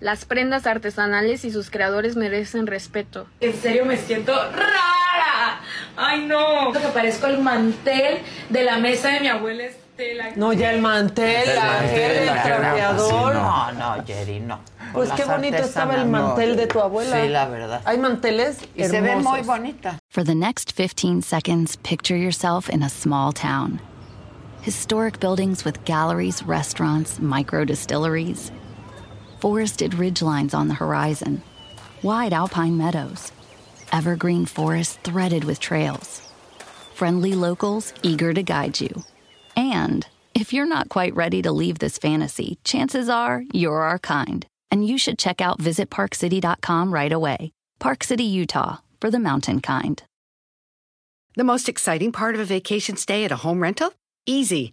Las prendas artesanales y sus creadores merecen respeto. En serio me siento rara. Ay, no. Que parezco el mantel de la mesa de mi abuela Estela. No, ya el mantel, la el trapeador. No, no, Jerry, no. Pues qué bonito estaba el mantel de tu abuela. Sí, la verdad. Hay manteles Y se ve hermosos. muy bonita. For the next 15 seconds, picture yourself in a small town. Historic buildings with galleries, restaurants, micro distilleries. Forested ridgelines on the horizon. Wide alpine meadows. Evergreen forests threaded with trails. Friendly locals eager to guide you. And if you're not quite ready to leave this fantasy, chances are you're our kind. And you should check out visitparkcity.com right away. Park City, Utah, for the mountain kind. The most exciting part of a vacation stay at a home rental? Easy.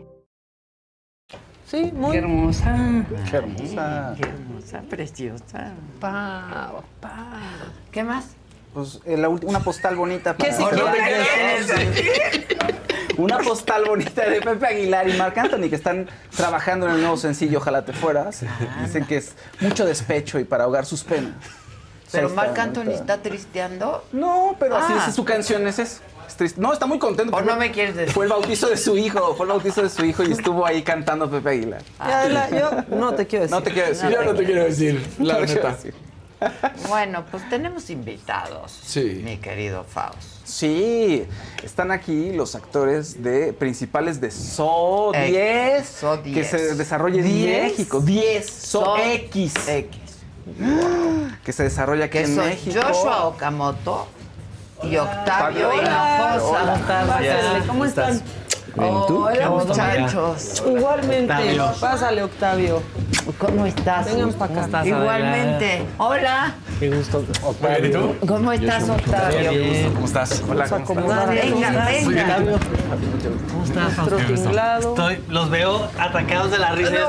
Sí, muy Qué hermosa. Qué hermosa. Qué hermosa, preciosa. Pau, pau. ¿Qué más? Pues eh, la una postal bonita ¿Qué para... si quieres Una postal bonita de Pepe Aguilar y Marc Anthony que están trabajando en el nuevo sencillo Ojalá te fueras. Dicen que es mucho despecho y para ahogar sus penas. ¿Pero Marc está Anthony está tristeando? No, pero así Ah. es su canción, es eso. Es triste. No, está muy contento. ¿O no me quieres decir? Fue el bautizo de su hijo, fue el bautizo de su hijo y estuvo ahí cantando Pepe Aguilar. Ya, la- yo no te quiero decir. No te quiero decir. Yo no te quiero decir, No la quiero neta. decir. Bueno, pues tenemos invitados. Sí. Mi querido Faust. Sí, están aquí los actores de principales de So X, 10, So que 10. se desarrolla en 10. México. 10, So, So X. X. Que se desarrolla aquí Que en México. Joshua Okamoto y Octavio Hola. Hinojosa. Hola. ¿cómo están? Hola, muchachos. Igualmente. Octavio. Pásale, Octavio. ¿Cómo estás? Vengan para acá. Igualmente. Hola. Qué gusto. Muy bien, ¿y tú? ¿Cómo estás, Octavio? Bien. ¿Cómo estás? Hola, ¿cómo estás? Venga, ¿Cómo estás? venga. Octavio. ¿Cómo estás? Tinglado. Estoy, los veo atacados de la risa.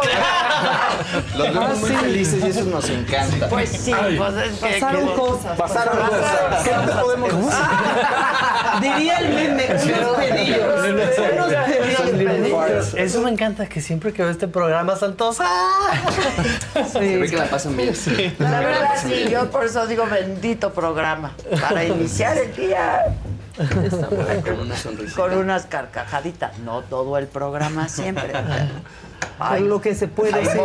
Los vemos Ah, muy sí. felices y eso nos encanta. Pues sí, pues es que... Pasaron que- cosas. Pasaron cosas. ¿Qué no te podemos Diría el meme, unos pedillos. Eso me encanta, que siempre que veo este programa están todos. ¡ah! Se ve que la pasan bien. La verdad sí, yo por eso digo bendito programa. Para iniciar el día Con una sonrisa. con unas carcajaditas. No todo el programa siempre. Con lo que se puede hacer.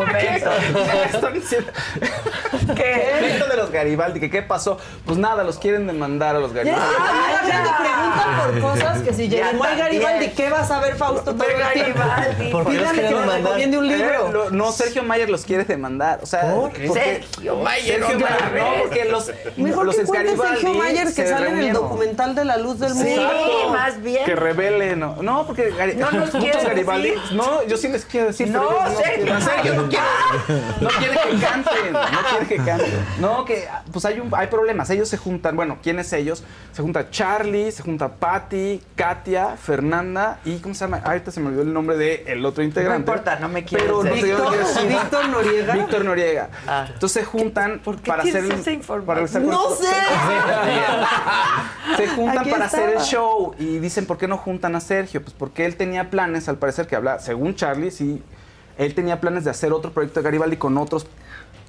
¿Qué? Esto de los Garibaldi, que qué pasó. Pues nada, los quieren demandar a los Garibaldi. ya, ya, te preguntan por cosas que si Jeremiah también. Garibaldi, ¿qué va a saber Fausto todo el tiempo? Garibaldi. ¿Por qué los Pídale que mandar? recomiende un libro. lo- no, Sergio Mayer los quiere demandar. O sea, porque- Sergio Mayer Sergio otra Mayer, no, porque los, Mejor los que Sergio Mayer que sale en el documental de La Luz del Sí, Mundo. Exacto. más bien. Que revele, no. No, porque No nos muchos Garibaldi. decir. No, yo sí les quiero decir. No, Sergio quieren. Sergio no quiere, no quiere que canten. No quiere que canten. No, que pues hay, un, hay problemas. Ellos se juntan. Bueno, ¿quiénes ellos? Se junta Charlie, se junta Patty, Katia, Fernanda y ¿cómo se llama? Ah, Ahorita se me olvidó el nombre del otro integrante. No importa, no me quieres Pero no decir. sé, yo no quiero decir. Víctor Noriega. Víctor Noriega. Ah. Entonces se juntan ¿Por qué para hacer esa información? ¡No sé! se juntan Aquí para hacer el show y dicen ¿por qué no juntan a Sergio? Pues porque él tenía planes, al parecer que habla, según Charlie, sí, él tenía planes de hacer otro proyecto de Garibaldi con otros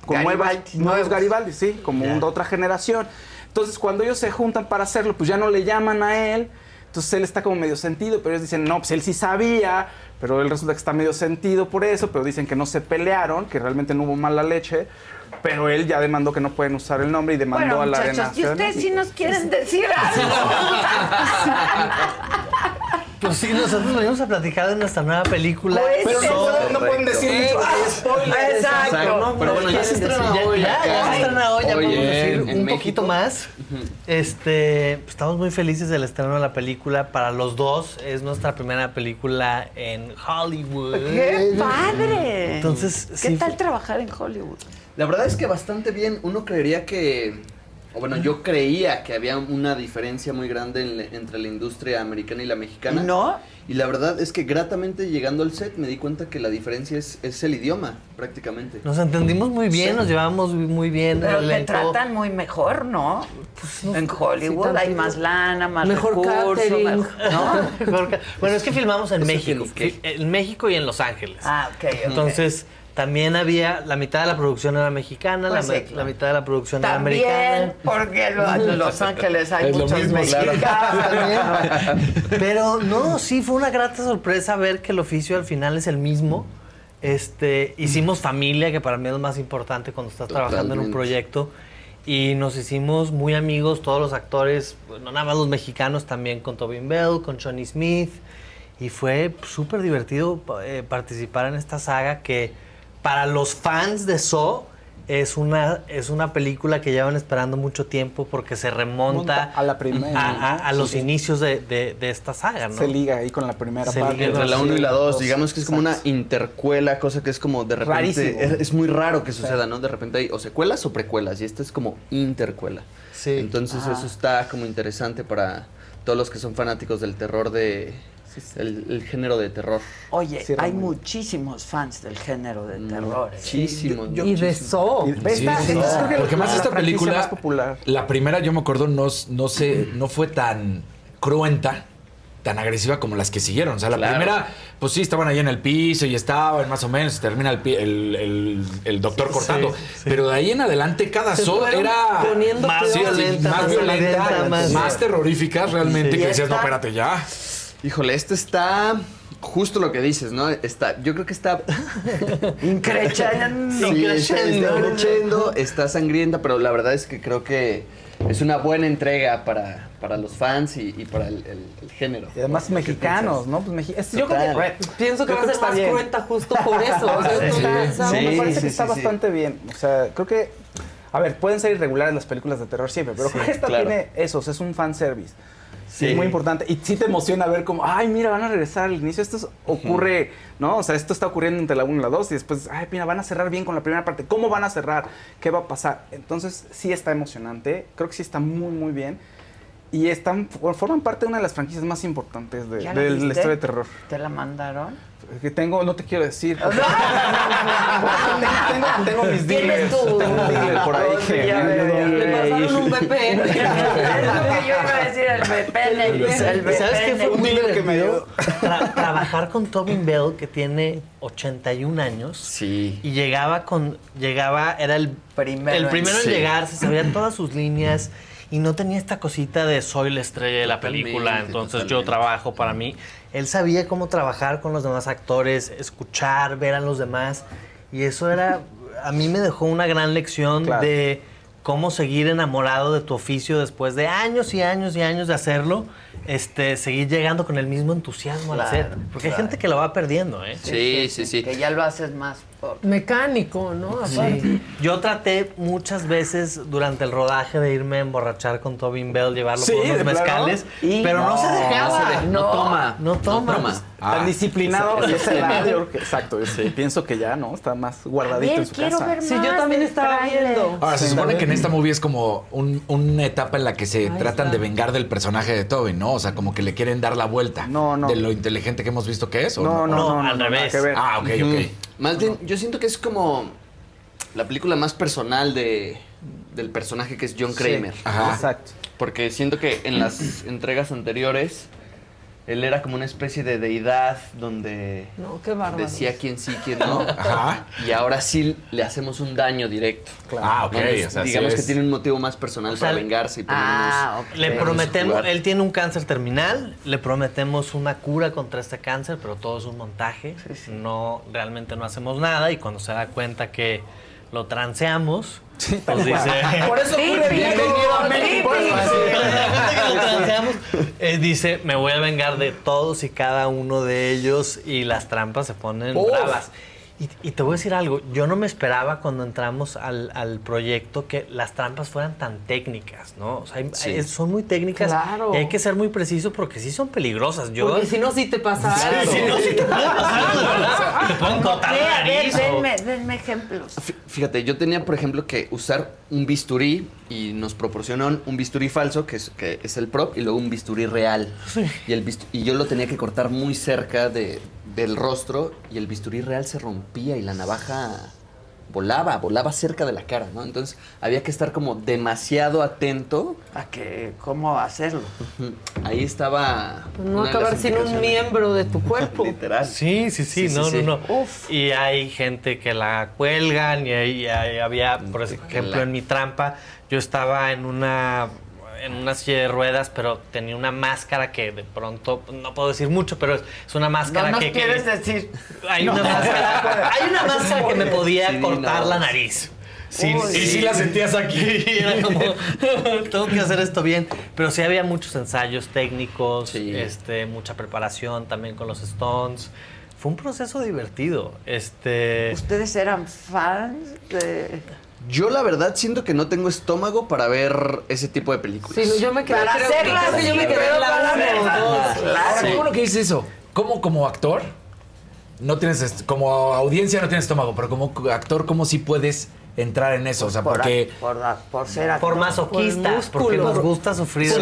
con nuevas- Garibaldi, nuevos nuevos. Garibaldi, sí, como Ya. un- de otra generación. Entonces, cuando ellos se juntan para hacerlo, pues ya no le llaman a él. Entonces él está como medio sentido, pero ellos dicen, no, pues él sí sabía, pero él resulta que está medio sentido por eso, pero dicen que no se pelearon, que realmente no hubo mala leche, pero él ya demandó que no pueden usar el nombre y demandó Bueno, a la muchachos, Arena y ustedes sí nos quieren decir algo. Pues sí, nosotros venimos a platicar de nuestra nueva película. Pues, Pero no, no pueden decir mucho, hay spoilers. Exacto. No, Pero bueno, ya se estrena hoy Ya, ya se estrena hoy, ya podemos decir un México. poquito más. Este, pues, estamos muy felices del estreno de la película. Para los dos, es nuestra primera película en Hollywood. ¡Qué padre! Entonces, ¿Qué sí, tal trabajar en Hollywood? La verdad es que bastante bien. Uno creería que, o bueno, yo creía que había una diferencia muy grande en entre la industria americana y la mexicana. ¿Y no? Y la verdad es que gratamente llegando al set me di cuenta que la diferencia es, es el idioma, prácticamente. Nos entendimos muy bien, Sí. nos llevamos muy bien. Pero te tratan muy mejor, ¿no? no, en Hollywood sí, hay más lana, más Mejor recursos, catering. mejor- ¿no? Bueno, es que filmamos en Eso México. En México y en Los Ángeles. Ah, ok, ok. Entonces, También había, la mitad de la producción era mexicana, Pues la, sí, me- claro. la mitad de la producción También, era americana. porque lo- en Los Ángeles hay Es muchos mismo, claro. mexicanos. Pero no, sí, fue una grata sorpresa ver que el oficio al final es el mismo. Este, hicimos familia, que para mí es lo más importante cuando estás trabajando en un proyecto. Y nos hicimos muy amigos, todos los actores, no nada más los mexicanos, también con Tobin Bell, con Johnny Smith. Y fue súper divertido eh, participar en esta saga que para los fans de Saw es una, es una película que llevan esperando mucho tiempo porque se remonta Monta a la primera, a, los Sí, inicios de, de- de esta saga, ¿no? Se liga ahí con la primera Se parte. Entre la 1 y la 2, Dos. digamos que es como una intercuela, cosa que es como de repente. Rarísimo. Es, es muy raro que suceda, ¿no? De repente hay o secuelas o precuelas, y esta es como intercuela. Sí. Entonces Ah. eso está como interesante para todos los que son fanáticos del terror de. El, el género de terror. Oye, Sí, hay muchísimos fans del género de terror. ¿eh? Muchísimos. Y de So. Sí, sí, sí. Porque más esta película, más popular. la primera yo me acuerdo no, no sé, no fue tan cruenta, tan agresiva como las que siguieron. O sea, la Claro. primera, pues sí, estaban ahí en el piso y estaban más o menos, termina el, el, el- el doctor Sí, cortando. sí, sí. Pero de ahí en adelante cada Se so fueron era poniendo más violenta, más, más violenta, violenta, más, más- terroríficas realmente, Sí. que decías, no, espérate ya. Híjole, este está justo lo que dices, ¿no? Está, yo creo que está Increchendo. Sí, está, está creciendo, está sangrienta, pero la verdad es que creo que es una buena entrega para, para los fans y, y para el, el- el género. Y además mexicanos, ¿no? Pues mexi- es- yo creo que Pienso que Yo va a ser más bien. cruenta justo por eso. O sea, Sí, está- sí, me parece sí, que está sí, sí. bastante bien. O sea, creo que. A ver, pueden ser irregulares las películas de terror siempre, pero Sí, creo que esta claro. tiene esos, es un fanservice. Sí. Sí. Es muy importante. Y sí te emociona ver como, ay, mira, van a regresar al inicio. Esto es- ocurre, ¿no? O sea, esto está ocurriendo entre la 1 y la 2 y después, ay, mira, van a cerrar bien con la primera parte. ¿Cómo van a cerrar? ¿Qué va a pasar? Entonces, sí está emocionante. Creo que sí está muy, muy bien. Y están, forman parte de una de las franquicias más importantes de, ¿Ya la de la historia de terror. ¿Te la mandaron? Que tengo, no te quiero decir. porque- tengo, tengo, tengo mis ¿Tienes dealers. tu- Tengo un dealer por ahí que me pasaron un VPN. Es lo que yo iba a decir, el VPN. El ¿Sabes qué fue muy dealer que me? Tra- trabajar con Tobin Bell, que tiene 81 años. Sí. Y llegaba con. Llegaba, era el Primero el en- primero en Sí. llegar, se sabía todas sus líneas y no tenía esta cosita de soy la estrella de la película, entonces yo trabajo para mí. Él sabía cómo trabajar con los demás actores, escuchar, ver a los demás. Y eso era. A mí me dejó una gran lección Claro. de cómo seguir enamorado de tu oficio después de años y años y años de hacerlo. Este, seguir llegando con el mismo entusiasmo al Claro, set. Porque hay gente que lo va perdiendo, ¿eh? Sí, sí, sí. Que ya lo haces más. Mecánico, ¿no? Sí. Yo traté muchas veces durante el rodaje de irme a emborrachar con Tobin Bell, llevarlo Sí, por unos mezcales, Y- pero no, se dejaba. no se de- no toma. No toma. No toma. Pues, Tan Ah, disciplinado creo que- exacto. yo Pienso que ya, ¿no? Está más guardadito ver, en su quiero casa. ver Sí, yo más también estaba viendo. Ahora, se Sí, supone que en esta movie es como un- una etapa en la que se tratan está. de vengar del personaje de Tobin, ¿no? O sea, como que le quieren dar la vuelta. No, no. De lo inteligente que hemos visto que es, ¿o No, no, No, no, no, al revés. Ah, ok, ok. Más bien, yo siento que es como la película más personal de, del personaje que es John Kramer. Sí, Ajá. Exacto. Porque siento que en las entregas anteriores él era como una especie de deidad donde No, qué bárbaro. decía quién sí, quién no. Ajá. Y ahora sí le hacemos un daño directo. Ah, ok. ¿no? Entonces, o sea, sí digamos que es- tiene un motivo más personal O sea, para vengarse y ponernos. Ah. Le prometemos, él tiene un cáncer terminal, le prometemos una cura contra este cáncer, pero todo es un montaje. No, realmente no hacemos nada y cuando se da cuenta que lo transeamos, pues dice... Por eso bienvenido a México. eh, dice, me voy a vengar de todos y cada uno de ellos y las trampas se ponen Uf. bravas. Y, y te voy a decir algo, yo no me esperaba cuando entramos al, al proyecto que las trampas fueran tan técnicas, ¿no? O sea, hay- Sí. hay- son muy técnicas Claro. y hay que ser muy preciso porque sí son peligrosas. Yo, Porque si no, sí te pasa Sí, algo. si no, sí te puede pasar. Te pueden cortar Sí, la nariz denme, denme ejemplos. Fí- Fíjate, yo tenía, por ejemplo, que usar un bisturí y nos proporcionaron un bisturí falso, que es, que es el prop, y luego un bisturí real. Y, el y yo lo tenía que cortar muy cerca de, del rostro y el bisturí real se rompía y la navaja volaba, volaba cerca de la cara, ¿no? Entonces había que estar como demasiado atento. ¿A que cómo hacerlo? Ahí estaba. No de las acabar sin un miembro de tu cuerpo. Literal. Sí, sí, sí, Sí, sí, no, sí. no, no. Y hay gente que la cuelgan y ahí había, por ejemplo, la- en mi trampa, yo estaba en una en una silla de ruedas, pero tenía una máscara que de pronto, no puedo decir mucho, pero es, es una máscara No nos que... que- quieres decir. Hay una máscara, hay una máscara que me podía Sí, cortar no. la nariz. Sin- Uy. Y sí la sentías aquí. Era como, tengo que hacer esto bien. Pero sí había muchos ensayos técnicos, este, mucha preparación también con los Stones. Fue un proceso divertido. Este, ¿Ustedes eran fans de...? Yo la verdad siento que no tengo estómago para ver ese tipo de películas. Sí, yo me quedé, Para creo, hacerlas creo que yo me quedé pero la para uno verlas, dos. claro. Ahora, qué bueno que dices eso. ¿Cómo como actor? No tienes, como audiencia no tienes estómago, pero como actor, ¿cómo sí puedes entrar en eso? O sea, Por, porque... por, por ser por actor. masoquistas, Por porque nos gusta sufrir.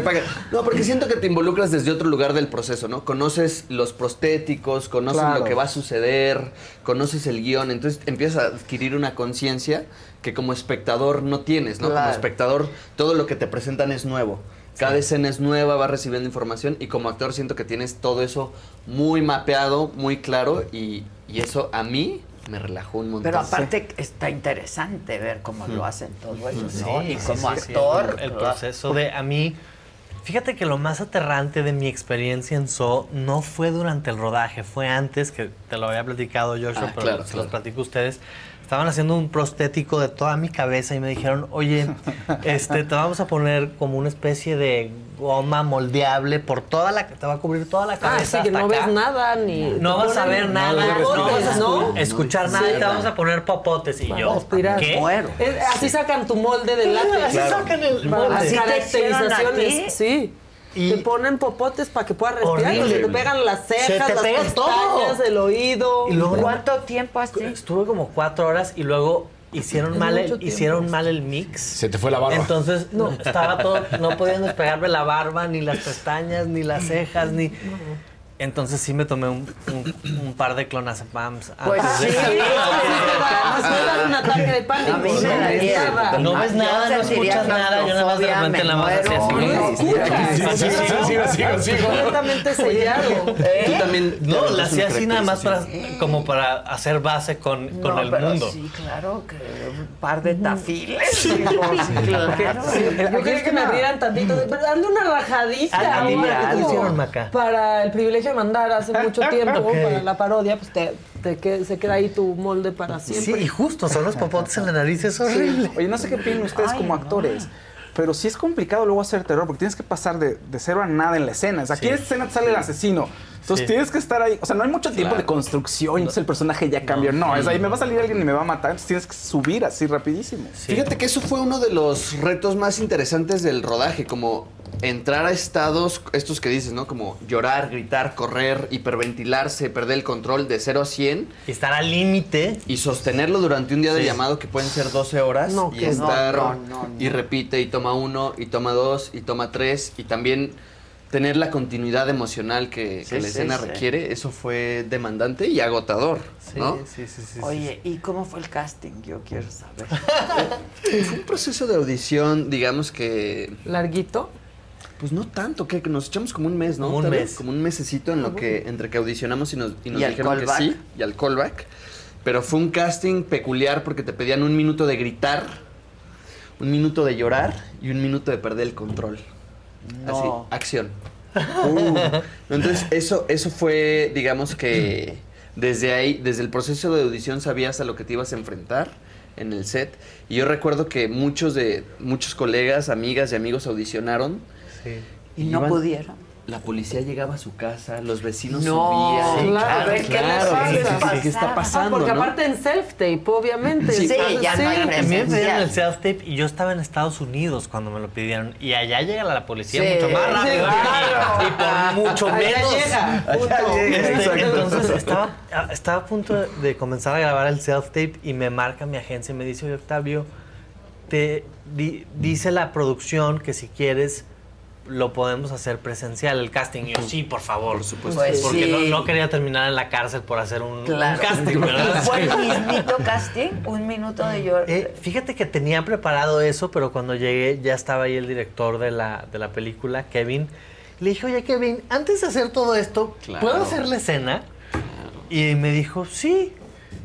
me paguen. No, porque siento que te involucras desde otro lugar del proceso, ¿no? Conoces los prostéticos, conoces Claro. lo que va a suceder, conoces el guion, entonces empiezas a adquirir una conciencia que como espectador no tienes, ¿no? Como espectador todo lo que te presentan es nuevo. Cada escena es nueva, vas recibiendo información y como actor siento que tienes todo eso muy mapeado, muy claro y, y eso a mí me relajó un montón. Pero aparte está interesante ver cómo lo hacen todo eso, ¿no? Sí, y como sí, sí, actor... el, el proceso de a mí. Fíjate que lo más aterrante de mi experiencia en So no fue durante el rodaje, fue antes, que te lo había platicado Joshua, Ah, pero claro, se claro. los platico a ustedes. Estaban haciendo un prostético de toda mi cabeza y me dijeron, oye, este, te vamos a poner como una especie de goma moldeable por toda la, te va a cubrir toda la Ah, cabeza. sí, que no acá. ves nada ni. No vas a ver nada, no vas a ¿no? escuchar nada y te vamos a poner popotes. Y yo. Es- así sacan tu molde de látex. Así Claro. sacan el molde. ¿Así te hicieron a ti? caracterizaciones. Sí. Te ponen popotes para que puedas respirar. Horrible. porque te pegan las Se cejas, te las pega pestañas, todo. el oído. Y luego- ¿Cuánto tiempo así? Estuve como cuatro horas y luego hicieron Es mal el, tiempo. hicieron mal el mix. Se te fue la barba. Entonces no, estaba todo, no podían despegarme la barba, ni las pestañas, ni las cejas, ni. Entonces sí me tomé un, un- un par de clonazepams. Pues antes de- sí, Además, me da un ataque de pánico. A mí me daría. Nada. No ves nada, no escuchas nada, yo nada más de repente la hacía así. ¿no? Sí, sí, sí, sí, sigo, sigo, sigo. Completamente sellado. Tú también. No, la hacía así nada más para, como para hacer base con, con No, el pero mundo. Sí, claro, que un par de tafiles. sí, claro. Yo quería que me abrieran tantito. Dale una rajadita. Ah. Para el privilegio mandar hace mucho tiempo, para la parodia, pues te, te que- se queda ahí tu molde para Sí, siempre. y justo, son los popotes en la nariz, es horrible. Oye, no sé qué opinan ustedes como actores. Pero sí es complicado luego hacer terror porque tienes que pasar de, de cero a nada en la escena. O sea, aquí en esta escena te sale el asesino. Entonces Sí. tienes que estar ahí. O sea, no hay mucho tiempo Claro. de construcción. Entonces el personaje ya cambió. No, es ahí me va a salir alguien y me va a matar. Entonces tienes que subir así rapidísimo. Fíjate que eso fue uno de los retos más interesantes del rodaje, como entrar a estados, estos que dices, ¿no? Como llorar, gritar, correr, hiperventilarse, perder el control de 0 a 100 Y estar al límite. y sostenerlo durante un día de llamado que pueden ser 12 horas No, y estar no, no, no. y repite y toma uno y toma dos y toma tres y también tener la continuidad emocional que, Sí, que la sí, escena sí. requiere, eso fue demandante y agotador, Sí, ¿no? sí, sí, sí, sí. Oye, ¿y cómo fue el casting? Yo quiero saber. Fue un proceso de audición, digamos que Larguito. Pues no tanto, que nos echamos como un mes, ¿no? Como un vez, mes. Como un mesecito en lo que, entre que audicionamos y nos, y nos ¿Y dijeron que callback? sí, y al callback. Pero fue un casting peculiar porque te pedían un minuto de gritar, un minuto de llorar y un minuto de perder el control. No. Así, acción. Uh. Entonces, eso, eso fue, digamos que desde ahí, desde el proceso de audición sabías a lo que te ibas a enfrentar en el set. Y yo recuerdo que muchos de muchos colegas, amigas y amigos audicionaron. Sí. ¿Y no iban- pudieron? La policía llegaba a su casa, los vecinos No, subían. claro, a ver, ¿qué claro, ¿qué- pasa? qué, qué está Ah, pasando? porque no? aparte en self-tape, obviamente. Sí, Entonces, ya no hay A mí me presencial. pidieron el self-tape y yo estaba en Estados Unidos cuando me lo pidieron. Y allá llega la policía Sí, mucho más sí, rápido. claro. y, por mucho Allá menos. llega. Este, entonces estaba, estaba a punto de, de comenzar a grabar el self-tape y me marca mi agencia y me dice, oye Octavio, te di- dice la producción que si quieres lo podemos hacer presencial, el casting. Y yo, sí, por favor. Por supuesto. Pues Porque sí. no, no quería terminar en la cárcel por hacer un, un Claro. casting, ¿verdad? ¿Fue el mismito casting? ¿Un minuto de llorar? Eh, fíjate que tenía preparado eso, pero cuando llegué ya estaba ahí el director de la, de la película, Kevin. Le dije, oye Kevin, antes de hacer todo esto, Claro. ¿puedo hacer la escena? Y me dijo, sí.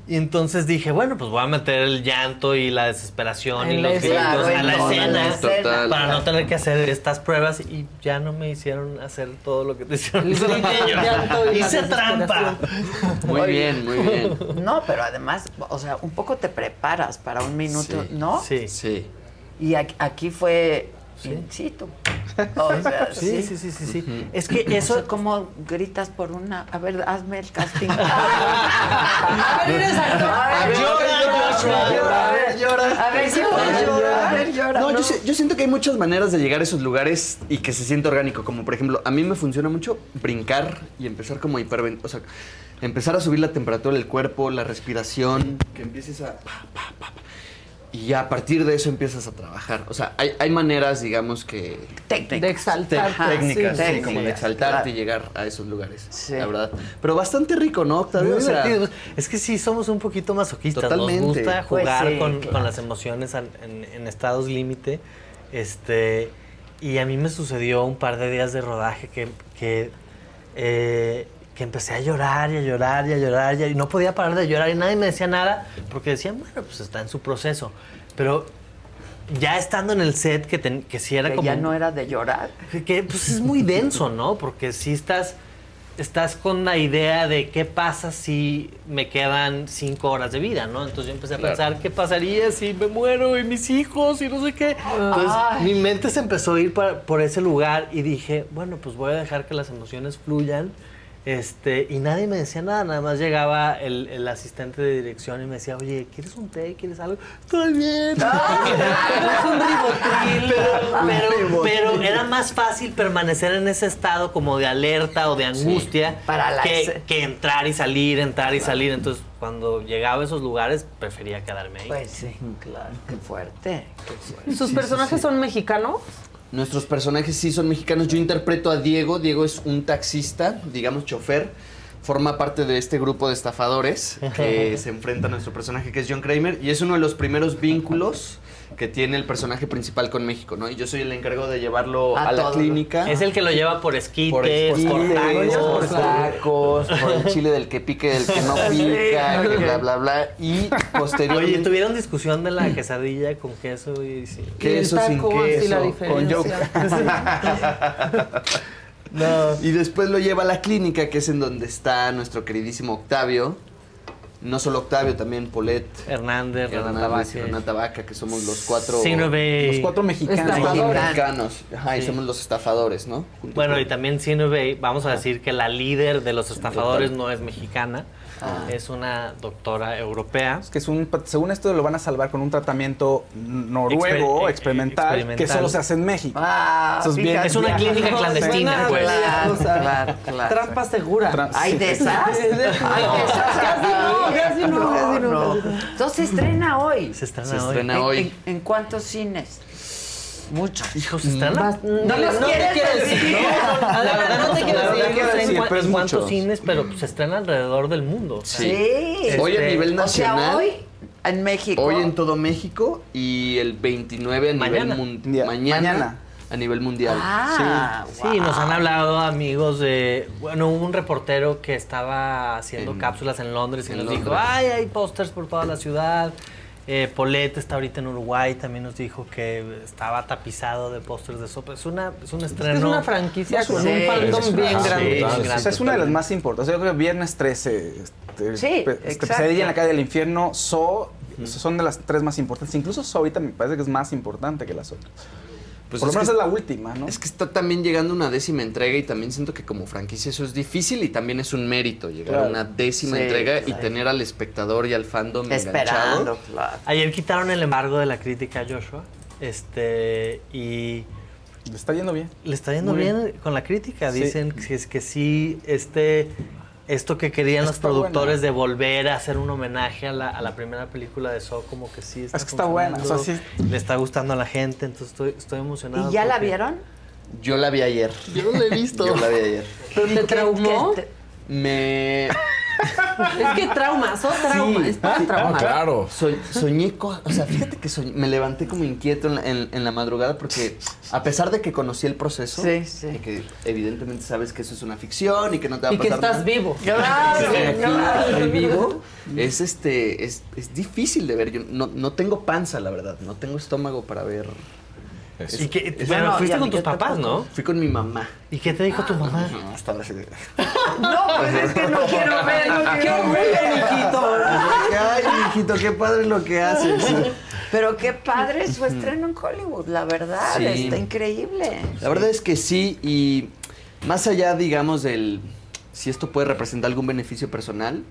Y entonces dije, bueno, pues voy a meter el llanto y la desesperación y En los gritos a la escena para no tener que hacer estas pruebas y ya no me hicieron hacer todo lo que te hicieron. El grito, el llanto y la Hice trampa. Muy Oye. bien, muy bien. No, pero además, o sea, un poco te preparas para un minuto, Sí. ¿no? Sí. Sí. Y aquí fue O sea, Sí, sí. sí, sí, sí, sí. Es que Eso, eso, como gritas por una. A ver, hazme el casting. A ver, eres actor. A ver, Llora, llora, a ver, llora. A ver, sí puedes llorar. A ver, llora. No, yo, sé- yo siento que hay muchas maneras de llegar a esos lugares y que se siente orgánico. Como por ejemplo, a mí me funciona mucho brincar y empezar como hiperven... O sea, empezar a subir la temperatura del cuerpo, la respiración, que empieces a... pa, pa, pa, pa. Y ya a partir de eso empiezas a trabajar. O sea, hay, hay maneras, digamos, que... De exaltar. Técnicas, sí, como de exaltarte claro. y llegar a esos lugares. Sí. La verdad. Pero bastante rico, ¿no, Octavio? Muy O sea. Es que sí, somos un poquito masoquistas. Totalmente. Nos gusta Pues jugar sí, con, claro. con las emociones en, en- en estados límite. Este, y a mí me sucedió un par de días de rodaje que, que, eh, que empecé a llorar y a llorar y a llorar y, y no podía parar de llorar y nadie me decía nada porque decían, bueno, pues está en su proceso. Pero ya estando en el set, que, ten- que sí era Que como... ya no era de llorar. Que, que, pues es muy denso, ¿no? Porque si estás, estás con la idea de qué pasa si me quedan cinco horas de vida, ¿no? Entonces yo empecé a Claro. pensar qué pasaría si me muero y mis hijos y no sé qué. Entonces Ay. mi mente se empezó a ir para- por ese lugar y dije, bueno, pues voy a dejar que las emociones fluyan. Este, y nadie me decía nada, nada más llegaba el, el asistente de dirección y me decía, oye, ¿quieres un té? ¿Quieres algo? Estoy bien. Es un ribotril. Pero, pero, pero era más fácil permanecer en ese estado como de alerta o de angustia para la que, que entrar y salir, entrar y salir. Entonces, cuando llegaba a esos lugares, prefería quedarme ahí. Pues sí, claro. Qué fuerte. Qué fuerte. ¿Y sus Sí, sí, personajes sí. son mexicanos? Nuestros personajes sí son mexicanos. Yo interpreto a Diego. Diego es un taxista, digamos chofer. Forma parte de este grupo de estafadores que se enfrenta a nuestro personaje que es John Kramer. Y es uno de los primeros vínculos que tiene el personaje principal con México, ¿no? Y yo soy el encargado de llevarlo A a, la clínica. Es el que lo lleva por esquites, por, por, esquites, por tacos. tacos, por el chile del que pique, del que no pica, bla, bla, bla. Y posteriormente... Oye, tuvieron discusión de la quesadilla con queso y sí. Queso sin taco, así la queso, con diferencia. No. Y después lo lleva a la clínica, que es en donde está nuestro queridísimo Octavio. No solo Octavio, también Polet, Hernández, Renata Vaca, que somos los cuatro Sínove. Los cuatro mexicanos. Mexicanos. Ajá, y Sí. somos los estafadores, ¿no? Junto Bueno, con- y también Sínove, vamos a decir que la líder de los estafadores Total. no es mexicana, es una doctora europea. Es que es un, según esto lo van a salvar con un tratamiento noruego, Exper- eh, experimental, experimental. que solo se hace en México. Ah, Eso es bien-. Es una clínica No, clandestina, pues. Claro. Trampa segura. Tra- ¿Hay de esas? ¿Hay de esas? Casi no, casi no, casi no, casi no. Entonces se estrena hoy. Se estrena Se hoy. estrena ¿En, hoy. en- en cuántos cines? Muchos. Hijo, se estrena. Vas- ¿No los no te quieres quiero decir. decir? No, La verdad no te quiero decir, quiero no en, decir, cua- pero es en cuántos muchos. cines, pero pues, se estrena alrededor del mundo. sea, Sí. Hoy a Este, nivel O sea, nacional. hoy en México. Hoy en todo México y el 29 a Mañana. nivel mundial. Mañana, Mañana. a nivel mundial. Ah, Sí, nos han hablado amigos de. Bueno, hubo un reportero que estaba haciendo En- cápsulas en Londres y en nos dijo: Londres. ¡Ay, hay pósters por toda la ciudad! Eh, Polet está ahorita en Uruguay, también nos dijo que estaba tapizado de pósters de sopa. Es, una, es un Es que estreno. es una franquicia con sí, un fandom es bien una- grande. sí, O grande. sea, es una de las más importantes. Yo creo que Viernes 13, este, Sí, este, exacto. Pesadilla en la calle del infierno, So, son de las tres más importantes. Incluso So ahorita me parece que es más importante que las otras. Pues Por lo menos es la última, ¿no? Es que está también llegando una décima entrega y también siento que como franquicia eso es difícil y también es un mérito llegar Claro. a una décima Sí, entrega y tener al espectador y al fandom Esperando, enganchado. claro. Ayer quitaron el embargo de la crítica a Joshua. Este. Y. Le está yendo bien. Le está yendo bien, con la crítica. Sí. Dicen que es que sí, este, esto que querían los productores buena. de volver a hacer un homenaje a la, a la primera película de Saw, como que sí está Es que está buena, o sea, funcionando, Le está gustando a la gente, entonces estoy, estoy emocionado. ¿Y ya la vieron? Yo la vi ayer. Yo no la he visto. Yo la vi ayer. ¿Pero te traumó? Me... Es que trauma, son trauma, es para traumar. So- soñé cosas, o sea, fíjate que soñ- me levanté como inquieto en la, en- en la madrugada porque a pesar de que conocí el proceso, Sí, sí. y que evidentemente sabes que eso es una ficción y que no te va a Y que pasar estás nada, vivo. Claro, Estoy aquí, claro. vivo. Es este, es, es difícil de ver. Yo no, no tengo panza, la verdad. No tengo estómago para ver. Es- ¿Y es- bueno, no, fuiste con tus papás. ¿no? Fui con mi mamá. ¿Y qué te dijo tu mamá? No, así de- No, pues es que no quiero ver, no ¡Qué quiero ver. mijito! Ay, mijito, qué padre lo que haces. Pero qué padre su estreno en Hollywood, la verdad, Sí. está increíble. La verdad es que sí, y más allá, digamos, del si esto puede representar algún beneficio personal,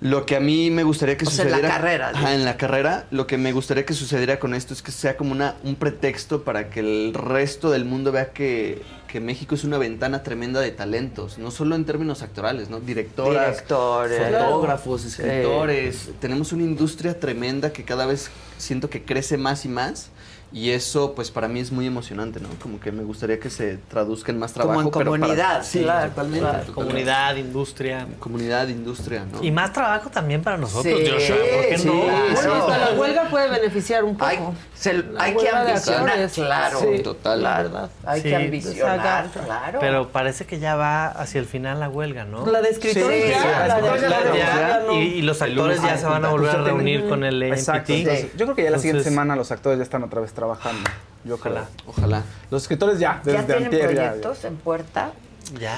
lo que a mí me gustaría que O sea, en la sucediera. carrera, Ajá, en la carrera, lo que me gustaría que sucediera con esto es que sea como una, un pretexto para que el resto del mundo vea que, que México es una ventana tremenda de talentos, no solo en términos actorales, ¿no? Directoras, Directores. fotógrafos, Sí. escritores. Tenemos una industria tremenda que cada vez siento que crece más y más. Y eso, pues para mí es muy emocionante, ¿no? Como que me gustaría que se traduzca en más Como trabajo. en pero para- comunidad, sí, claro, totalmente, claro. totalmente. Comunidad, industria. Comunidad, industria, ¿no? Y más trabajo también para nosotros, Sí, Joshua. ¿Por qué sí, no? Bueno, hasta la huelga puede beneficiar un poco. Hay, se- La hay que ambicionar, claro. Sí, Total. La verdad. Hay Sí. que ambicionar, claro. Pero parece que ya va hacia el final la huelga, ¿no? La de escritores Sí, ya, y, los actores ya se van a volver a reunir con el entonces, yo creo que ya la siguiente semana los actores ya están otra vez trabajando. Yo Ojalá. creo. Ojalá. Los escritores ya, ¿Ya desde tienen antier ya- proyectos en puerta? Ya.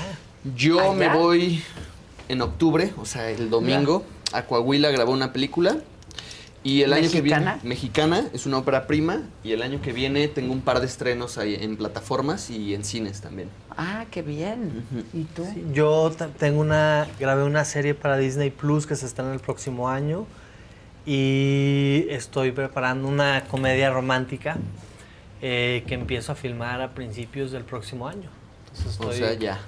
Yo ¿Allá? me voy en octubre, o sea, el domingo, a Coahuila a grabar una película. Y el año que ¿Mexicana? viene, mexicana, es una ópera prima. Y el año que viene tengo un par de estrenos ahí en plataformas y en cines también. Ah, qué bien. ¿Y tú? Yo tengo una, grabé una serie para Disney Plus que se estrena el próximo año y estoy preparando una comedia romántica eh, que empiezo a filmar a principios del próximo año. Entonces O sea, ya.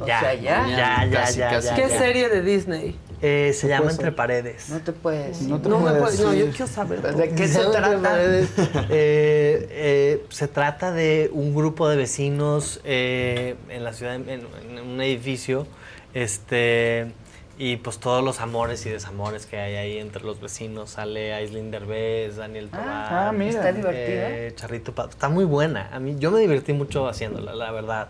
O Ya, sea, ya. ya, ya, Casi, ya, casi. ya, ¿Qué ya. serie de Disney? Eh, se llama Entre. Paredes. No te puedes. No te No me puedes puedes, no, yo quiero saber. ¿De qué se Entre trata? Paredes. Eh, eh, se trata de un grupo de vecinos eh, en la ciudad, en, en un edificio, este, y pues todos los amores y desamores que hay ahí entre los vecinos. Sale Aislinn Derbez, Daniel Tobar. ah, mira. ¿Está divertida? eh, Charrito Pato. Está muy buena. A mí, yo me divertí mucho haciéndola, la verdad.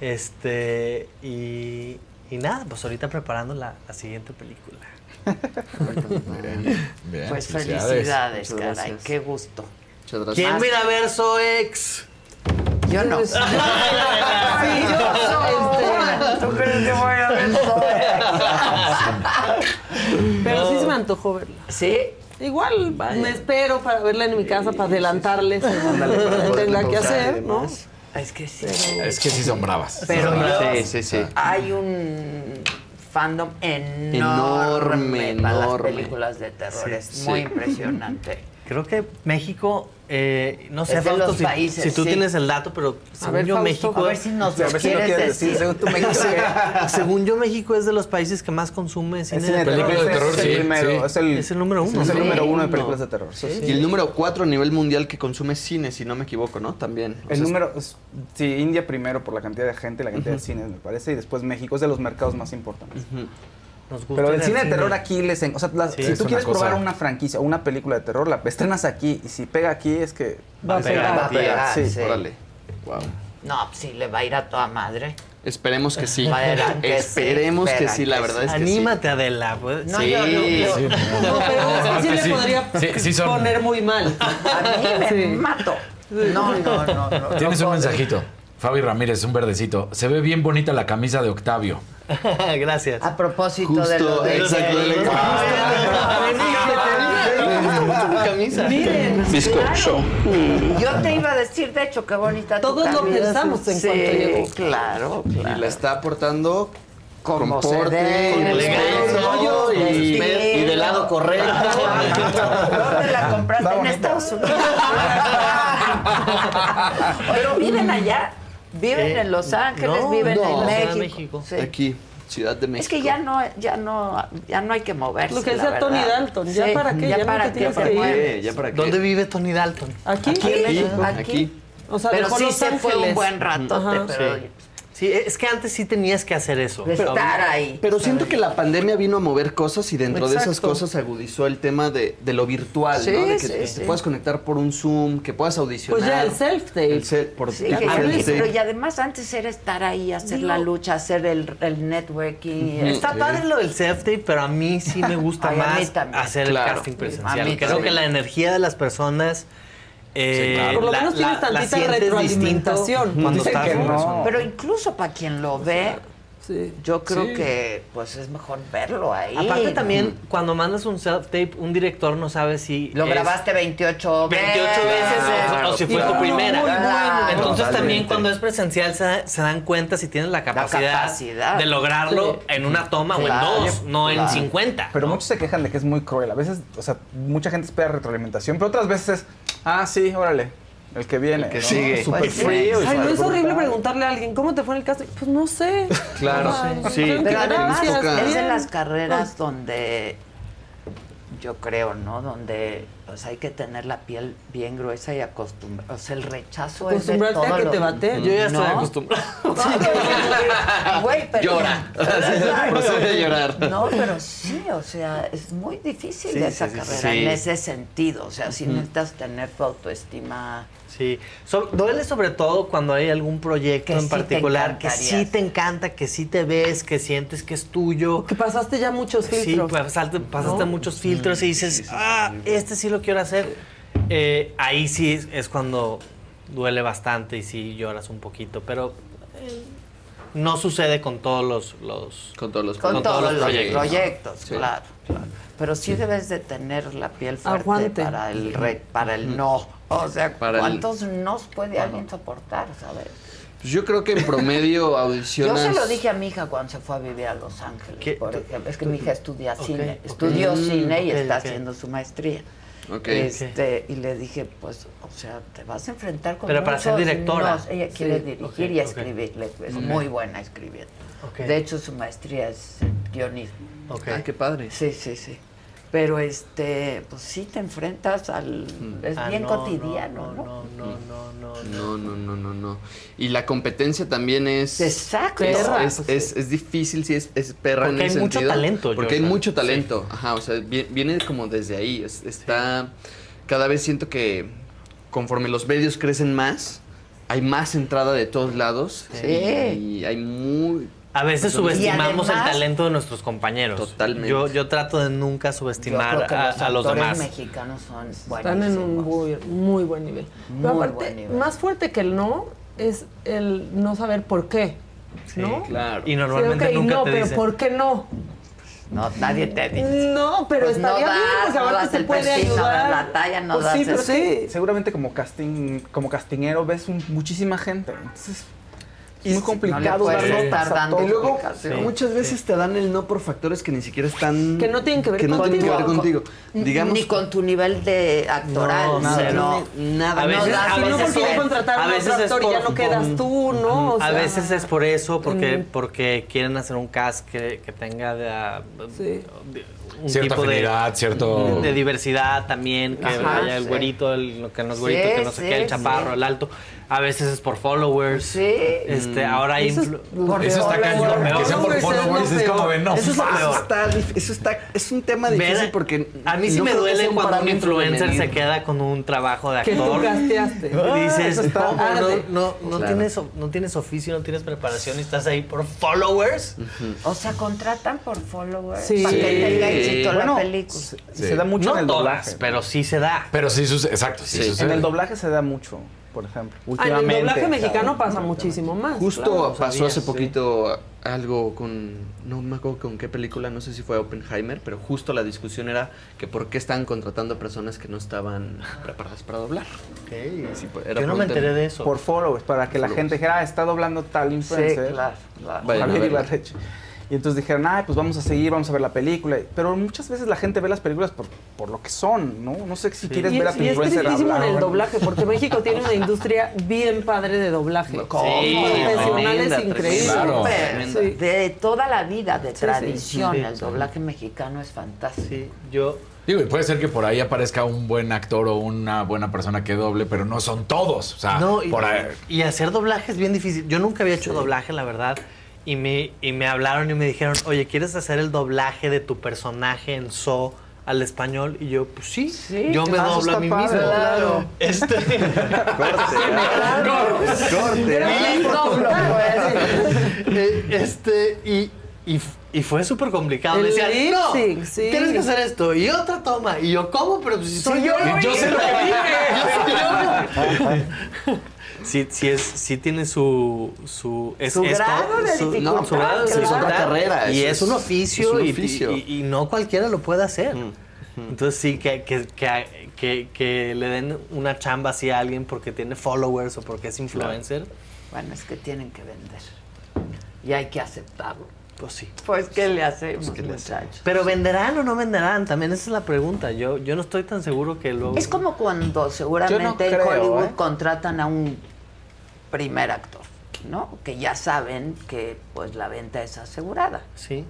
Este, y, y nada, pues ahorita preparando la, la siguiente película. Bien, Pues felicidades. caray. Qué gusto. Muchas gracias. ¿Quién va a ir a ver Soex? Yo no. Sí, yo ¿Tú crees que voy a ver Pero sí se me antojó verla. ¿Sí? Igual me espero para verla en mi casa para adelantarles lo que tenga que hacer, ¿no? Es que sí. Es que sí son bravas. Pero yo- Sí, sí, sí. Hay un fandom enorme, Enorme, para las películas de terror. Sí, es sí. muy impresionante. Creo que México, eh, no sé, Es de Fausto, los si, países, si tú sí. tienes el dato, pero según ver, yo Fausto, México... A ver si nos a ver si quieres quieres decir. decir, según tú yo, México es de los países que más consume cine de terror. Películas de terror, es el sí, primero, sí. Es el, Es el número uno. Es el Sí. número uno de películas de terror. sí, sí. Y el número 4 a nivel mundial que consume cine, si no me equivoco, ¿no? También. O El sea, número, es- sí, India primero por la cantidad de gente, la cantidad de cines, me parece, y después México es de los mercados más importantes. Nos gusta Pero el cine de terror aquí les... en- O sea, las- Sí, si tú quieres cosa. probar una franquicia o una película de terror, la estrenas aquí, y si pega aquí es que... Va a pegar. pegar. Va a pegar, Sí. sí. Órale. Wow. No, sí, le va a ir a toda madre. Esperemos que sí. Que sí, Esperemos que sí, la verdad es que Anímate, Adela. pues. No, Sí, yo, yo- yo- Sí, No, pero es que sí le Sí. podría Sí, sí son- poner muy mal. a mí me mato. No, no, no. no Tienes no un mensajito. Fabi Ramírez, un verdecito. Se ve bien bonita la camisa de Octavio. Gracias. A propósito Justo, de lo de... exacto, de lo que- camisa. Miren, claro. Yo te iba a decir, de hecho, qué bonita tu Todos lo camisa. pensamos en sí, cuanto llegó. claro, Y claro. la está aportando Como con porte, con elegancia, rollo, y, con y del lado correcto. ¿Dónde la compraste? En. Estados Unidos. Pero viven allá. Viven Eh, en Los Ángeles, no, viven no, en Ciudad de México. México. Sí. Aquí, Ciudad de México. Es que ya no, ya no, ya no hay que moverse. Lo que decía Tony. Dalton, ¿ya para qué? Ya, Ya no para te qué tienes te que ir. Ya para qué. ¿Dónde vive Tony Dalton? Aquí, Aquí, Aquí, aquí. aquí. O sea, pero sí Los se fue Ángeles. un buen ratote, Ajá. pero Sí. Sí, es que antes sí tenías que hacer eso. De estar ahí. Pero siento que la pandemia vino a mover cosas y dentro de esas cosas agudizó el tema de, de lo virtual, Sí, ¿no? De que, sí, que sí. te puedas conectar por un Zoom, que puedas audicionar. Pues ya el self-tape. Self- pero y además antes era estar ahí, hacer Digo- la lucha, hacer el, el networking. Está padre lo del self-tape, pero a mí sí me gusta Ay, más hacer Claro. el casting A presencial. mí Creo que la energía de las personas. Eh, claro. Por lo menos tienes tantita retroalimentación. Cuando estás que no. Pero incluso para quien lo ve, Sí. yo creo Sí. que pues es mejor verlo ahí. Aparte también, cuando mandas un self-tape, un director no sabe si Lo es grabaste 28 veces. 28 veces o- o, si fue Claro. tu primera. Muy bueno. Entonces también cuando es presencial se, se dan cuenta si tienes la capacidad, capacidad. de lograrlo en una toma Claro, o en dos, no claro. en 50. Pero muchos se quejan de que es muy cruel. A veces, o sea, mucha gente espera retroalimentación, pero otras veces, ah, sí, órale, el que viene. El que ¿no? sigue. Súper Pues sí. frío. y Ay, no es horrible preguntarle a alguien, ¿cómo te fue en el casting? Pues no sé. Claro, Ay, sí. Pero además es de las carreras donde yo creo, ¿no? Donde pues hay que tener la piel bien gruesa y acostumbrada. O sea, el rechazo es de Acostumbrarte a todo que lo- te bateen. Yo ya estoy ¿No? acostumbrado. Güey, pero- Llora. Procede a llorar. No, pero sí, o sea, es muy difícil Sí, esa sí, carrera sí. en ese sentido. O sea, si necesitas tener tu autoestima. Sí, So- duele sobre todo cuando hay algún proyecto Que en sí te particular que sí te encanta, que sí te ves, que sientes que es tuyo. Que pasaste ya muchos Sí, filtros. pues, pasaste, pasaste ¿No? muchos filtros y dices, ah, este sí lo quiero hacer. Eh, ahí sí es, es cuando duele bastante y sí lloras un poquito, pero eh, no sucede con todos los, los Con todos los Con, todos, los proyectos, Sí. claro, claro. Pero sí debes de tener la piel fuerte Aguante. para el re- para el no. O sea, Para el- ¿cuántos nos puede alguien soportar, sabes? Pues yo creo que en promedio Yo audicionas. se lo dije a mi hija cuando se fue a vivir a Los Ángeles, ¿Qué? por ejemplo. Es que mi hija estudia cine, estudió Mm, cine y está haciendo su maestría. Ok. Este, y le dije, pues, o sea, te vas a enfrentar con Pero para ser directora. Ella quiere Sí. dirigir y escribir, le- es muy buena escribiendo. De hecho, su maestría es guionismo. Ok. Ay, qué padre. Sí, sí, sí. Pero este, pues sí te enfrentas al. Es Ah, bien no, cotidiano, ¿no? No, no, no, no, no. No, no, no, no, no. Y la competencia también es. Exacto. Es, Perra. es, es- es difícil, sí, es, es perra Porque en ese hay mucho sentido, talento, Porque hay mucho talento. Ajá, o sea, vi- viene como desde ahí. es- está. Cada vez siento que conforme los medios crecen más, hay más entrada de todos lados. Sí. Y hay muy. A veces subestimamos además- el talento de nuestros compañeros. Totalmente. Yo, yo trato de nunca Yo subestimar creo que a, los a los demás. mexicanos son Están en un muy, muy buen nivel. Pero Muy aparte, buen nivel. más fuerte que el no es el no saber por qué. ¿No? Claro. Y normalmente Sí, ok, nunca no, te pero dicen. ¿por qué no? No, nadie te dice. No, pero Pues no estaría bien, das, porque no aparte el puede perfil, no das ayudar. la talla, no Pues das sí, pero que seguramente como casting, como castingero ves un- muchísima gente. Entonces, es muy complicado puedes dar notas a todo. Y luego, muchas veces te dan el no por factores que ni siquiera están. Que no tienen que ver que no tienen que ver contigo. contigo. Digamos, Ni con tu nivel de actoral, No, nada, no. no, nada. A veces- no a no, porque es- contrataron a veces otro es actor y ya por- no quedas tú, ¿no? O a veces es por eso, porque, porque quieren hacer un cast que, que tenga de, ah, Sí. de- un Cierta tipo de, cierto- de, diversidad también, que Ajá, haya el sí. güerito, el lo que no es Sí, güerito, que no sé sí, qué, el chaparro, sí. el alto. A veces es por followers. Sí. Este, ahora hay Eso es influ- por Eso está cañón. Peor. Que sea por Followers es como. Eso es está, dif- eso está, es un tema difícil porque a mí sí no me duele cuando un influencer se queda con un trabajo de tú actor. gasteaste. Y dices, Eso está- ¿cómo? no, no, no Claro. tienes, no tienes oficio, no tienes preparación y estás ahí por followers. O sea, contratan por followers Sí. para que tenga éxito Bueno, la película. Se, Sí. se da mucho no en el todas, doblaje. pero sí se da. Pero sí sucede, exacto, sí, Sí. sucede. En el doblaje se da mucho, por ejemplo. En el Últimamente. doblaje mexicano pasa muchísimo más. Justo claro. pasó sabía, hace sí. poquito algo con, no me acuerdo con qué película, no sé si fue Oppenheimer, pero justo la discusión era que por qué estaban contratando a personas que no estaban preparadas para doblar. Sí, pues, era Yo no me enteré de eso. Por followers, para que la gente dijera, ah, está doblando tal Sí, influencer. claro, claro. Vayan Javier. Ibarreche. Y entonces dijeron, ay, pues vamos a seguir, vamos a ver la película. Pero muchas veces la gente ve las películas por, por lo que son, ¿no? No sé si quieres y ver es, a tu y es influencer tristísimo en el doblaje, porque México tiene una industria bien padre de doblaje. Tremenda, increíbles. Claro. Súper. De toda la vida, de sí. tradición, Sí. el doblaje mexicano es fantástico. yo Digo, y puede ser que por ahí aparezca un buen actor o una buena persona que doble, pero no son todos. O sea, No, y, por ahí. y hacer doblaje es bien difícil. Yo nunca había hecho doblaje, la verdad. Y me, y me hablaron y me dijeron, oye, ¿quieres hacer el doblaje de tu personaje en So al español? Y yo, pues sí, yo me claro, doblo a mí mismo. claro. Este... Eh, Este, y, y, y fue súper complicado. El Me decían, lip no, sync, sí. tienes que hacer esto. Y otra toma. Y yo, ¿cómo? Pero pues, Soy sí, yo, yo sé lo que dije. Sí, sí, es, sí tiene su... Su, es Su esto, grado de su- dificultad, su grado de claro. dificultad. Es otra carrera, Y es un oficio, es un y- oficio. Y, y no cualquiera lo puede hacer. Entonces sí, que, que, que, que- que le den una chamba así a alguien porque tiene followers o porque es influencer. Bueno, es que tienen que vender. Y hay que aceptarlo. Pues sí. Pues, ¿qué le hacemos, ¿qué le muchachos? Pero venderán o no venderán, también esa es la pregunta. Yo, yo no estoy tan seguro que luego... Es como cuando seguramente en creo, Hollywood ¿eh? contratan a un primer actor, ¿no? Que ya saben que pues la venta es asegurada, Sí.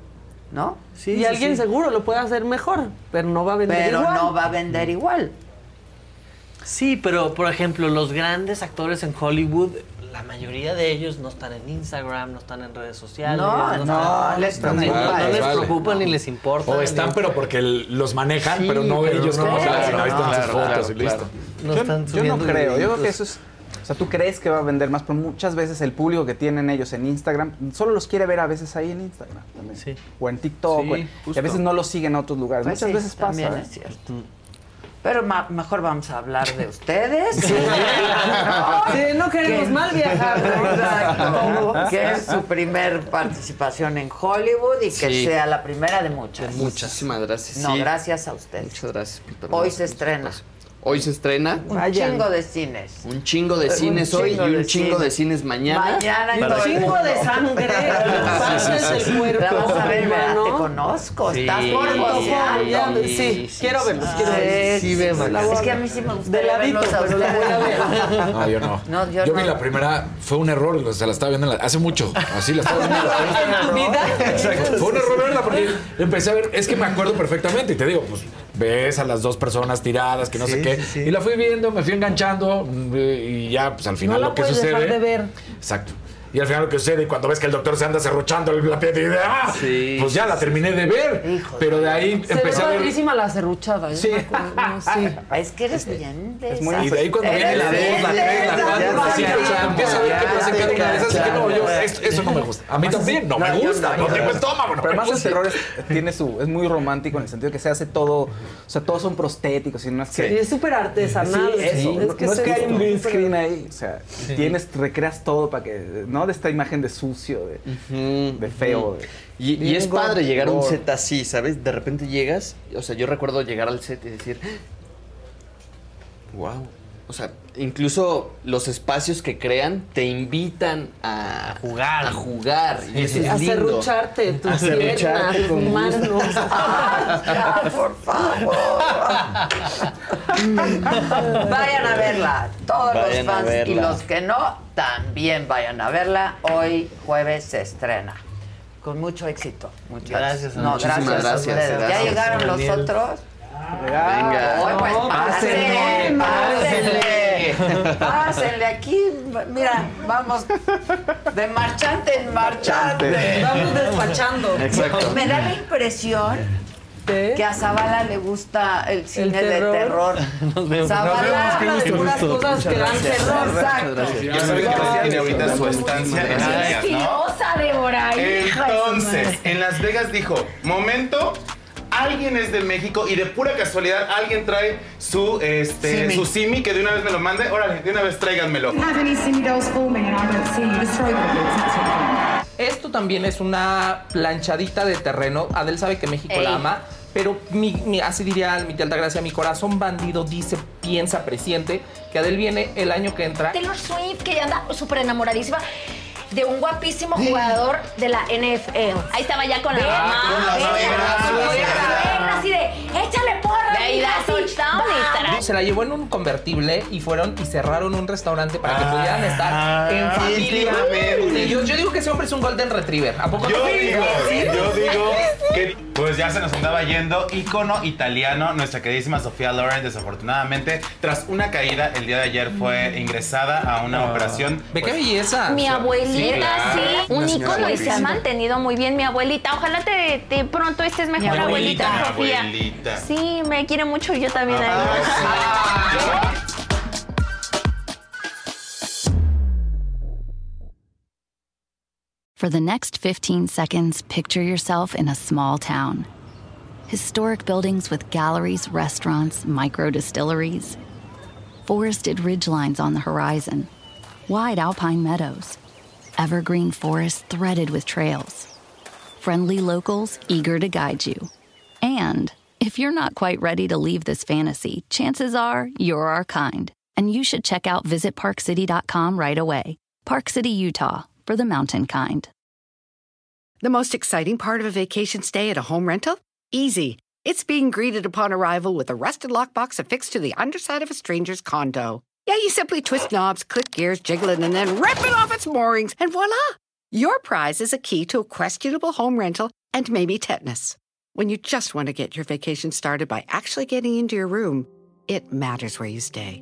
¿no? Sí, y sí, alguien sí. seguro lo puede hacer mejor, pero no va a vender Pero igual. no va a vender igual. Sí, pero por ejemplo, los grandes actores en Hollywood, la mayoría de ellos no están en Instagram, no están en redes sociales. No, no, están- les no, preocupa no les preocupa ni les importa. O están, ni- pero porque el- los manejan, Sí, pero no pero ellos no, como claro, están no, sus claro, fotos claro, y listo. no yo, están yo no creo. Yo creo que eso es. O sea, tú crees que va a vender más, pero muchas veces el público que tienen ellos en Instagram solo los quiere ver a veces ahí en Instagram también. Sí. O en TikTok. Sí, o en- y a veces no los siguen a otros lugares. Pues muchas sí, veces pasa. también ¿eh? es cierto. Pero ma- mejor vamos a hablar de ustedes. Sí, no queremos ¿Qué? mal viajar. ¿no? Exacto. Que es su primer participación en Hollywood y que Sí. sea la primera de muchas. Muchísimas gracias. No, sí. gracias a ustedes. Muchas gracias. Hoy se estrena Hoy se estrena un Vayan. chingo de cines. un chingo de Un cines hoy y un chingo cines. de cines mañana. Mañana todo el Chingo de sangre, partes del cuerpo. La vas a ver, ¿verdad? ¿no? Te conozco. Sí, Estás. Ya, Sí, sí, sí, quiero verlos, sí. quiero verlos. Sí, ve, Maca. Es que a mí sí me gusta De ladito, verlos a ustedes. ver. No, yo no. No, yo yo no. vi la primera, fue un error, o sea, la estaba viendo en la- hace mucho, así la estaba viendo. En tu vida. Exacto. Fue un error verla porque empecé a ver, es que me acuerdo perfectamente y te digo, pues ves a las dos personas tiradas, que no sé qué, sí, sí. y la fui viendo, me fui enganchando mm, y ya, pues al final No lo que puedes sucede. dejar de ver. Exacto. Y al final lo que sucede, y cuando ves que el doctor se anda cerruchando la piel, y de, ¡ah! Sí, pues ya la terminé de ver. Pero de ahí Se ve empecé a ver. la serruchada. Sí. sí. Es que eres de Es muy. Y de ahí cuando viene la Eres 2, la bien 3, la de 4, esas, decía, o sea, empieza a ver qué pasa en cada una de esas. Así que no, yo, eso no me gusta. A mí también, no me No, gusta. no, No tengo no. estómago, no Pero además el terror es, tiene su, es muy romántico en el sentido que se hace todo, o sea, todos son prostéticos y no es que... es súper artesanal. Sí, eso. Es que no es se que hay ve un green screen ahí, o sea, tienes, recreas todo para que, ¿no? De esta imagen de sucio, de, feo. de- Y, y es padre llegar a un set así, ¿sabes? De repente llegas, o sea, yo recuerdo llegar al set y decir, wow. O sea, incluso los espacios que crean te invitan a, jugar. A jugar. Y eso A es serrucharte tus A serrucharte piernas, tus manos. Ah, por favor. vayan a verla. Todos Vayan los fans y los que no, también vayan a verla. Hoy jueves se estrena. Con mucho éxito, muchachos. Gracias, No, Muchísimas gracias, a gracias, ustedes. ¿Ya gracias, llegaron los Daniel. otros? Venga. Ay, pues pásenle, pásenle, pásenle. Aquí. Mira, vamos de marchante en marchante. Vamos despachando. Exacto. Me da la impresión ¿Qué? que a Zavala le gusta el cine de terror. terror. Nos vemos. Zavala puras cosas que dan terror. Exacto. Ya saben que tiene ahorita su estancia en Las Vegas, ¿no? Débora. Entonces, en Las Vegas dijo, momento, alguien es de México y de pura casualidad alguien trae su, este, Simi. su simi que de una vez me lo mande. Órale, de una vez tráiganmelo. Esto también es una planchadita de terreno. Adel sabe que México Ey. la ama. Pero mi, mi- así diría mi tía Altagracia, mi corazón bandido dice, piensa, presiente, que Adel viene el año que entra. Taylor Swift, que anda súper enamoradísima. De un guapísimo jugador de la NFL. Ahí estaba ya con la mamá. así de, échale porra, De ahí da touchdown y. Se la llevó en un convertible y fueron y cerraron un restaurante para que pudieran estar en familia. yo, yo digo que ese hombre es un golden retriever. ¿A poco Yo digo, yo digo que pues ya se nos andaba yendo ícono italiano, nuestra queridísima Sofía Loren, desafortunadamente, tras una caída el día de ayer fue ingresada a una operación. Ve qué pues, belleza. Mi abuelita, sí, un ícono y se ha mantenido muy bien mi abuelita. Ojalá te, te pronto estés mejor, abuelita, Mi Sofía. abuelita. Sí, me quiere mucho y yo también. a Ah, ella. For the next 15 seconds, picture yourself in a small town. Historic buildings with galleries, restaurants, micro distilleries, forested ridgelines on the horizon, wide alpine meadows, evergreen forests threaded with trails, friendly locals eager to guide you. And if you're not quite ready to leave this fantasy, chances are you're our kind, and you should check out visitparkcity.com right away. Park City, Utah, for the mountain kind. The most exciting part of a vacation stay at a home rental? Easy. It's being greeted upon arrival with a rusted lockbox affixed to the underside of a stranger's condo. Yeah, you simply twist knobs, click gears, jiggle it, and then rip it off its moorings, and voila! Your prize is a key to a questionable home rental and maybe tetanus. When you just want to get your vacation started by actually getting into your room, it matters where you stay.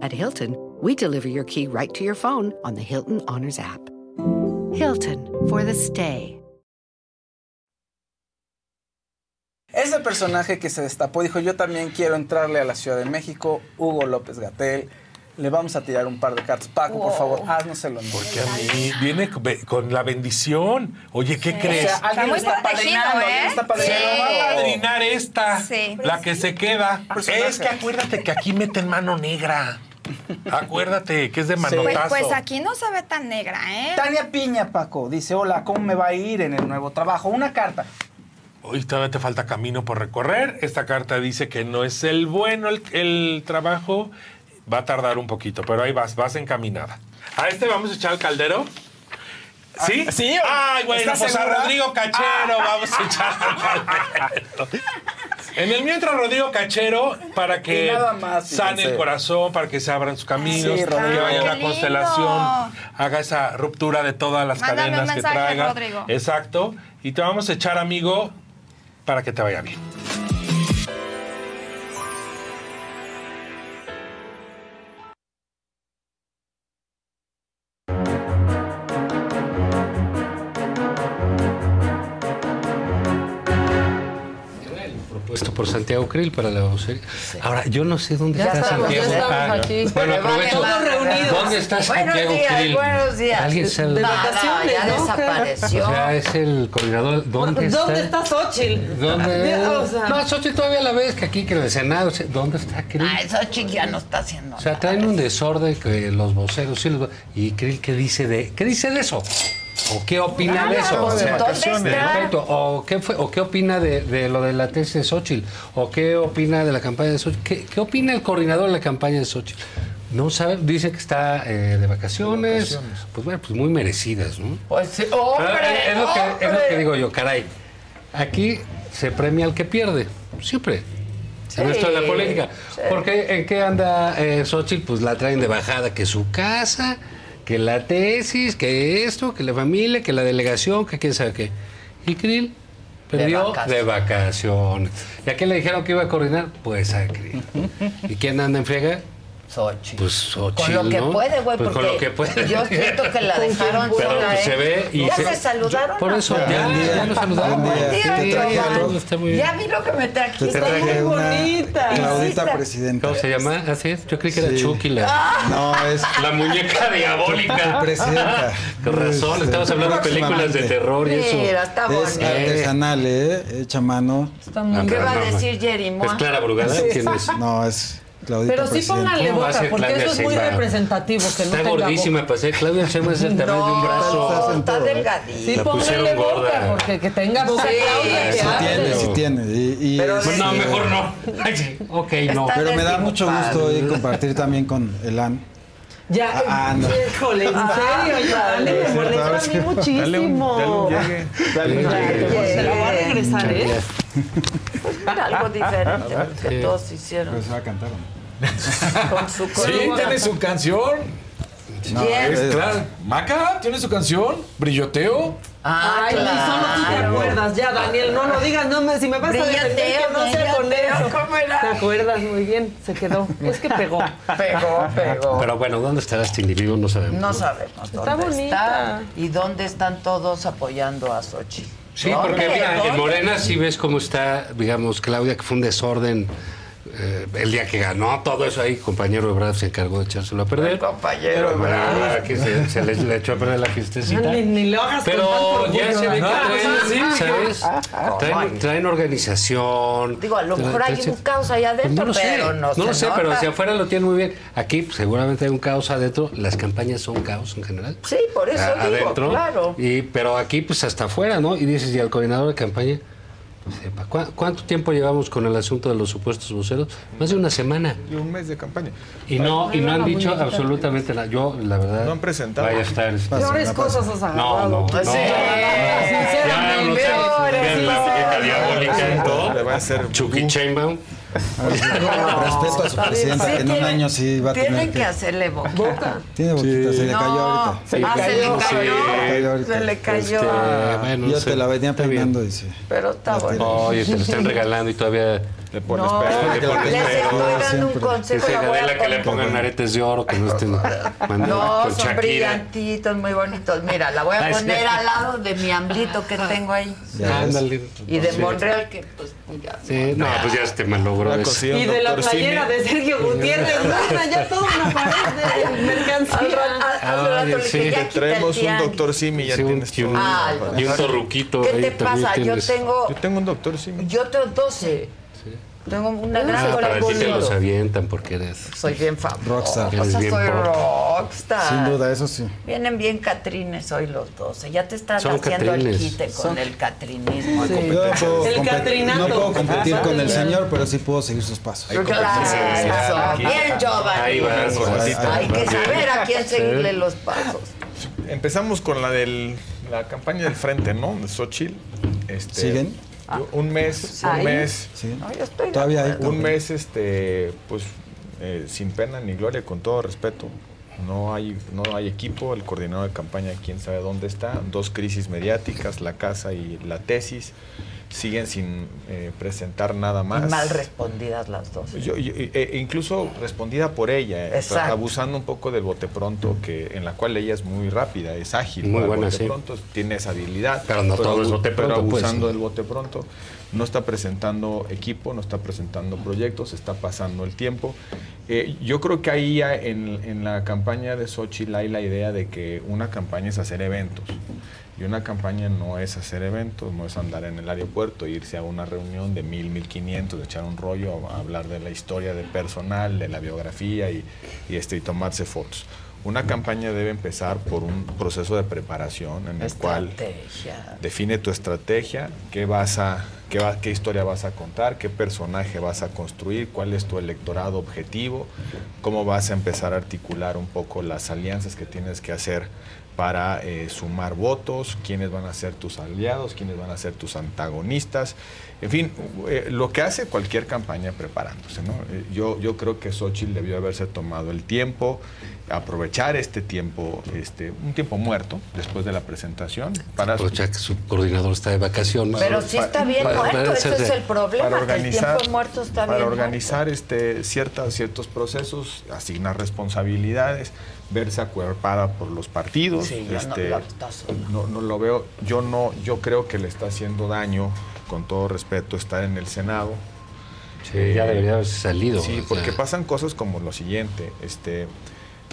At Hilton, we deliver your key right to your phone on the Hilton Honors app. Hilton for the stay. Ese personaje que se destapó dijo, yo también quiero entrarle a la Ciudad de México, Hugo López Gatel. Le vamos a tirar un par de cartas. Paco, por favor, haznoselo. Porque a mí viene con- la bendición. Oye, ¿qué O crees? sea, alguien lo está padrinando, alguien lo está padrinando. Se va a padrinar esta, Sí. la que se queda. Personaje. Es que acuérdate que aquí meten mano negra. Acuérdate que es de Pues, manotazo. pues aquí no se ve tan negra, ¿eh? Tania Piña, Paco, dice, hola, ¿cómo me va a ir en el nuevo trabajo? Una carta. Hoy todavía te falta camino por recorrer. Esta carta dice que no es el bueno el, el trabajo. Va a tardar un poquito, pero ahí vas, vas encaminada. A este vamos a echar al caldero. ¿Sí? Ah, ¿Sí? Ay, bueno, ¿Estás pues a? Rodrigo Cachero vamos a echar al caldero. En el mientras Rodrigo Cachero para que más, sane el corazón, para que se abran sus caminos, Sí, Rodrigo. que vaya la constelación, haga esa ruptura de todas las Mándame un cadenas que traiga. Rodrigo. Exacto. Y te vamos a echar, amigo, para que te vaya bien. Por Santiago Krill para la vocería. Ahora, yo no sé dónde Ya está estamos, ya Santiago. estamos Ah, aquí. Bueno, Pero aprovecho. vale, vale. ¿Dónde está Buenos Santiago días, Krill? buenos días. ¿Alguien sabe? De vacaciones, ya ¿no? desapareció. O sea, es el coordinador. ¿Dónde está? ¿Dónde está Xochitl? ¿Dónde? O sea- No, Xochitl todavía la ves que aquí, que en el Senado. ¿Dónde está Krill? Ah, eso chica ya no está haciendo O sea, traen un desorden que los voceros sí los vo- ¿Y Krill qué dice de qué dice de eso? ¿O qué opina de eso? perfecto. ¿O qué, fue, ¿O qué opina de, de lo de la tesis de Xochitl? ¿O qué opina de la campaña de Xochitl? ¿Qué, qué opina el coordinador de la campaña de Xochitl? No sabe, dice que está eh, de, vacaciones, Pues bueno, pues muy merecidas, ¿no? Pues sí, hombre, Pero es, es lo que, es lo que hombre. digo yo, caray. Aquí se premia al que pierde, siempre. En esto de la política. sí. Porque ¿en qué anda eh, Xochitl? Pues la traen de bajada, que su casa, que la tesis, que esto, que la familia, que la delegación, que quién sabe qué. Y Krill perdió de vacaciones. vacaciones. ¿Y a quién le dijeron que iba a coordinar? Pues a Krill. ¿Y quién anda en friega? Xochitl. Pues Xochitl, Con lo que ¿no? puede, güey, Pues con porque lo que puede. yo siento que la dejaron Pero sola, pues ¿eh? se ve y ¿Ya se- se saludaron? Por eso, ya, ya lo saludaron. Buen día, Sí, te traje ya, algo. está muy bien. Ya vi lo que me traje. Te Está traje muy una bonita. Claudita presidenta. ¿Cómo se llama? Así es. Yo creí que era Sí. Chucky la. Ah. No, es. La muñeca diabólica. Presidenta. Con razón, Este, estamos hablando de películas de terror y eso. Mira, está Es bonito. artesanal, ¿eh? Hecha mano. ¿Qué va a decir Jerry? ¿Es Clara Brugada? ¿Quién es? No, es Claudita Pero sí pónganle ¿Cómo va a boca, ser porque Claudia eso es muy Sheinbaum? representativo, que no Está tenga gordísima, boca. pues, ¿eh? Claudia Sheinbaum es el tamaño de un brazo. está delgadita. Sí, La pónganle boca, gorda. porque que tenga boca Sí, Claudia, que Sí tiene, sí tiene. Y, y Pero este, No, mejor no. Sí. Ok, no. Está Pero me da mucho gusto hoy compartir también con Elan. Ya, Ah, no. híjole, en serio, ya, dale, me Es molesta a sí. mí muchísimo. Dale un- llegue. Dale un Ya, llegue. ya, Se la voy a regresar, ¿eh? Era algo diferente que Sí. todos hicieron. Pues va a cantar, ¿o no? Con su Sí, tiene su canción. No, claro. Maca, ¿tiene su canción? Brilloteo. Ah, Ay, ni solo tú te claro. acuerdas. Ya, Daniel, no lo digas. No me, si me vas a defender, que no. ¿cómo era? ¿Te acuerdas? Muy bien, se quedó. Es que pegó. Pegó, pegó. Pero bueno, ¿dónde estará este individuo? No sabemos. No sabemos Está dónde bonita. está y dónde están todos apoyando a Xochitl. Sí, ¿Dónde? porque mira, en. Morena sí ves cómo está, digamos, Claudia, que fue un desorden eh, el día que ganó, todo eso ahí, compañero Ebrard se encargó de echárselo a perder. El compañero Ebrard. que se, se le, le echó a perder la fiestecita. Ni, ni lo hagas Pero con tanto ya se ve que traen, ¿sabes? ¿Cómo? Traen, traen organización. Digo, a lo mejor hay un caos allá Pues adentro, no lo sé, pero no, no se lo sé, pero hacia afuera lo tienen muy bien. Aquí pues, seguramente hay un caos adentro. Las campañas son caos en general. Sí, por eso A- digo, adentro. claro. Y, pero aquí, pues hasta afuera, ¿no? Y dices, y al coordinador de campaña, sepa, ¿cuá- ¿cuánto tiempo llevamos con el asunto de los supuestos voceros? Más de una semana. Y un mes de campaña. Y no, y no han dicho absolutamente nada. Yo, la verdad. No han presentado. Vaya a estar. Peores cosas has agarrado. No, no, no. Sé. peores, diabólica y todo. Chucky Chainbaum. Respeto a su presidenta, que en un año sí va a tener Tienen que... hacerle boca. Tiene boquita, se le cayó ahorita. se le cayó. sí. Se le cayó ahorita. Se le cayó. Bueno, Yo sé, te la venía peinando, dice. Pero está bueno. Oye, te lo están regalando y todavía. Le pones No, pelo. que la les estoy dando un siempre. Que consejo. se la voy a Adela que le pongan aretes de oro, que no estén mandando No, con son Shakira. brillantitos, muy bonitos. Mira, la voy a sí. poner al lado de mi amblito que tengo ahí. Ándale. Y de Sí. Monreal, que pues ya. Sí, no, pues ya este malogró Una eso. Y de la playera de Sergio Gutiérrez. Bueno, ya todo una pared de mercancía. Al rato, le sí. el Traemos un doctor Simi y ya tienes y un. Ah, y un torruquito. ¿Qué te pasa? Yo tengo, Yo tengo un doctor Simi. yo tengo 12. Tengo una Ah, gran para ti te colección. los avientan porque eres. Soy bien famosa. Rockstar. O Eres sea, bien soy pop. rockstar. Sin duda, eso sí. Vienen bien catrines hoy los 12. Ya te están Son haciendo el quite con el catrinismo. No puedo, El competir, Catrinato. no puedo competir Ajá. con el señor, pero sí puedo seguir sus pasos. Claro, bien, Ahí Giovanni. Ahí- ahí- Hay que saber a quién seguirle los pasos. Empezamos con la del la campaña del frente, ¿no? De Xochitl. Este, ¿Siguen? Yo- un mes, un Ahí. mes, Sí. No, yo estoy de Todavía hay. un mes, este, pues, eh, sin pena ni gloria, con todo respeto. No hay, no hay equipo, el coordinador de campaña, quién sabe dónde está. Dos crisis mediáticas, la casa y la tesis, siguen sin eh, presentar nada más. Mal respondidas las dos. Yo- yo- e- e incluso respondida por ella, eh, Exacto. abusando un poco del bote pronto, que en la cual ella es muy rápida, es ágil, Muy buena, bote sí. pronto, tiene esa habilidad. Pero no todo es bote pero pronto, pues. abusando del bote pronto, no está presentando equipo, no está presentando proyectos, está pasando el tiempo. Eh, yo creo que ahí ya en, en la campaña de Xochitl hay la idea de que una campaña es hacer eventos. Y una campaña no es hacer eventos, no es andar en el aeropuerto, irse a una reunión de mil, mil quinientos, echar un rollo, a hablar de la historia de personal, de la biografía y, y, este, y tomarse fotos. Una campaña debe empezar por un proceso de preparación en el cual define tu estrategia, qué vas a, qué, va- qué historia vas a contar, qué personaje vas a construir, cuál es tu electorado objetivo, cómo vas a empezar a articular un poco las alianzas que tienes que hacer para eh, sumar votos, quiénes van a ser tus aliados, quiénes van a ser tus antagonistas. En fin, eh, lo que hace cualquier campaña preparándose. ¿no? Eh, yo, yo creo que Xochitl debió haberse tomado el tiempo, aprovechar este tiempo, este, un tiempo muerto después de la presentación, para, Aprovechar que su coordinador está de vacaciones. Pero sí está bien Para- muerto, para ese es el problema, para que el organizar, tiempo muerto está para bien organizar este, ciertas, ciertos procesos, asignar responsabilidades, verse acuerpada por los partidos. Sí, ya no este, la está sola. no, no lo veo, yo no, yo creo que le está haciendo daño, con todo respeto, estar en el Senado. Sí, ya debería haberse salido. Sí, sea. porque pasan cosas como lo siguiente, este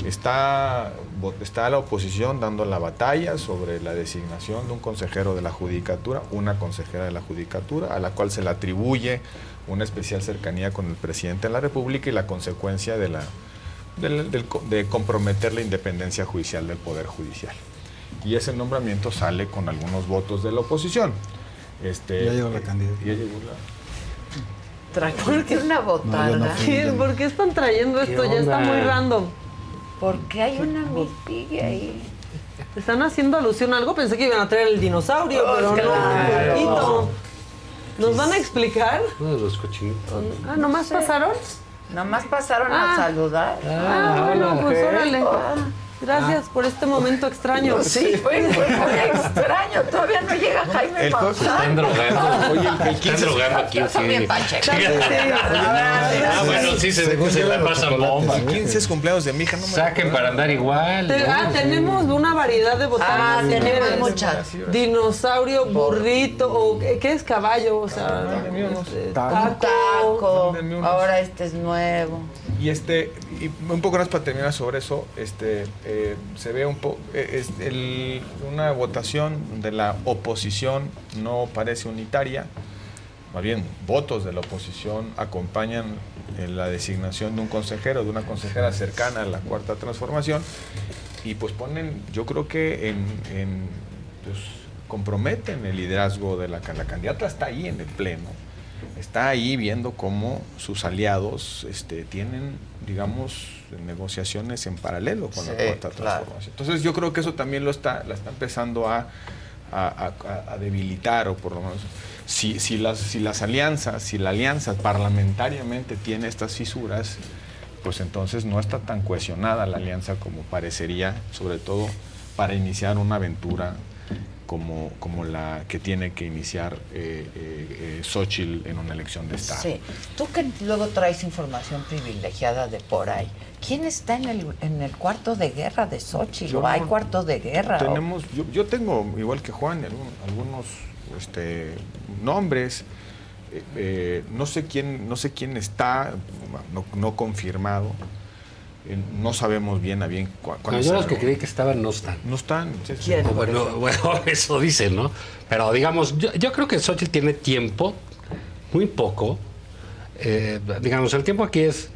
está, está la oposición dando la batalla sobre la designación de un consejero de la judicatura, una consejera de la judicatura, a la cual se le atribuye una especial cercanía con el presidente de la República y la consecuencia de la del- del co- de comprometer la independencia judicial del poder judicial. Y ese nombramiento sale con algunos votos de la oposición. Este, Ya llegó la eh, candidata. ya llegó la- ¿Por qué una botarga? No, no. ¿Por qué están trayendo esto? Ya está muy random. ¿Por qué hay una Piggy ahí? ¿Están haciendo alusión a algo? Pensé que iban a traer el dinosaurio, Oh, pero no, claro. poquito. ¿Nos van a explicar? Uno de los cochinitos. Ah, ¿nomás pasaron? Nomás pasaron Ah. a saludar. Ah, bueno, pues. Gracias por este momento extraño. Sí, fue, fue muy extraño. Todavía no llega Jaime El Maussan. están drogando. Oye, el, el 15 Están drogando aquí. Son sí. bien. Ah, bueno, sí, se, se yo, la chocolates. bomba. El 15 es cumpleaños de mi hija, no me Saquen para andar igual. Ah, tenemos una variedad de botanas. Ah, tenemos muchas. Dinosaurio, burrito, o ¿qué, es caballo? O sea, este, taco. Ahora este es nuevo. Y este, y un poco más para terminar sobre eso, este, eh, se ve un poco, el- una votación de la oposición no parece unitaria, más bien votos de la oposición acompañan en la designación de un consejero, de una consejera cercana a la cuarta transformación, y pues ponen, yo creo que en, en, pues, comprometen el liderazgo de la candidata, está ahí en el pleno está ahí viendo cómo sus aliados este, tienen, digamos, negociaciones en paralelo con la Sí, cuarta claro. transformación. Entonces yo creo que eso también lo está, la está empezando a, a- a- a debilitar, o por lo menos, si, si, las, si las alianzas, si la alianza parlamentariamente tiene estas fisuras, pues entonces no está tan cohesionada la alianza como parecería, sobre todo para iniciar una aventura como, como la que tiene que iniciar eh, eh, eh, Xochitl en una elección de Estado. Sí. Tú que luego traes información privilegiada de por ahí. ¿Quién está en el, en el cuarto de guerra de Xochitl? Yo ¿O hay no- cuarto de guerra? ¿O- Tenemos, yo, yo tengo, igual que Juan, algún- algunos este, nombres. eh, eh, no sé quién, no sé quién está, no, no confirmado. Eh, no sabemos bien a bien cu- No, cuáles yo los que creí que estaban no están. No están. sí, sí. O Bueno, bueno, eso dicen, ¿no? Pero digamos, yo, yo creo que Xochitl tiene tiempo, muy poco. Eh, digamos, el tiempo aquí es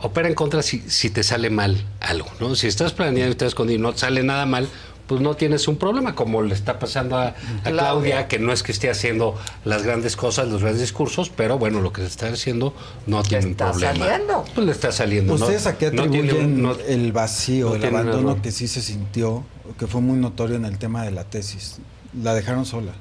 opera en contra si, si te sale mal algo, ¿no? Si estás planeando y estás escondido y no te sale nada mal, pues no tienes un problema, como le está pasando a, a Claudia. Claudia, que no es que esté haciendo las grandes cosas, los grandes discursos, pero bueno, lo que se está haciendo no tiene un está problema. saliendo. Pues le está saliendo, ¿no? ¿Ustedes a qué No atribuyen un- no- el vacío, no el abandono que sí se sintió, que fue muy notorio en el tema de la tesis? La dejaron sola.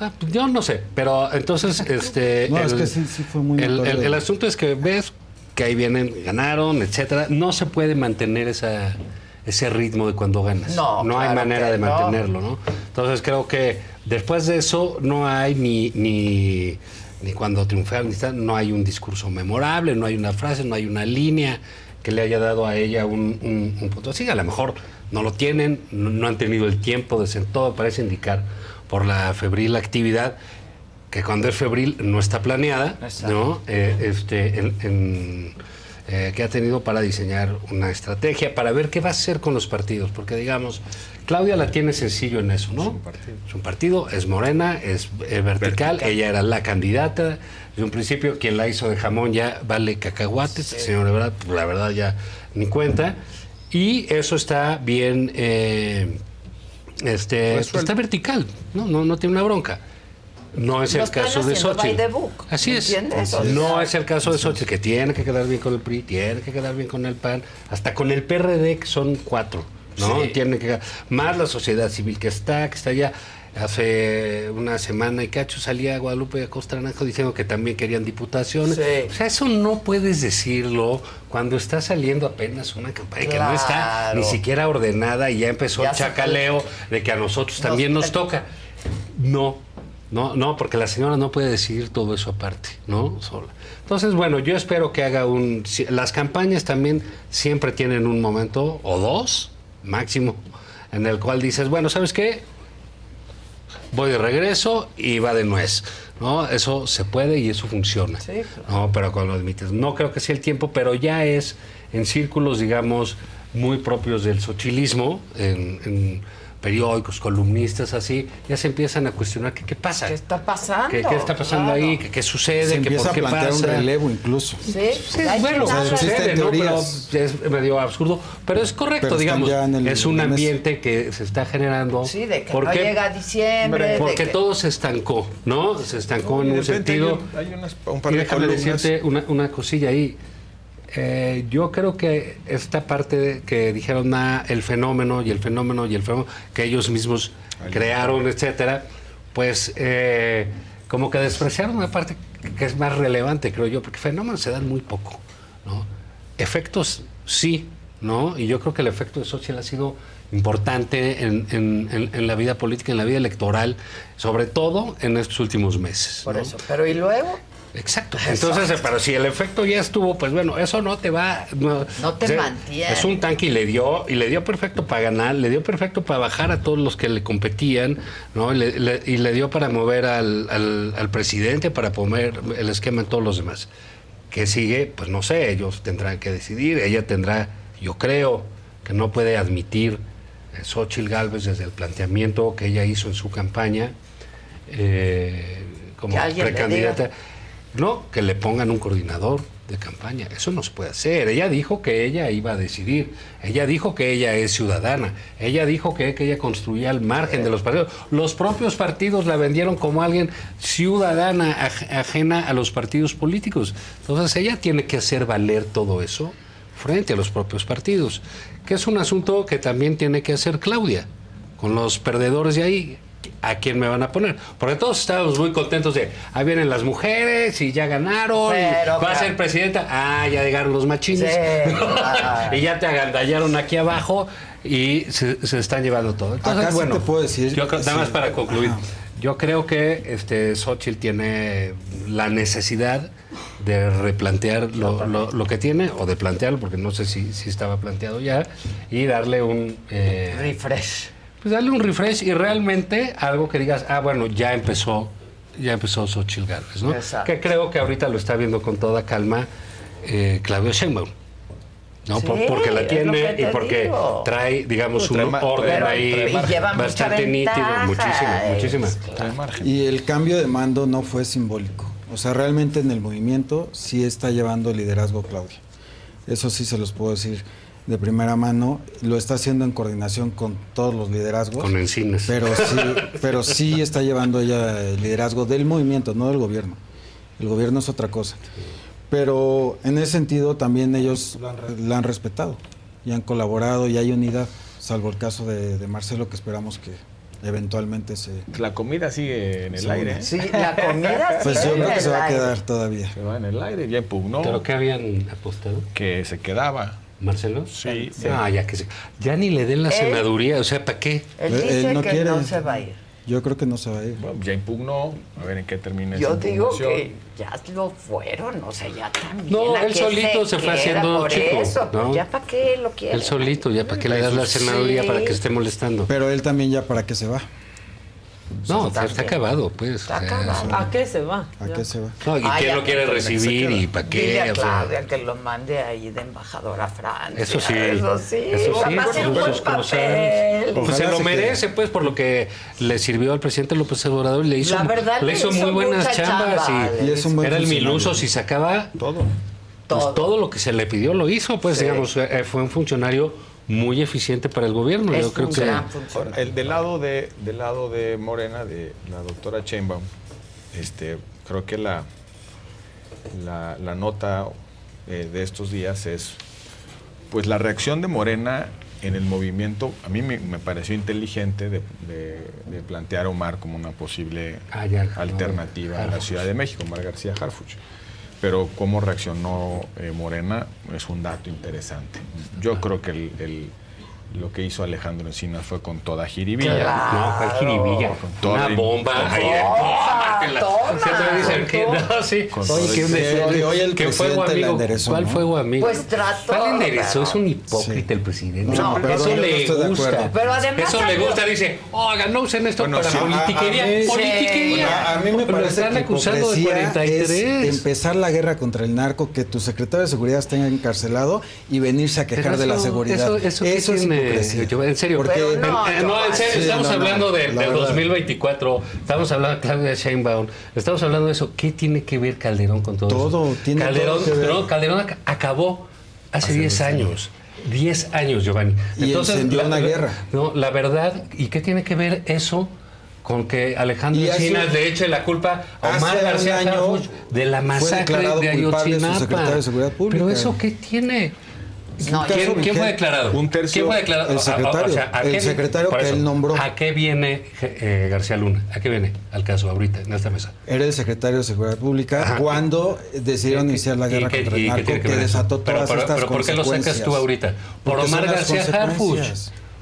Ah, pues yo no sé, pero entonces, este. No, es que sí- sí fue muy el, notorio. el- el asunto es que ves que ahí vienen, ganaron, etcétera. No se puede mantener esa, ese ritmo de cuando ganas. No, hay claro manera de no. mantenerlo, ¿no? Entonces creo que después de eso no hay ni. ni ni cuando está- no hay un discurso memorable, no hay una frase, no hay una línea que le haya dado a ella un, un- un punto así. A lo mejor no lo tienen, no, no han tenido el tiempo de ser, todo parece indicar por la febril actividad que cuando es febril no está planeada, ¿no? Eh, este, en- en, eh, que ha tenido para diseñar una estrategia, para ver qué va a hacer con los partidos, porque digamos, Claudia la tiene sencillo en eso, ¿no? Es un partido, es morena, es eh, vertical, ella era la candidata, de un principio quien la hizo de jamón ya vale cacahuates, señor, la verdad, la verdad ya ni cuenta, y eso está bien, eh, este, Resuelto. está vertical, ¿no? No, no tiene una bronca. No es el caso de book, Así es. No es el caso de Xochitl, que tiene que quedar bien con el PRI, tiene que quedar bien con el PAN, hasta con el PRD, que son cuatro, ¿no? Sí. Tiene que más la sociedad civil que está, que está allá. Hace una semana y cacho salía Guadalupe Acosta Naranjo diciendo que también querían diputaciones. O sea, eso no puedes decirlo cuando está saliendo apenas una campaña que no está ni siquiera ordenada y ya empezó Ya el chacaleo de que a nosotros Nos- también nos toca. No, no, no, porque la señora no puede decidir todo eso aparte, ¿no? Sola. Entonces, bueno, yo espero que haga un... Las campañas también siempre tienen un momento, o dos, máximo, en el cual dices, bueno, ¿sabes qué? Voy de regreso y va de nuez, ¿no? Eso se puede y eso funciona. No, pero con los límites. No creo que sea el tiempo, pero ya es en círculos, digamos, muy propios del sochilismo, en, en periódicos, columnistas, así, ya se empiezan a cuestionar que qué pasa. ¿Qué está pasando? ¿Qué, qué está pasando Claro. ahí? ¿Qué, qué sucede? Se ¿Qué empieza por a qué plantear pasa? un relevo incluso. Sí, Sí, hay bueno, quien habla- sucede, ¿no? Pero es medio absurdo, pero es correcto, Pero digamos. el- es un ambiente que se está generando. Sí, de que ¿Por no qué? llega diciembre. Porque que- todo se estancó, ¿no? Se estancó No, y en un sentido. hay un- hay unas- un par y de déjame columnas. decirte una, una cosilla ahí. Eh, yo creo que esta parte de- que dijeron ah, el fenómeno y el fenómeno y el fenómeno que ellos mismos crearon, etcétera, pues eh, como que despreciaron una parte que es más relevante, creo yo, porque fenómenos se dan muy poco, ¿no? Efectos sí, ¿no? Y yo creo que el efecto de Xochitl ha sido importante en, en- en- en la vida política, en la vida electoral, sobre todo en estos últimos meses. Por ¿no? eso. Pero ¿y luego? Exacto. Entonces, eh, pero si el efecto ya estuvo, pues bueno, eso no te va. No, No te o sea, mantiene. Es un tanque y le dio, y le dio perfecto para ganar, le dio perfecto para bajar a todos los que le competían, ¿no? Y le, le- y le dio para mover al, al- al presidente, para poner el esquema en todos los demás. ¿Qué sigue? Pues no sé, ellos tendrán que decidir. Ella tendrá, yo creo, que no puede admitir eh, Xochitl Gálvez desde el planteamiento que ella hizo en su campaña eh, como precandidata. No, que le pongan un coordinador de campaña. Eso no se puede hacer. Ella dijo que ella iba a decidir. Ella dijo que ella es ciudadana. Ella dijo que, que ella construía al margen de los partidos. Los propios partidos la vendieron como alguien ciudadana, aj- ajena a los partidos políticos. Entonces ella tiene que hacer valer todo eso frente a los propios partidos. Que es un asunto que también tiene que hacer Claudia con los perdedores de ahí. ¿A quién me van a poner? Porque todos estábamos muy contentos de, ahí vienen las mujeres y ya ganaron, y va a ser presidenta, ah, ya llegaron los machines, Sí, y ya te agandallaron aquí abajo y se, se están llevando todo. Entonces, Acá sí bueno, te puedo decir, yo creo- nada sí. más para concluir, yo creo que este Xochitl tiene la necesidad de replantear lo, lo- lo que tiene, o de plantearlo, porque no sé si, si estaba planteado ya, y darle un... eh, Refresh. Pues darle un refresh y realmente algo que digas, ah, bueno, ya empezó, ya empezó Xochitl Gálvez, ¿no? Exacto. Que creo que ahorita lo está viendo con toda calma eh, Claudio Sheinbaum. ¿no? Sí, Por- porque la tiene y porque digo. trae, digamos, Trae un orden pero- ahí bastante nítido, muchísimo, es muchísima. Y el cambio de mando no fue simbólico. O sea, realmente en el movimiento sí está llevando liderazgo Claudia. Eso sí se los puedo decir de primera mano. Lo está haciendo en coordinación con todos los liderazgos. Con Encines. Pero sí, pero sí está llevando ella el liderazgo del movimiento, no del gobierno. El gobierno es otra cosa. Pero en ese sentido también ellos la han respetado y han colaborado y hay unidad, salvo el caso de, de Marcelo que esperamos que eventualmente se... La comida sigue en el Sí, aire. Sí, la comida Pues sigue yo creo que se va a quedar todavía. Se va en el aire, ya impugnó. ¿Pero qué habían apostado? Que se quedaba. ¿Marcelo? Sí. Ah, ya que se, ya ni le den la Él- senaduría, o sea, ¿para qué? Él dice que no se va a ir. Yo creo que no se va a ir. Bueno, ya impugnó, a ver en qué termina Yo esa digo que ya lo fueron, o sea, ya también. No, ¿a él solito se fue queda? haciendo Por chico, eso, pues ¿no? ya para qué lo quiere. Él solito, ya para qué le das la senaduría Sí. para que esté molestando. Pero él también ya para qué se va. No, está, está acabado, pues. Está o sea, acabado. ¿A qué se va? ¿A qué se va? No, ¿y Ay, quién lo quiere recibir y para qué? Dile a O sea, Claudia que lo mande ahí de embajador a Francia. Eso sí. Eso sí. Eso va sí, papel. Pues se lo merece, pues, por lo que le sirvió al presidente López Obrador y le hizo, La verdad, le hizo hizo muy buenas chambas. chamba, y, Y es un buen era el miluso, si sacaba todo. Pues todo lo que se le pidió lo hizo, pues, Sí. digamos, eh, fue un funcionario muy eficiente para el gobierno. Es Yo creo que. Ahora, el del lado de del lado de Morena de la doctora Chainbaum, este, creo que la la, la nota eh, de estos días es pues la reacción de Morena en el movimiento a mí me, me pareció inteligente de, de- de plantear a Omar como una posible Ah, ya, alternativa a la. Ciudad de México, Omar García Harfuch. Pero cómo reaccionó eh, Morena es un dato interesante. Yo creo que el- el- lo que hizo Alejandro Encinas fue con toda jiribilla. Claro. No, ¿cuál jiribilla? Con toda Una bomba. con ¡toma! que Siempre dicen que no, sí. con Oye, todo ¿quién el- me- Hoy- el que fue presidente la amigo? enderezó, ¿Cuál ¿no? fue amigo? Pues trató, ¿Cuál enderezó? pero- Es un hipócrita el presidente. No, pero eso no le de gusta. Pero además eso le gusta. Dice, oiga, no usen esto Bueno, para sí, a- politiquería. a mí- politiquería. A, a mí me Lo parece están que acusando de hipocresía 43. es empezar la guerra contra el narco, que tu secretario de seguridad esté encarcelado y venirse a quejar Pero de la eso- seguridad. Eso, eso, ¿qué es tiene, hipocresía. yo- en serio. Porque- Pero En- no, en- no, en serio, Sí, estamos no, no, hablando de, la del verdad. 2024, estamos hablando de Claudia Sheinbaum, estamos hablando de eso. ¿Qué tiene que ver Calderón con todo, Todo, eso? tiene Calderón, todo que ver. no, Calderón ac- acabó hace Hace 10 10 años. 10 años, Giovanni. Y encendió la, una guerra. No, la verdad, ¿y qué tiene que ver eso con que Alejandro Encinas le eche la culpa a Omar hace García Harfuch de la masacre de Ayotzinapa. de. Pero eso qué tiene? No, ¿Quién, fue declarado? Un tercio- ¿Quién fue declarado? el O- o- o secretario, sea, ¿a el qué- secretario que eso, él nombró. ¿A qué viene eh, García Luna? ¿A qué viene al caso ahorita en esta mesa? Era el secretario de Seguridad Pública Ajá. cuando decidieron iniciar la ¿Y guerra qué- contra el qué narco que, desató Pero- todas pero- estas pero ¿por qué lo sacas tú ahorita? Por Omar García Harfuch.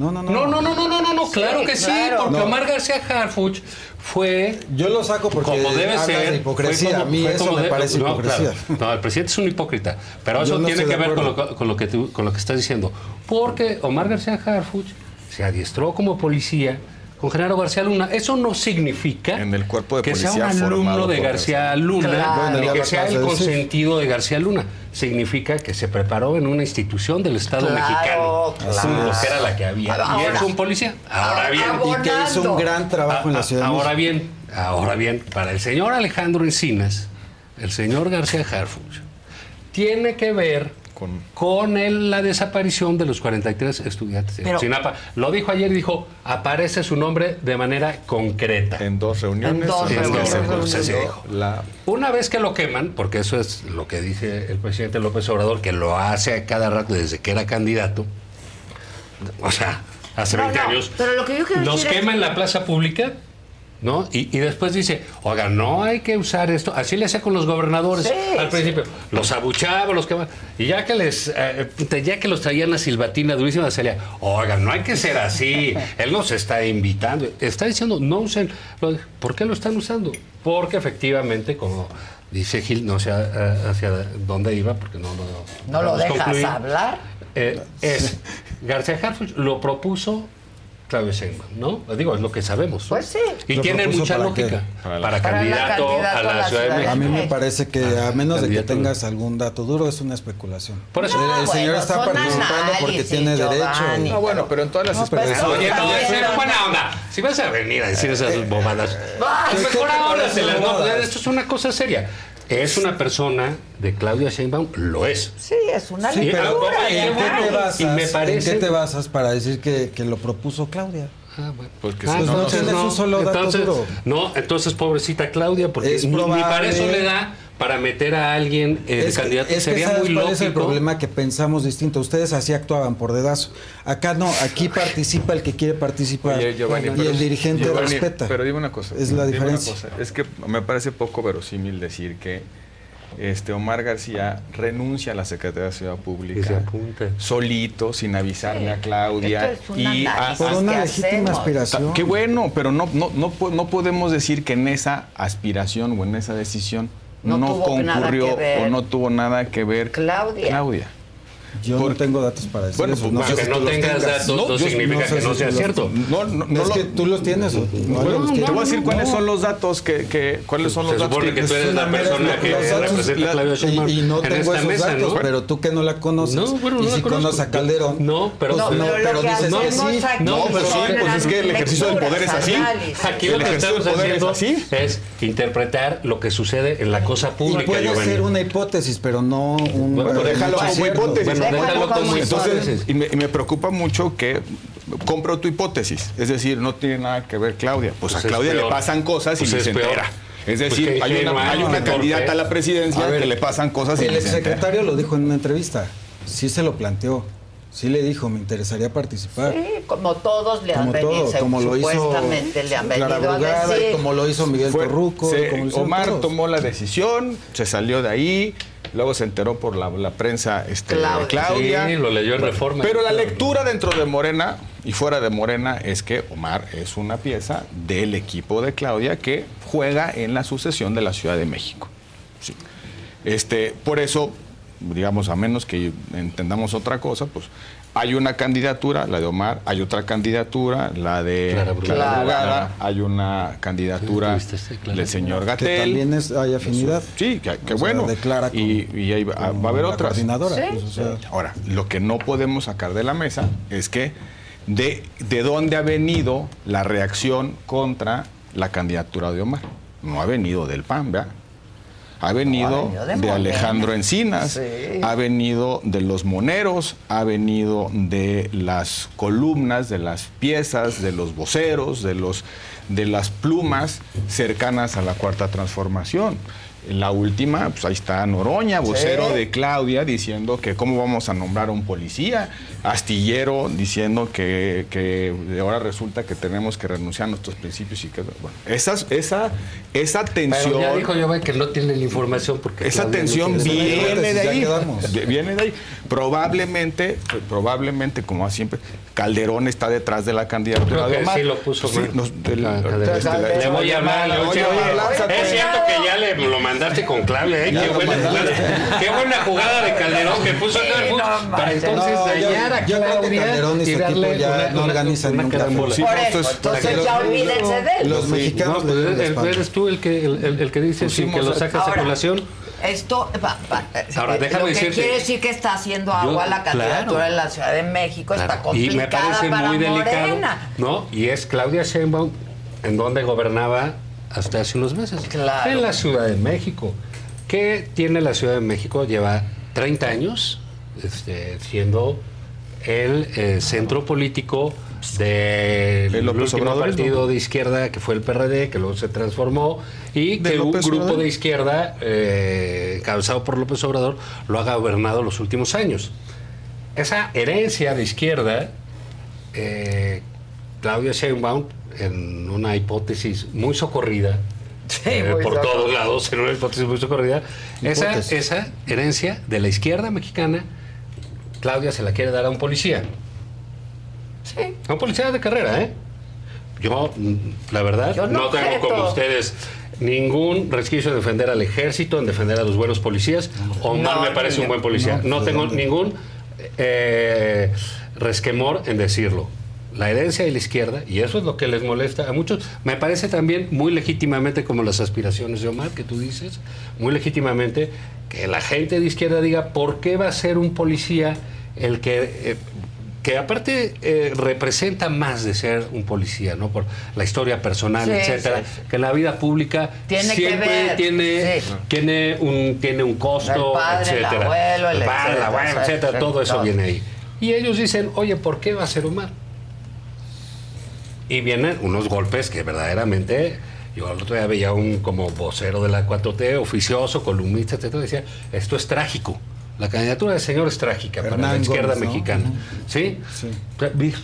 No, no, no. No, no, no, no, no, no, no, Sí, claro que sí, claro. porque No. Omar García Harfuch fue. Yo lo saco porque como debe ser. de hipocresía. fue A mí eso como me de- parece no, hipocresía. claro. No, el presidente es un hipócrita. Pero eso no tiene que ver con lo, con lo que tú- con lo que estás diciendo. Porque Omar García Harfuch se adiestró como policía con Genaro García Luna. Eso no significa En el cuerpo de que sea un alumno de García Luna Claro. Ni que sea el consentido de García Luna. Significa que se preparó en una institución del Estado Claro, mexicano. claro. Que era la que había. y Ahora- es un policía. Ahora bien. Y que hizo un gran trabajo en la Ah, Ciudad de Ahora bien, ahora bien, para el señor Alejandro Encinas, el señor García Harfuch, tiene que ver con, el- la desaparición de los 43 estudiantes de Ayotzinapa. Lo dijo ayer, dijo, aparece su nombre de manera concreta. En dos reuniones. En dos En reuniones. La, Una vez que lo queman, porque eso es lo que dice el presidente López Obrador, que lo hace a cada rato desde que era candidato, o sea, hace No, 20 no, años, pero lo que yo quiero los decir es- quema en la plaza pública, ¿no? Y, y después dice, oiga, no hay que usar esto. Así le hacía con los gobernadores Sí, al sí. principio. Los abuchaba, los quemaba. Y ya que les, eh, ya que los traían a silbatina durísima, salía, oiga, no hay que ser así. Él nos está invitando. Está diciendo, no usen. ¿Por qué lo están usando? Porque efectivamente, como dice Gil, no sé eh, hacia dónde iba, porque no lo ¿No lo podemos dejas concluir. hablar? Eh, es García Harfuch lo propuso Claudio Sheinbaum, ¿no? Digo, es lo que sabemos. Pues sí. Y ¿Lo tiene mucha para lógica. qué? Para, Para la- Para la candidato, candidato a la Ciudad de México. A mí me parece que a menos de que tengas algún dato duro es una especulación. Por eso- el, No, el señor bueno, está son participando porque tiene Giovanni. derecho. no, bueno, pero en todas las No, especulaciones- Oye, no, buena onda. Si vas a venir a decir esas bobadas, Ay, pues ¿qué mejor ahora se las- no? Esto es una cosa seria. Es una persona de Claudia Sheinbaum, lo es. Sí, es una Sí, pero ¿en qué, te basas, Y me parece- ¿en qué te basas para decir que, que lo propuso Claudia? Ah, bueno. Porque Ah, si no, no entonces tienes un solo dato entonces. No, entonces pobrecita Claudia, porque Es ni, ni para eso le da para meter a alguien de Es que- candidato. es que Sería ¿sabes muy cuál lógico. es el problema que pensamos distinto. Ustedes así actuaban por dedazo. Acá no, aquí participa el que quiere participar. Oye, Giovanni, y pero- el dirigente Giovanni, respeta. Pero dime una cosa. Es la diferencia. cosa, Es que me parece poco verosímil decir que este Omar García renuncia a la Secretaría de Ciudad Que se Pública apunte. solito, sin avisarle a Claudia. Es y a- por una que legítima hacemos. aspiración. Qué bueno, pero no, no, no, no podemos decir que en esa aspiración o en esa decisión No no, tuvo nada concurrió que ver. o no tuvo nada que ver Claudia. Claudia. Yo no tengo datos para decir Bueno, eso. pues, No si no tengas tengas. datos, no yo significa sé que no sea cierto. No, no, no es lo- que tú los tienes. no, Bueno, los no, Te voy a decir cuáles No. son los datos que, que cuáles son los Se datos supone que tú Es eres una la persona que representa a Claudia Sheinbaum y, y no en tengo esos mesa, datos, ¿no? pero tú que no la conoces. No, bueno, no y si conoces a Calderón. No, pero- pues No, no, pero pero que dices que sí. No, pero sí, pues es que el ejercicio del poder es así. Aquí El lo que ejercicio estamos del poder es haciendo así. es interpretar lo que sucede en la cosa Y pública, puede Giovanni. ser una hipótesis, pero no un. Bueno, eh, déjalo como hipótesis. Entonces, y me, y me preocupa mucho que compro tu hipótesis. Es decir, no tiene nada que ver Claudia. Pues, Pues a es Claudia le pasan cosas y Pues ni se peor. entera. Es Pues decir, hay una, hay una torpe. candidata a la presidencia A ver, que le pasan cosas y El ni se entera. exsecretario lo dijo en una entrevista. Sí se lo planteó. Sí le dijo, me interesaría participar. Sí, como todos le han venido, todo, como lo hizo supuestamente le han Clara venido a Brugada, y decir. como lo hizo Miguel Fue- Torruco. se- como lo hicieron Omar todos. tomó la decisión, se salió de ahí, luego se enteró por la, la prensa este, de Claudia. Claudia. Sí, lo leyó en Reforma. Pero la lectura dentro de Morena y fuera de Morena es que Omar es una pieza del equipo de Claudia que juega en la sucesión de la Ciudad de México. Sí. Este, por eso, digamos, a menos que entendamos otra cosa, pues hay una candidatura, la de Omar, hay otra candidatura, la de Clara Brugada. Hay una candidatura ¿Tuviste este, del señor Que Gatel. también es, hay afinidad. Sí, que, que bueno. declara y, y ahí va, como va a haber otras. coordinadora, Sí. pues, o sea, Ahora, lo que no podemos sacar de la mesa es que de, de dónde ha venido la reacción contra la candidatura de Omar. No ha venido del PAN, ¿verdad? Ha venido, Ha venido de. Alejandro Encinas, Sí. ha venido de los moneros, ha venido de las columnas, de las piezas, de los voceros, de, los, de las plumas cercanas a la cuarta transformación. La última, pues ahí está Noroña, vocero Sí. de Claudia, diciendo que cómo vamos a nombrar a un policía, Astillero diciendo que, que de ahora resulta que tenemos que renunciar a nuestros principios y que bueno, esas, esa, esa tensión. Pero ya dijo yo que no tiene la información porque Esa Claudia tensión viene de ahí. Viene de ahí. Probablemente, probablemente, como siempre, Calderón está detrás de la candidatura de Omar. sí lo puso Sí, nos- del- Ah, este, la- Le voy a hablar, le voy a Oye, hablar. oye, lánzate. Es cierto que ya le lo mandaste con Claudia, ¿eh? Qué buena, qué buena jugada de Calderón que puso el fútbol para entonces No, yo- dañar a yo creo que Calderón y su equipo ya una, no organizan una. Sí, Por no, eso, entonces, que ya los- olvídense de él. Los Sí, mexicanos no, pues eres tú el que, el, el- el que dice sí, Pusimos que lo sacas a colación. Esto va- va- Ahora, déjame lo que decirte- quiere decir que está haciendo Yo- agua la candidatura claro. en la Ciudad de México, está Claro, y me complicada parece para muy delicado, Morena. ¿no? Y es Claudia Sheinbaum en donde gobernaba hasta hace unos meses. Claro. En la Ciudad de México. ¿Qué tiene la Ciudad de México? Lleva 30 años este, siendo el eh, centro político del El López último partido de izquierda que fue el PRD, que luego se transformó, y ¿De que un grupo Obrador? de izquierda, eh, encabezado por López Obrador, lo ha gobernado los últimos años. Esa herencia de izquierda, eh, Claudia Sheinbaum, en una hipótesis muy socorrida, eh, por todos lados, en una hipótesis muy socorrida, esa, esa herencia de la izquierda mexicana, Claudia se la quiere dar a un policía. Sí. A un policía de carrera, ¿eh? Yo, mm, la verdad, Yo no no, tengo como ustedes ningún resquicio en defender al ejército, en defender a los buenos policías. Omar No, me parece un buen policía. no, No, tengo ningún eh, resquemor en decirlo. La herencia de la izquierda, y eso es lo que les molesta a muchos, me parece también muy legítimamente, como las aspiraciones de Omar, que tú dices, muy legítimamente, que la gente de izquierda diga, ¿por qué va a ser un policía el que... eh, que aparte eh, representa más de ser un policía, ¿no? Por la historia personal, Sí, etcétera, sí, que la vida pública Tiene que siempre ver, tiene, sí. tiene un tiene un costo, El padre, el etcétera. abuelo, el el padre, el abuelo, etcétera, todo eso viene ahí. Y ellos dicen, oye, ¿por qué va a ser Omar? Y vienen unos golpes que verdaderamente, yo el otro día veía un como vocero de la 4T, oficioso, columnista, etcétera, decía, esto es trágico. La candidatura del señor es trágica para la izquierda Gómez, ¿no? mexicana. ¿Sí?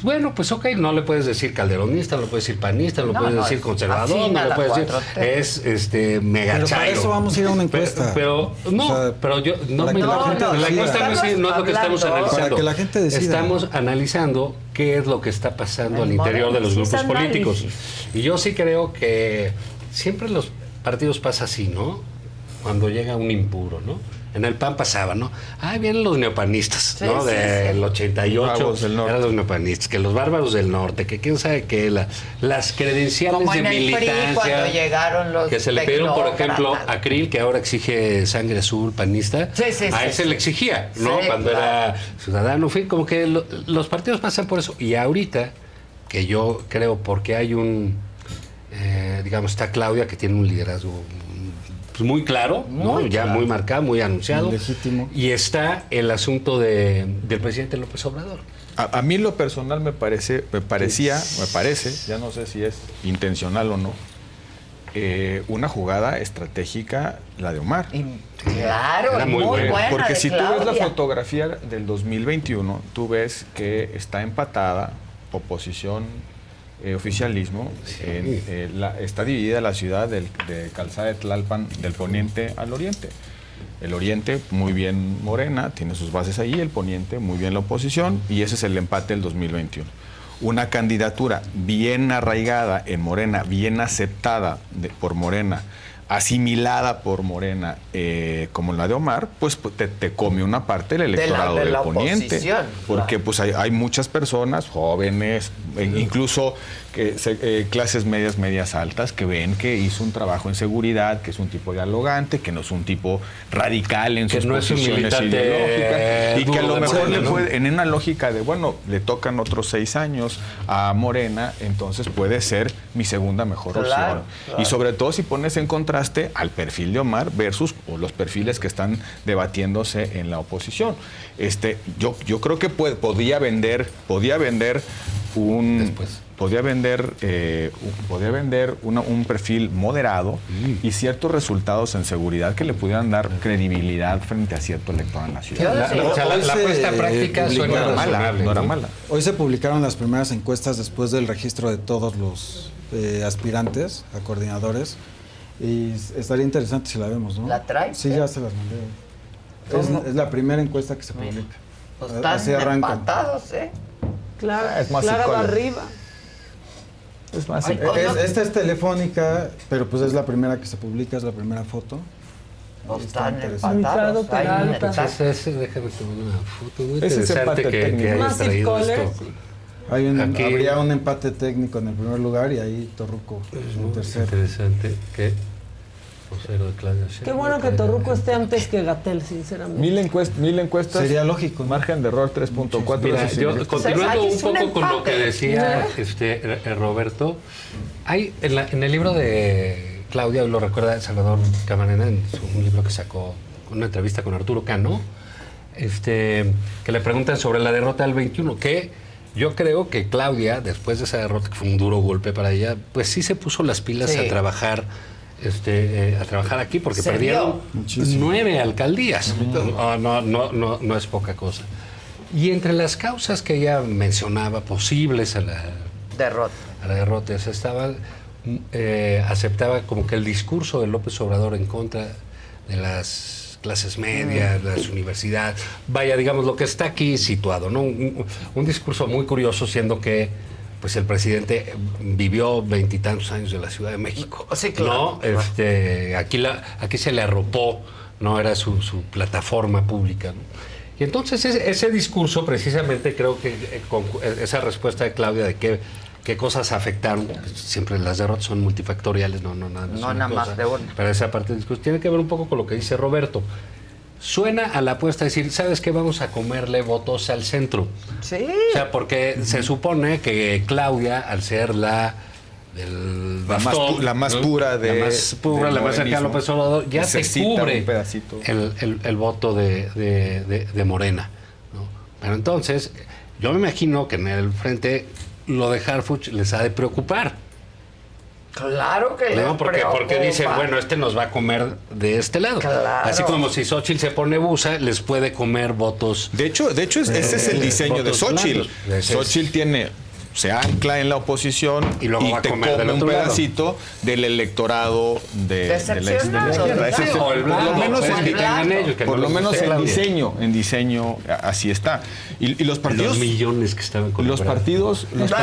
Bueno, pues ok, no le puedes decir calderonista, no le puedes decir panista, no le No, puedes no, decir conservador, no le puedes decir. 4T. Es este mega Pero para eso vamos a ir a una encuesta. Pero, no, O sea, pero yo no para me que la no, gente no, la encuesta no es, no es lo que estamos analizando. Para que la gente decida. Estamos analizando qué es lo que está pasando El al interior de los grupos políticos. análisis. Y yo sí creo que siempre en los partidos pasa así, ¿no? Cuando llega un impuro, ¿no? En el PAN pasaba, ¿no? Ah, vienen los neopanistas, Sí, ¿no? sí, Del sí. 88 Bárbaros del norte. eran los neopanistas, que los bárbaros del norte, que quién sabe qué, la- las credenciales Como de en el PRI militancia. cuando llegaron los que se le pidieron, por ejemplo, a Krill, que ahora exige sangre azul panista. Sí, sí, a sí, él se sí. le exigía, ¿no? Sí, cuando claro. era ciudadano, en fin, como que lo- los partidos pasan por eso. Y ahorita, que yo creo porque hay un, eh, digamos, está Claudia que tiene un liderazgo pues, muy claro, ¿no? Ya claro. muy marcado, muy anunciado. Legítimo. Y está el asunto de, del presidente López Obrador. A, a mí en lo personal me parece, me parecía, me parece, ya no sé si es intencional o no, eh, una jugada estratégica la de Omar. Claro, Era muy muy, buena. buena. Porque de si tú ves la fotografía del 2021, tú ves que está empatada oposición, eh, oficialismo, eh, la- está dividida la ciudad del, de Calzada de Tlalpan del poniente al oriente. El oriente muy bien Morena, tiene sus bases ahí, el poniente muy bien la oposición y ese es el empate del 2021. Una candidatura bien arraigada en Morena, bien aceptada de- por Morena, asimilada por Morena eh, como la de Omar, pues pu- te, te come una parte del De la- electorado de del poniente. Porque pues hay, hay muchas personas jóvenes, e incluso que eh, clases medias, medias altas, que ven que hizo un trabajo en seguridad, que es un tipo dialogante, que no es un tipo radical en Que sus no posiciones ideológicas. Y que a lo mejor Morena, le puede, en una lógica de, bueno, le tocan otros seis años a Morena, entonces puede ser mi segunda mejor Claro, opción. claro. Y sobre todo si pones en contraste al perfil de Omar versus o los perfiles que están debatiéndose en la oposición. Este, yo, yo creo que puede- podía vender, podía vender un podía vender eh, un- podía vender una- un perfil moderado y ciertos resultados en seguridad que le pudieran dar credibilidad frente a cierto electorado nacional. La- la- o sea, la- la Hoy se puesta práctica suena no era mala, razonable, no era ¿no? mala. Hoy se publicaron las primeras encuestas después del registro de todos los eh, aspirantes a coordinadores. Y estaría interesante si la vemos, ¿no? ¿La traes? Sí, ya se las mandé. Es, es la primera encuesta que se publica. Pues Así están arrancan. empatados, ¿eh? Clara, Es más Clara va arriba. Es más, Ay, es- ¿cómo? esta es telefónica, pero pues es la primera que se publica, es la primera foto. Pues Está empatados. Ese, déjame tomar una foto. Muy Ese es empate que, que técnico. Massive traído esto. Hay un- Aquí- habría un empate técnico en el primer lugar y ahí Torruco en Muy tercero. interesante que vocero de Claudia Qué bueno que Torruco esté antes que Gatel, sinceramente. Mil, encuest- mil encuestas. Sería lógico. Margen de error 3.4. Mira, Eso sí yo, me- continuando un poco con lo que decía este, eh, Roberto, hay en, la- en el libro de Claudia, lo recuerda Salvador Camarena, en su, un libro que sacó, una entrevista con Arturo Cano, este, que le preguntan sobre la derrota del 21, que yo creo que Claudia, después de esa derrota, que fue un duro golpe para ella, pues sí se puso las pilas Sí. a trabajar. Este, eh, a trabajar aquí porque Se perdieron vio. nueve alcaldías. No, no, no, no, no es poca cosa. Y entre las causas que ella mencionaba posibles a la, Derrota. a la derrota, estaba, mm, eh, aceptaba como que el discurso de López Obrador en contra de las clases medias, de las universidades, vaya, digamos, lo que está aquí situado, ¿no? Un, un discurso muy curioso, siendo que pues el presidente vivió veintitantos años en la Ciudad de México. Sí, claro. ¿no? Este, aquí, la, aquí se le arropó, no era su, su plataforma pública. ¿no? Y entonces ese, ese discurso, precisamente creo que eh, con eh, esa respuesta de Claudia de qué, qué cosas afectaron, pues, siempre las derrotas son multifactoriales, no, no nada más. No una nada más de una. Pero esa parte del discurso tiene que ver un poco con lo que dice Roberto. Suena a la apuesta de decir, ¿sabes qué? Vamos a comerle votos al centro. Sí. O sea, porque se supone que Claudia, al ser la del La más bastón, pu- la más ¿no? pura de- la más pura, la más cercana a López Obrador, ya se cubre un pedacito. el, el- el voto de, de- de- de Morena. ¿no? Pero entonces, yo me imagino que en el frente lo de Harfuch les ha de preocupar. Claro que ¿no? les Porque, porque dicen, bueno, este nos va a comer de este lado. Claro. Así como si Xochitl se pone busa, les puede comer votos. De hecho, de hecho es- ese es el eh, diseño de Xochitl. Xochitl tiene, se ancla en la oposición Y luego va a te comer come un lado. pedacito del electorado de, de la, izquierda. Por lo menos en, por lo menos diseño, en diseño así está. Y, y los partidos, Los millones que estaban con los partidos, los Ya,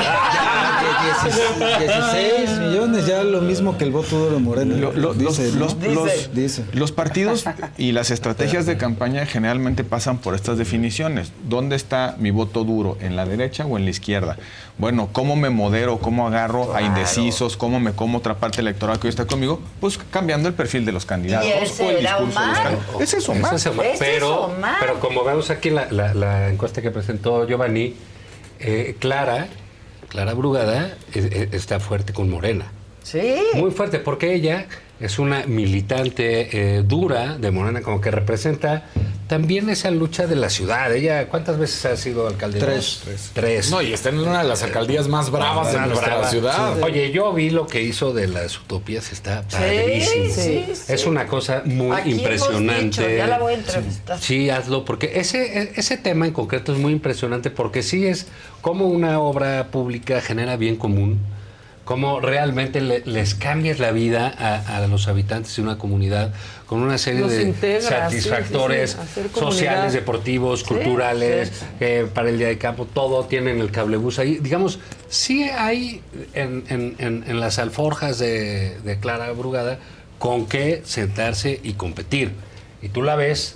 16 millones, ya lo mismo que el voto duro de Morena. Lo- lo- dice, los, ¿no? los- los- Dice. los partidos y las estrategias de campaña generalmente pasan por estas definiciones. ¿Dónde está mi voto duro? ¿En la derecha o en la izquierda? Bueno, ¿cómo me modero? ¿Cómo agarro a indecisos? ¿Cómo me como otra parte electoral que hoy está conmigo? Pues cambiando el perfil de los candidatos Y ese o el era discurso de los Omar. candidatos. Ese es Omar. Ese es Omar. Pero, Omar. pero como vemos aquí en la, la- la encuesta que presentó Giovanni, eh, Clara, Clara Brugada, eh, eh, está fuerte con Morena. Sí. Muy fuerte, porque ella es una militante eh, dura de Morena, como que representa también esa lucha de la ciudad. Ella, ¿cuántas veces ha sido alcalde? Tres. Tres. Tres. No, y está en una de las alcaldías más bravas de nuestra brava. ciudad. Oye, yo vi lo que hizo de las utopías, está padrísimo. sí, sí. Es una cosa muy Aquí hemos impresionante. dicho, ya la voy a entrevistar. Sí, hazlo, porque ese, ese tema en concreto es muy impresionante, porque sí es como una obra pública genera bien común, cómo realmente le- les cambias la vida a, a los habitantes de una comunidad con una serie Los de satisfactores sí, sí, sí, hacer comunidad. sociales, deportivos, culturales, eh, para el día de campo, todo tienen el cablebús ahí. Digamos, sí hay en, en- en- en las alforjas de, de Clara Brugada con qué sentarse y competir. Y tú la ves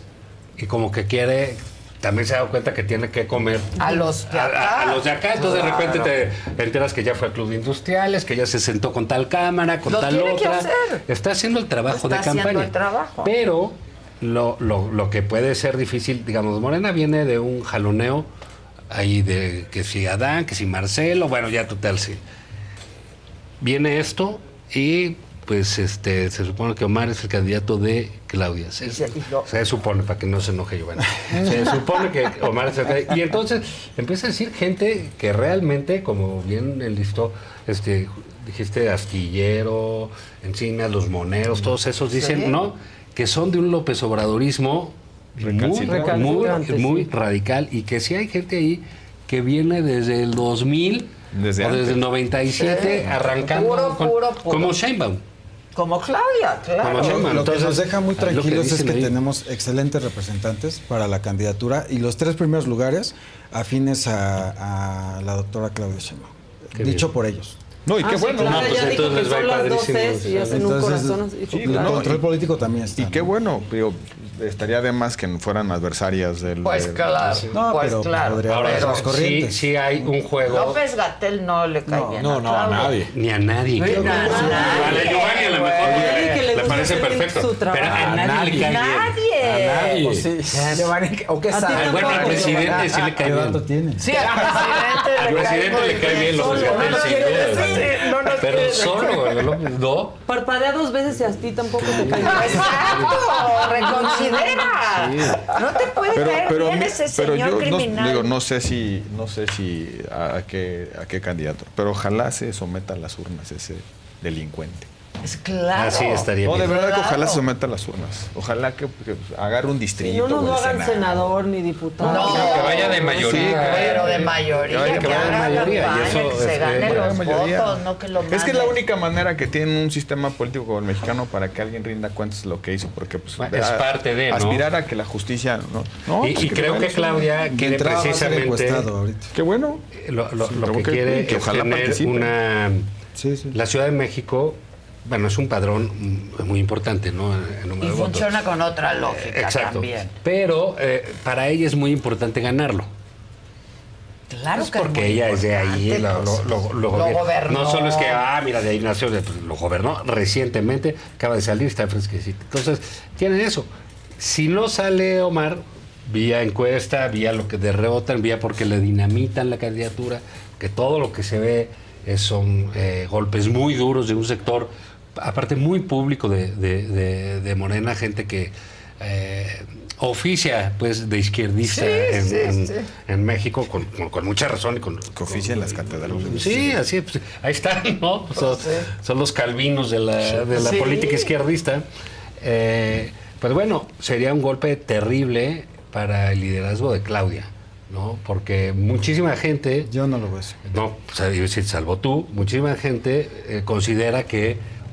y como que quiere, también se ha dado cuenta que tiene que comer A los de acá. a- a los de acá. Entonces de repente te enteras que ya fue a Club de Industriales, que ya se sentó con tal cámara, con Lo tal tiene que otra. hacer. Está haciendo el trabajo Está de haciendo campaña. el trabajo. Pero lo, lo- lo que puede ser difícil, digamos, Morena viene de un jaloneo ahí de que si Adán, que si Marcelo, bueno, ya total, sí. Viene esto y pues este se supone que Omar es el candidato de Claudia. Se, se supone, para que no se enoje Giovanna. Se supone que Omar es el candidato. Y entonces empieza a decir gente que realmente, como bien enlistó, este, dijiste Astillero, Encinas, Los Moneros, todos esos dicen, Sí. ¿no? Que son de un López Obradorismo muy, muy, muy, muy sí. radical y que sí hay gente ahí que viene desde el 2000 Desde o desde antes. el 97 Sí. arrancando Puro, con- puro, puro. como Sheinbaum. Como Claudia, claro. Como. Lo que Entonces, nos deja muy lo que tranquilos es que ahí. tenemos excelentes representantes para la candidatura y los tres primeros lugares afines a, a la doctora Claudia Sheinbaum. Qué Dicho bien. por ellos. No, y Ah, qué sí, bueno. claro, No, pues ya dijo entonces que les va a son ir las padrísimo. 12 y hacen un Entonces, corazón. sí, claro. el control político también está. Y qué bueno, digo, estaría de más que fueran adversarias del. Pues del- claro, No, pues pero claro. podría Ahora, las sí, sí hay un juego. López Gatel no le cae bien. no, no, a Claudia. nadie. Ni a nadie. Creo. a nadie, A la Giovanni a lo mejor le- que le le, gusta parece bien perfecto. Pero a nadie, nadie. le cae bien. Nadie. A nadie. Pues sí, Giovanni, ¿o qué sabe? Bueno, al presidente sí le cae ¿Qué dato bien. tiene? Sí, al presidente Al le cae presidente muy le cae bien López Gatel, no nos Pero quiere solo, no. Parpadea dos veces y a ti tampoco te cae. Exacto, reconsidera. No te puede Pero, caer pero, bien mi- ese pero señor yo no, criminal. digo, no sé si, no sé si a, a qué, a qué candidato, pero ojalá se someta a las urnas ese delincuente. Es claro. Así estaría No, de bien. verdad que ojalá se someta a las urnas. Ojalá que, que agarre un Si distrito. no nos hagan Senado. senador ni diputado. No, que vaya de mayoría. Pero de mayoría, Que vaya- que, vaya de haga mayoría, y eso que se es- gane eh, los mayoría. votos, no que lo Es que es la única manera que tiene un sistema político como el mexicano para que alguien rinda cuentas de lo que hizo, porque pues, Bueno, es a- parte de, ¿no? aspirar a que la justicia no, no, Y, pues, y creo que Claudia quiere precisamente. Qué bueno. lo, lo- Sí, lo que que- quiere que es ojalá tener participe. una Sí, sí. la Ciudad de México bueno es un padrón muy importante no número Y de votos. funciona con otra lógica Exacto. también. Pero eh, para ella es muy importante ganarlo. Claro Pues que porque ella es de ahí, lo, lo- gobernó. No solo es que, ah, mira, de ahí nació, pues, lo gobernó recientemente, acaba de salir, está fresquecito. Entonces, tienen eso. Si no sale Omar, vía encuesta, vía lo que derrotan, vía porque le dinamitan la candidatura, que todo lo que se ve son eh, golpes muy duros de un sector, aparte muy público de, de- de- de Morena, gente que eh, oficia pues de izquierdista Sí, en, sí, en- sí. en México con, con- con mucha razón y con Que oficia en las catedrales. Sí, así pues, ahí están, ¿no? Son, son los calvinos de la, de la Sí. política izquierdista. Eh, pues bueno, sería un golpe terrible para el liderazgo de Claudia, ¿no? Porque muchísima gente, Yo no lo veo no, o sea, iba a decir, salvo tú, muchísima gente eh, considera que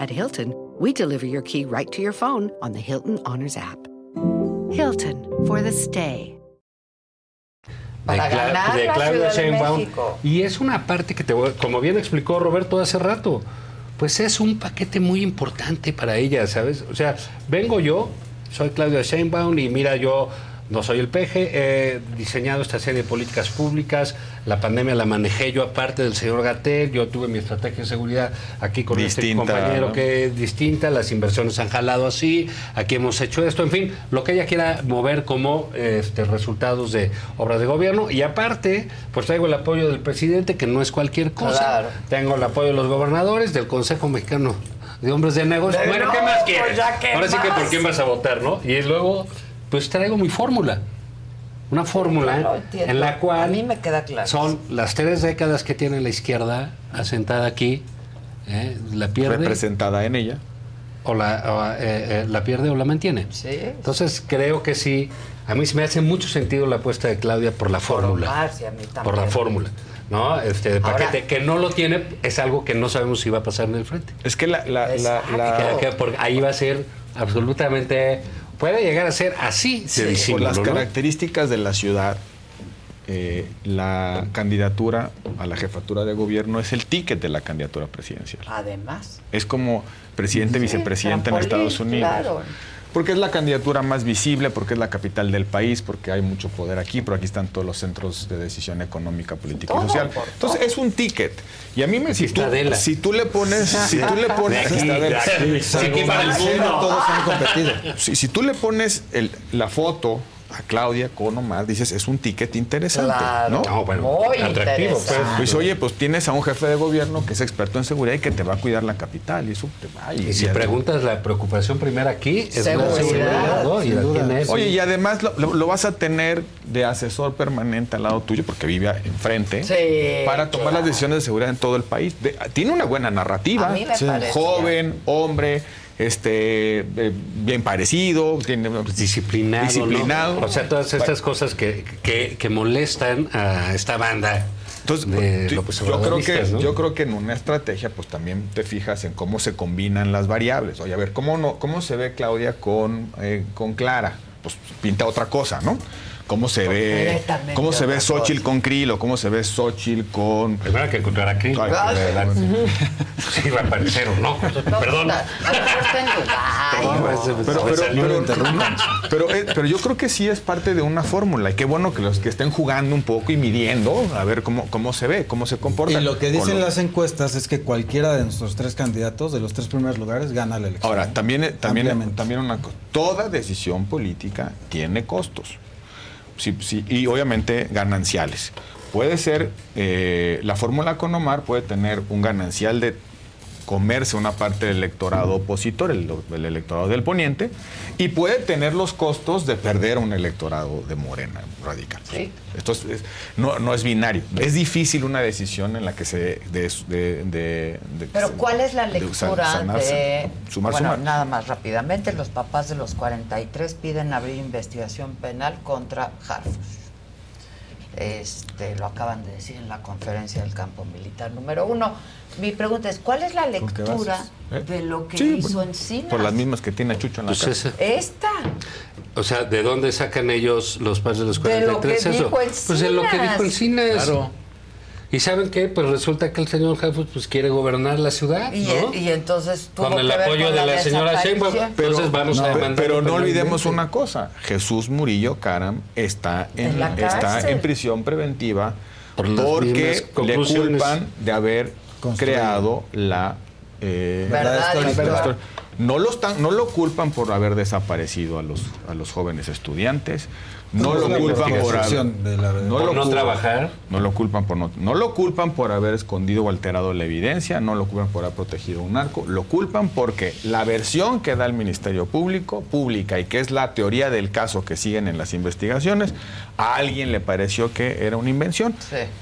At Hilton, we deliver your key right to your phone on the Hilton Honors app. Hilton for the stay. de, Para Cla- ganar de la Claudia de Sheinbaum. Y es una parte que, te voy- como bien explicó Roberto hace rato, pues es un paquete muy importante para ella, ¿sabes? O sea, vengo yo, soy Claudia Sheinbaum y mira, yo no soy el peje, he diseñado esta serie de políticas públicas, la pandemia la manejé yo aparte del señor Gatel, yo tuve mi estrategia de seguridad aquí con este compañero ¿no? que es distinta, las inversiones han jalado así, aquí hemos hecho esto, en fin, lo que ella quiera mover como este, resultados de obras de gobierno. Y aparte, pues traigo el apoyo del presidente, que no es cualquier cosa. Claro. Tengo el apoyo de los gobernadores, del Consejo Mexicano de Hombres de Negocios. Bueno, ¿qué no, más pues quieres? ya, ¿qué Ahora sí que por quién vas a votar, ¿no? Y luego, pues traigo mi fórmula. Una fórmula Claro, en la A cual mí me queda claro. son las tres décadas que tiene la izquierda asentada aquí, ¿eh? la pierde. Representada en ella. o la, o, eh, eh, la pierde o la mantiene. Entonces creo que sí. A mí se me hace mucho sentido la apuesta de Claudia por la fórmula. Omar, sí, a mí Por la fórmula. ¿no? Este, de Ahora- paquete que no lo tiene es algo que no sabemos si va a pasar en el frente. Es que la, la- la- la- Que- que por- ahí va a ser absolutamente. Puede llegar a ser así Sí, por las ¿no? características de la ciudad, eh, la candidatura a la jefatura de gobierno es el ticket de la candidatura presidencial. Además. Es como presidente, Sí, vicepresidente en Estados Unidos. claro. Porque es la candidatura más visible, porque es la capital del país, porque hay mucho poder aquí, pero aquí están todos los centros de decisión económica, política Todo, y social. por Entonces es un ticket. Y a mí me si tú, si tú le pones, si tú le pones. Todos han competido. si, si tú le pones el- la foto a Claudia con Omar, dices, es un ticket interesante, Claro. ¿no? No, bueno, Muy atractivo, pues. interesante. Pues oye, pues tienes a un jefe de gobierno que es experto en seguridad y que te va a cuidar la capital y eso te va. Y si preguntas, la preocupación primera aquí es la Seguridad, seguridad, ¿no? Y la. Oye, y además lo, lo- lo vas a tener de asesor permanente al lado tuyo, porque vive enfrente, Sí, para tomar las decisiones de seguridad en todo el país. De- tiene una buena narrativa, A mí me Sí. joven, hombre, este, eh, bien parecido, disciplinado. ¿no? disciplinado. O sea, todas estas cosas que, que, que molestan a esta banda. Entonces, Yo creo, que, ¿no? yo creo que en una estrategia, pues también te fijas en cómo se combinan las variables. Oye, a ver, ¿cómo, no, cómo se ve Claudia con, eh, con Clara? Pues pinta otra cosa, ¿no? ¿Cómo se ve, cómo se ve Xochitl con Krill o cómo se ve Xochitl con... Primero que encontrar a Krill. Sí, va a aparecer o no. Perdón. Pero, pero, pero, pero, eh, pero yo creo que sí es parte de una fórmula y qué bueno que los que estén jugando un poco y midiendo a ver cómo, cómo se ve, cómo se comporta. Y lo que dicen lo- las encuestas es que cualquiera de nuestros tres candidatos, de los tres primeros lugares, gana la elección. Ahora, también, también, también una cosa. Toda decisión política tiene costos. Sí, sí, y obviamente gananciales. Puede ser, eh, la fórmula con Omar puede tener un ganancial de comerse una parte del electorado opositor, el, el electorado del poniente, y puede tener los costos de perder un electorado de Morena radical. Esto es- es- no, no es binario. Es difícil una decisión en la que se... De, de- de- de- Pero ¿cuál es la lectura sanarse. de... Sumar, bueno, sumar. nada más rápidamente, los papás de los 43 piden abrir investigación penal contra Harfush. Este, lo acaban de decir en la conferencia del campo militar número uno. Mi pregunta es, ¿cuál es la lectura? ¿Eh? de lo que Sí, hizo por- Encina? Por las mismas que tiene Chucho en la Pues Esta. O sea, ¿de dónde sacan ellos los padres de los De lo 43? que eso? dijo Pues de lo que Encinas. dijo Encinas. Claro. ¿Y saben qué? Pues resulta que el señor Halfus pues quiere gobernar la ciudad, Y, ¿no? y entonces tuvo Con el que ver apoyo con de la señora Sheinbaum. desaparición. Entonces vamos a no, demandar pero no olvidemos una cosa. Jesús Murillo Caram está en, En la está en prisión preventiva Por porque le culpan de haber creado la eh, Verdad la histórica. No lo están, no lo culpan por haber desaparecido a los a los jóvenes estudiantes. No lo culpan por no no trabajar. No lo culpan por no, no lo culpan por haber escondido o alterado la evidencia, no lo culpan por haber protegido un narco, lo culpan porque la versión que da el Ministerio Público, pública y que es la teoría del caso que siguen en las investigaciones, a alguien le pareció que era una invención.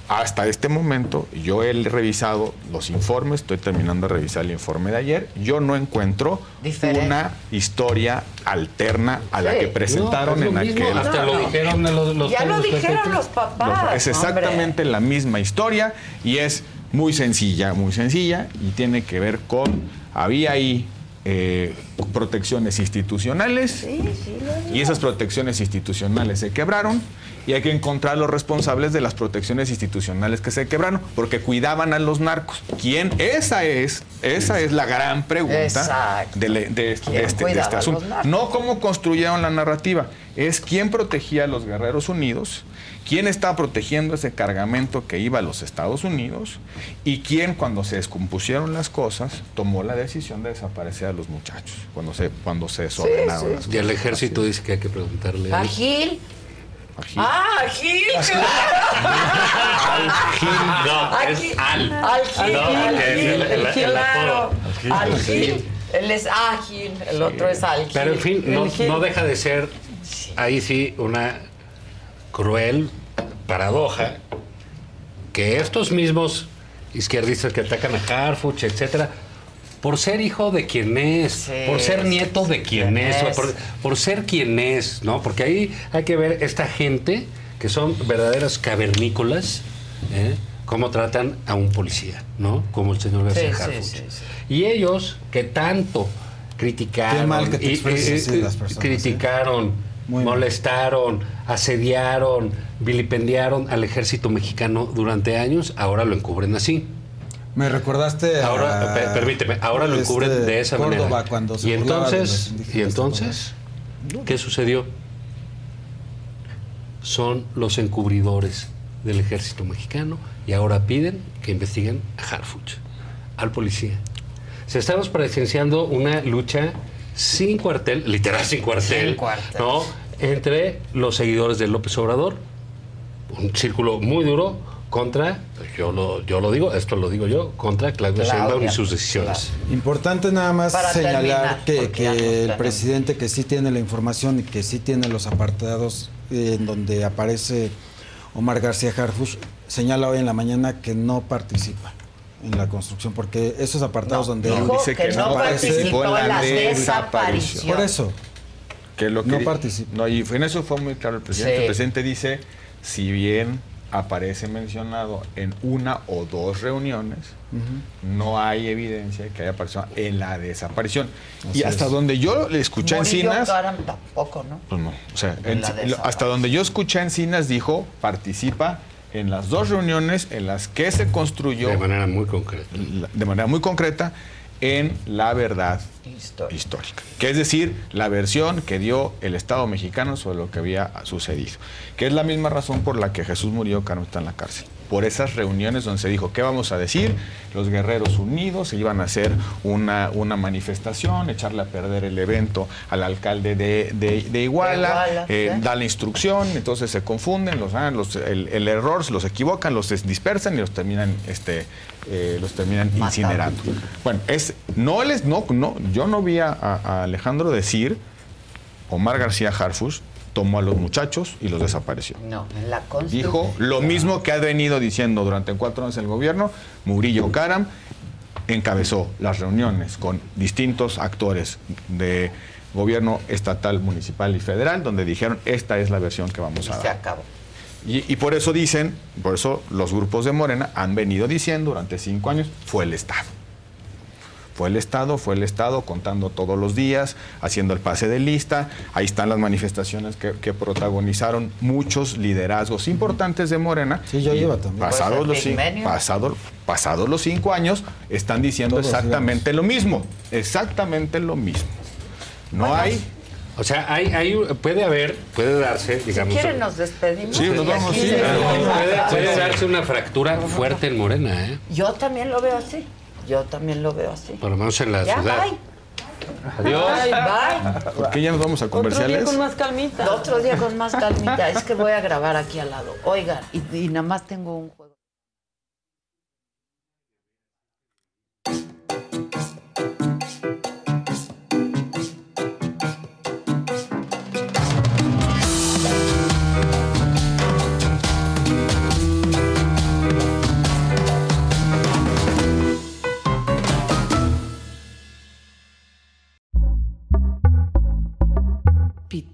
Hasta este momento yo he revisado los informes, estoy terminando de revisar el informe de ayer, yo no encuentro Diferente. una historia alterna a la Sí. que presentaron No, en mismo, aquel hasta lo dijeron de los, los Ya lo los dijeron 43. los papás. es hombre. exactamente la misma historia y es muy sencilla, muy sencilla y tiene que ver con, había ahí eh, protecciones institucionales Sí, sí, lo y esas protecciones institucionales se quebraron y hay que encontrar los responsables de las protecciones institucionales que se quebraron porque cuidaban a los narcos. ¿Quién? Esa es, esa es la gran pregunta de, este- de este, de este a asunto. No cómo construyeron la narrativa, es quién protegía a los guerreros unidos, quién estaba protegiendo ese cargamento que iba a los Estados Unidos y quién cuando se descompusieron las cosas tomó la decisión de desaparecer a los muchachos, cuando se, cuando se desordenaron sí. las cosas. Y el ejército dice que hay que preguntarle. ¿A. Gil? Ah, Gil, claro. No, Al es Gil. al. Al Gil, No, al Gil, el- el- el claro. Al Al Gil. Él es Ágil, el otro es Al Gil. Pero en fin, no, no deja de ser ahí sí una cruel paradoja que estos mismos izquierdistas que atacan a Harfuch, etcétera, por ser hijo de quien es, por ser nieto de quien ¿Quién es, es? Por, por ser quien es, ¿no? Porque ahí hay que ver esta gente que son verdaderas cavernícolas, ¿eh? cómo tratan a un policía, ¿no? Como el señor García Sí, sí, Harfuch. sí, sí. Y ellos que tanto criticaron, Qué mal que te y- expreses y- así y- las personas, criticaron, molestaron, asediaron, vilipendiaron al ejército mexicano durante años, ahora lo encubren así. Me recordaste a- Ahora, pe- permíteme, ahora lo este, encubren de esa Córdoba, manera. cuando se y entonces, y entonces, ¿qué sucedió? Son los encubridores del ejército mexicano y ahora piden que investiguen a Harfuch, al policía. Se estamos presenciando una lucha sin cuartel, literal sin cuartel, Sin cuartel. ¿no? Entre los seguidores de López Obrador, un círculo muy duro contra, yo lo, yo lo digo, esto lo digo yo, contra Claudia Claudia, Sheinbaum y sus decisiones. Importante nada más Para señalar terminar, que, que el presidente que sí tiene la información y que sí tiene los apartados eh, en donde aparece Omar García Harfuch, señala hoy en la mañana que no participa en la construcción, porque esos apartados donde no, él dice que no participó en la desaparición. Por eso. Que lo que No. No, y en eso fue muy claro el presidente. Sí. El presidente dice, si bien aparece mencionado en una o dos reuniones, no hay evidencia de que haya participado en la desaparición. Así y hasta es. donde yo le escuché a Encinas, tampoco, ¿no? pues no. O sea, En en- la lo- desaparición. hasta donde yo escuché a Encinas dijo, participa en las dos reuniones en las que se construyó De manera muy concreta. de manera muy concreta en la verdad histórica. Que es decir, la versión que dio el Estado mexicano sobre lo que había sucedido. Que es la misma razón por la que Jesús murió, Cano está en la cárcel. Por esas reuniones donde se dijo, ¿qué vamos a decir? Los guerreros unidos se iban a hacer una, una manifestación, echarle a perder el evento al alcalde de, de- de Iguala, eh, sí. da la instrucción, entonces se confunden, los, ah, los- el, el error, se los equivocan, los dispersan y los terminan, este, eh, los terminan incinerando. Bueno, es, no les, no, no, yo no vi a, a Alejandro decir, Omar García Harfuch tomó a los muchachos y los desapareció. No, en la. Dijo lo mismo que ha venido diciendo durante cuatro años el gobierno, Murillo Karam encabezó las reuniones con distintos actores de gobierno estatal, municipal y federal, donde dijeron esta es la versión que vamos a dar. Se acabó. Y, y por eso dicen, por eso los grupos de Morena han venido diciendo durante cinco años, fue el Estado. Fue el Estado, fue el Estado contando todos los días, haciendo el pase de lista. Ahí están las manifestaciones que, que protagonizaron muchos liderazgos importantes de Morena. Sí, yo iba también. Pasados, Pues el los, pasado- pasados los cinco años, están diciendo Todos exactamente lo mismo. Exactamente lo mismo. No hay. O sea, hay, hay, puede haber, puede darse, Si digamos. quieren nos despedimos. Sí, nos vamos, sí. Puede, puede darse una fractura fuerte en Morena, ¿eh? Yo también lo veo así. Yo también lo veo así. Por lo menos en la Ya, ciudad. bye. Adiós. Bye, bye. ¿Por qué ya nos vamos a Otro día comerciales? con más calmita. Otro día con más calmita. Es que voy a grabar aquí al lado. Oigan, y, y nada más tengo un juego.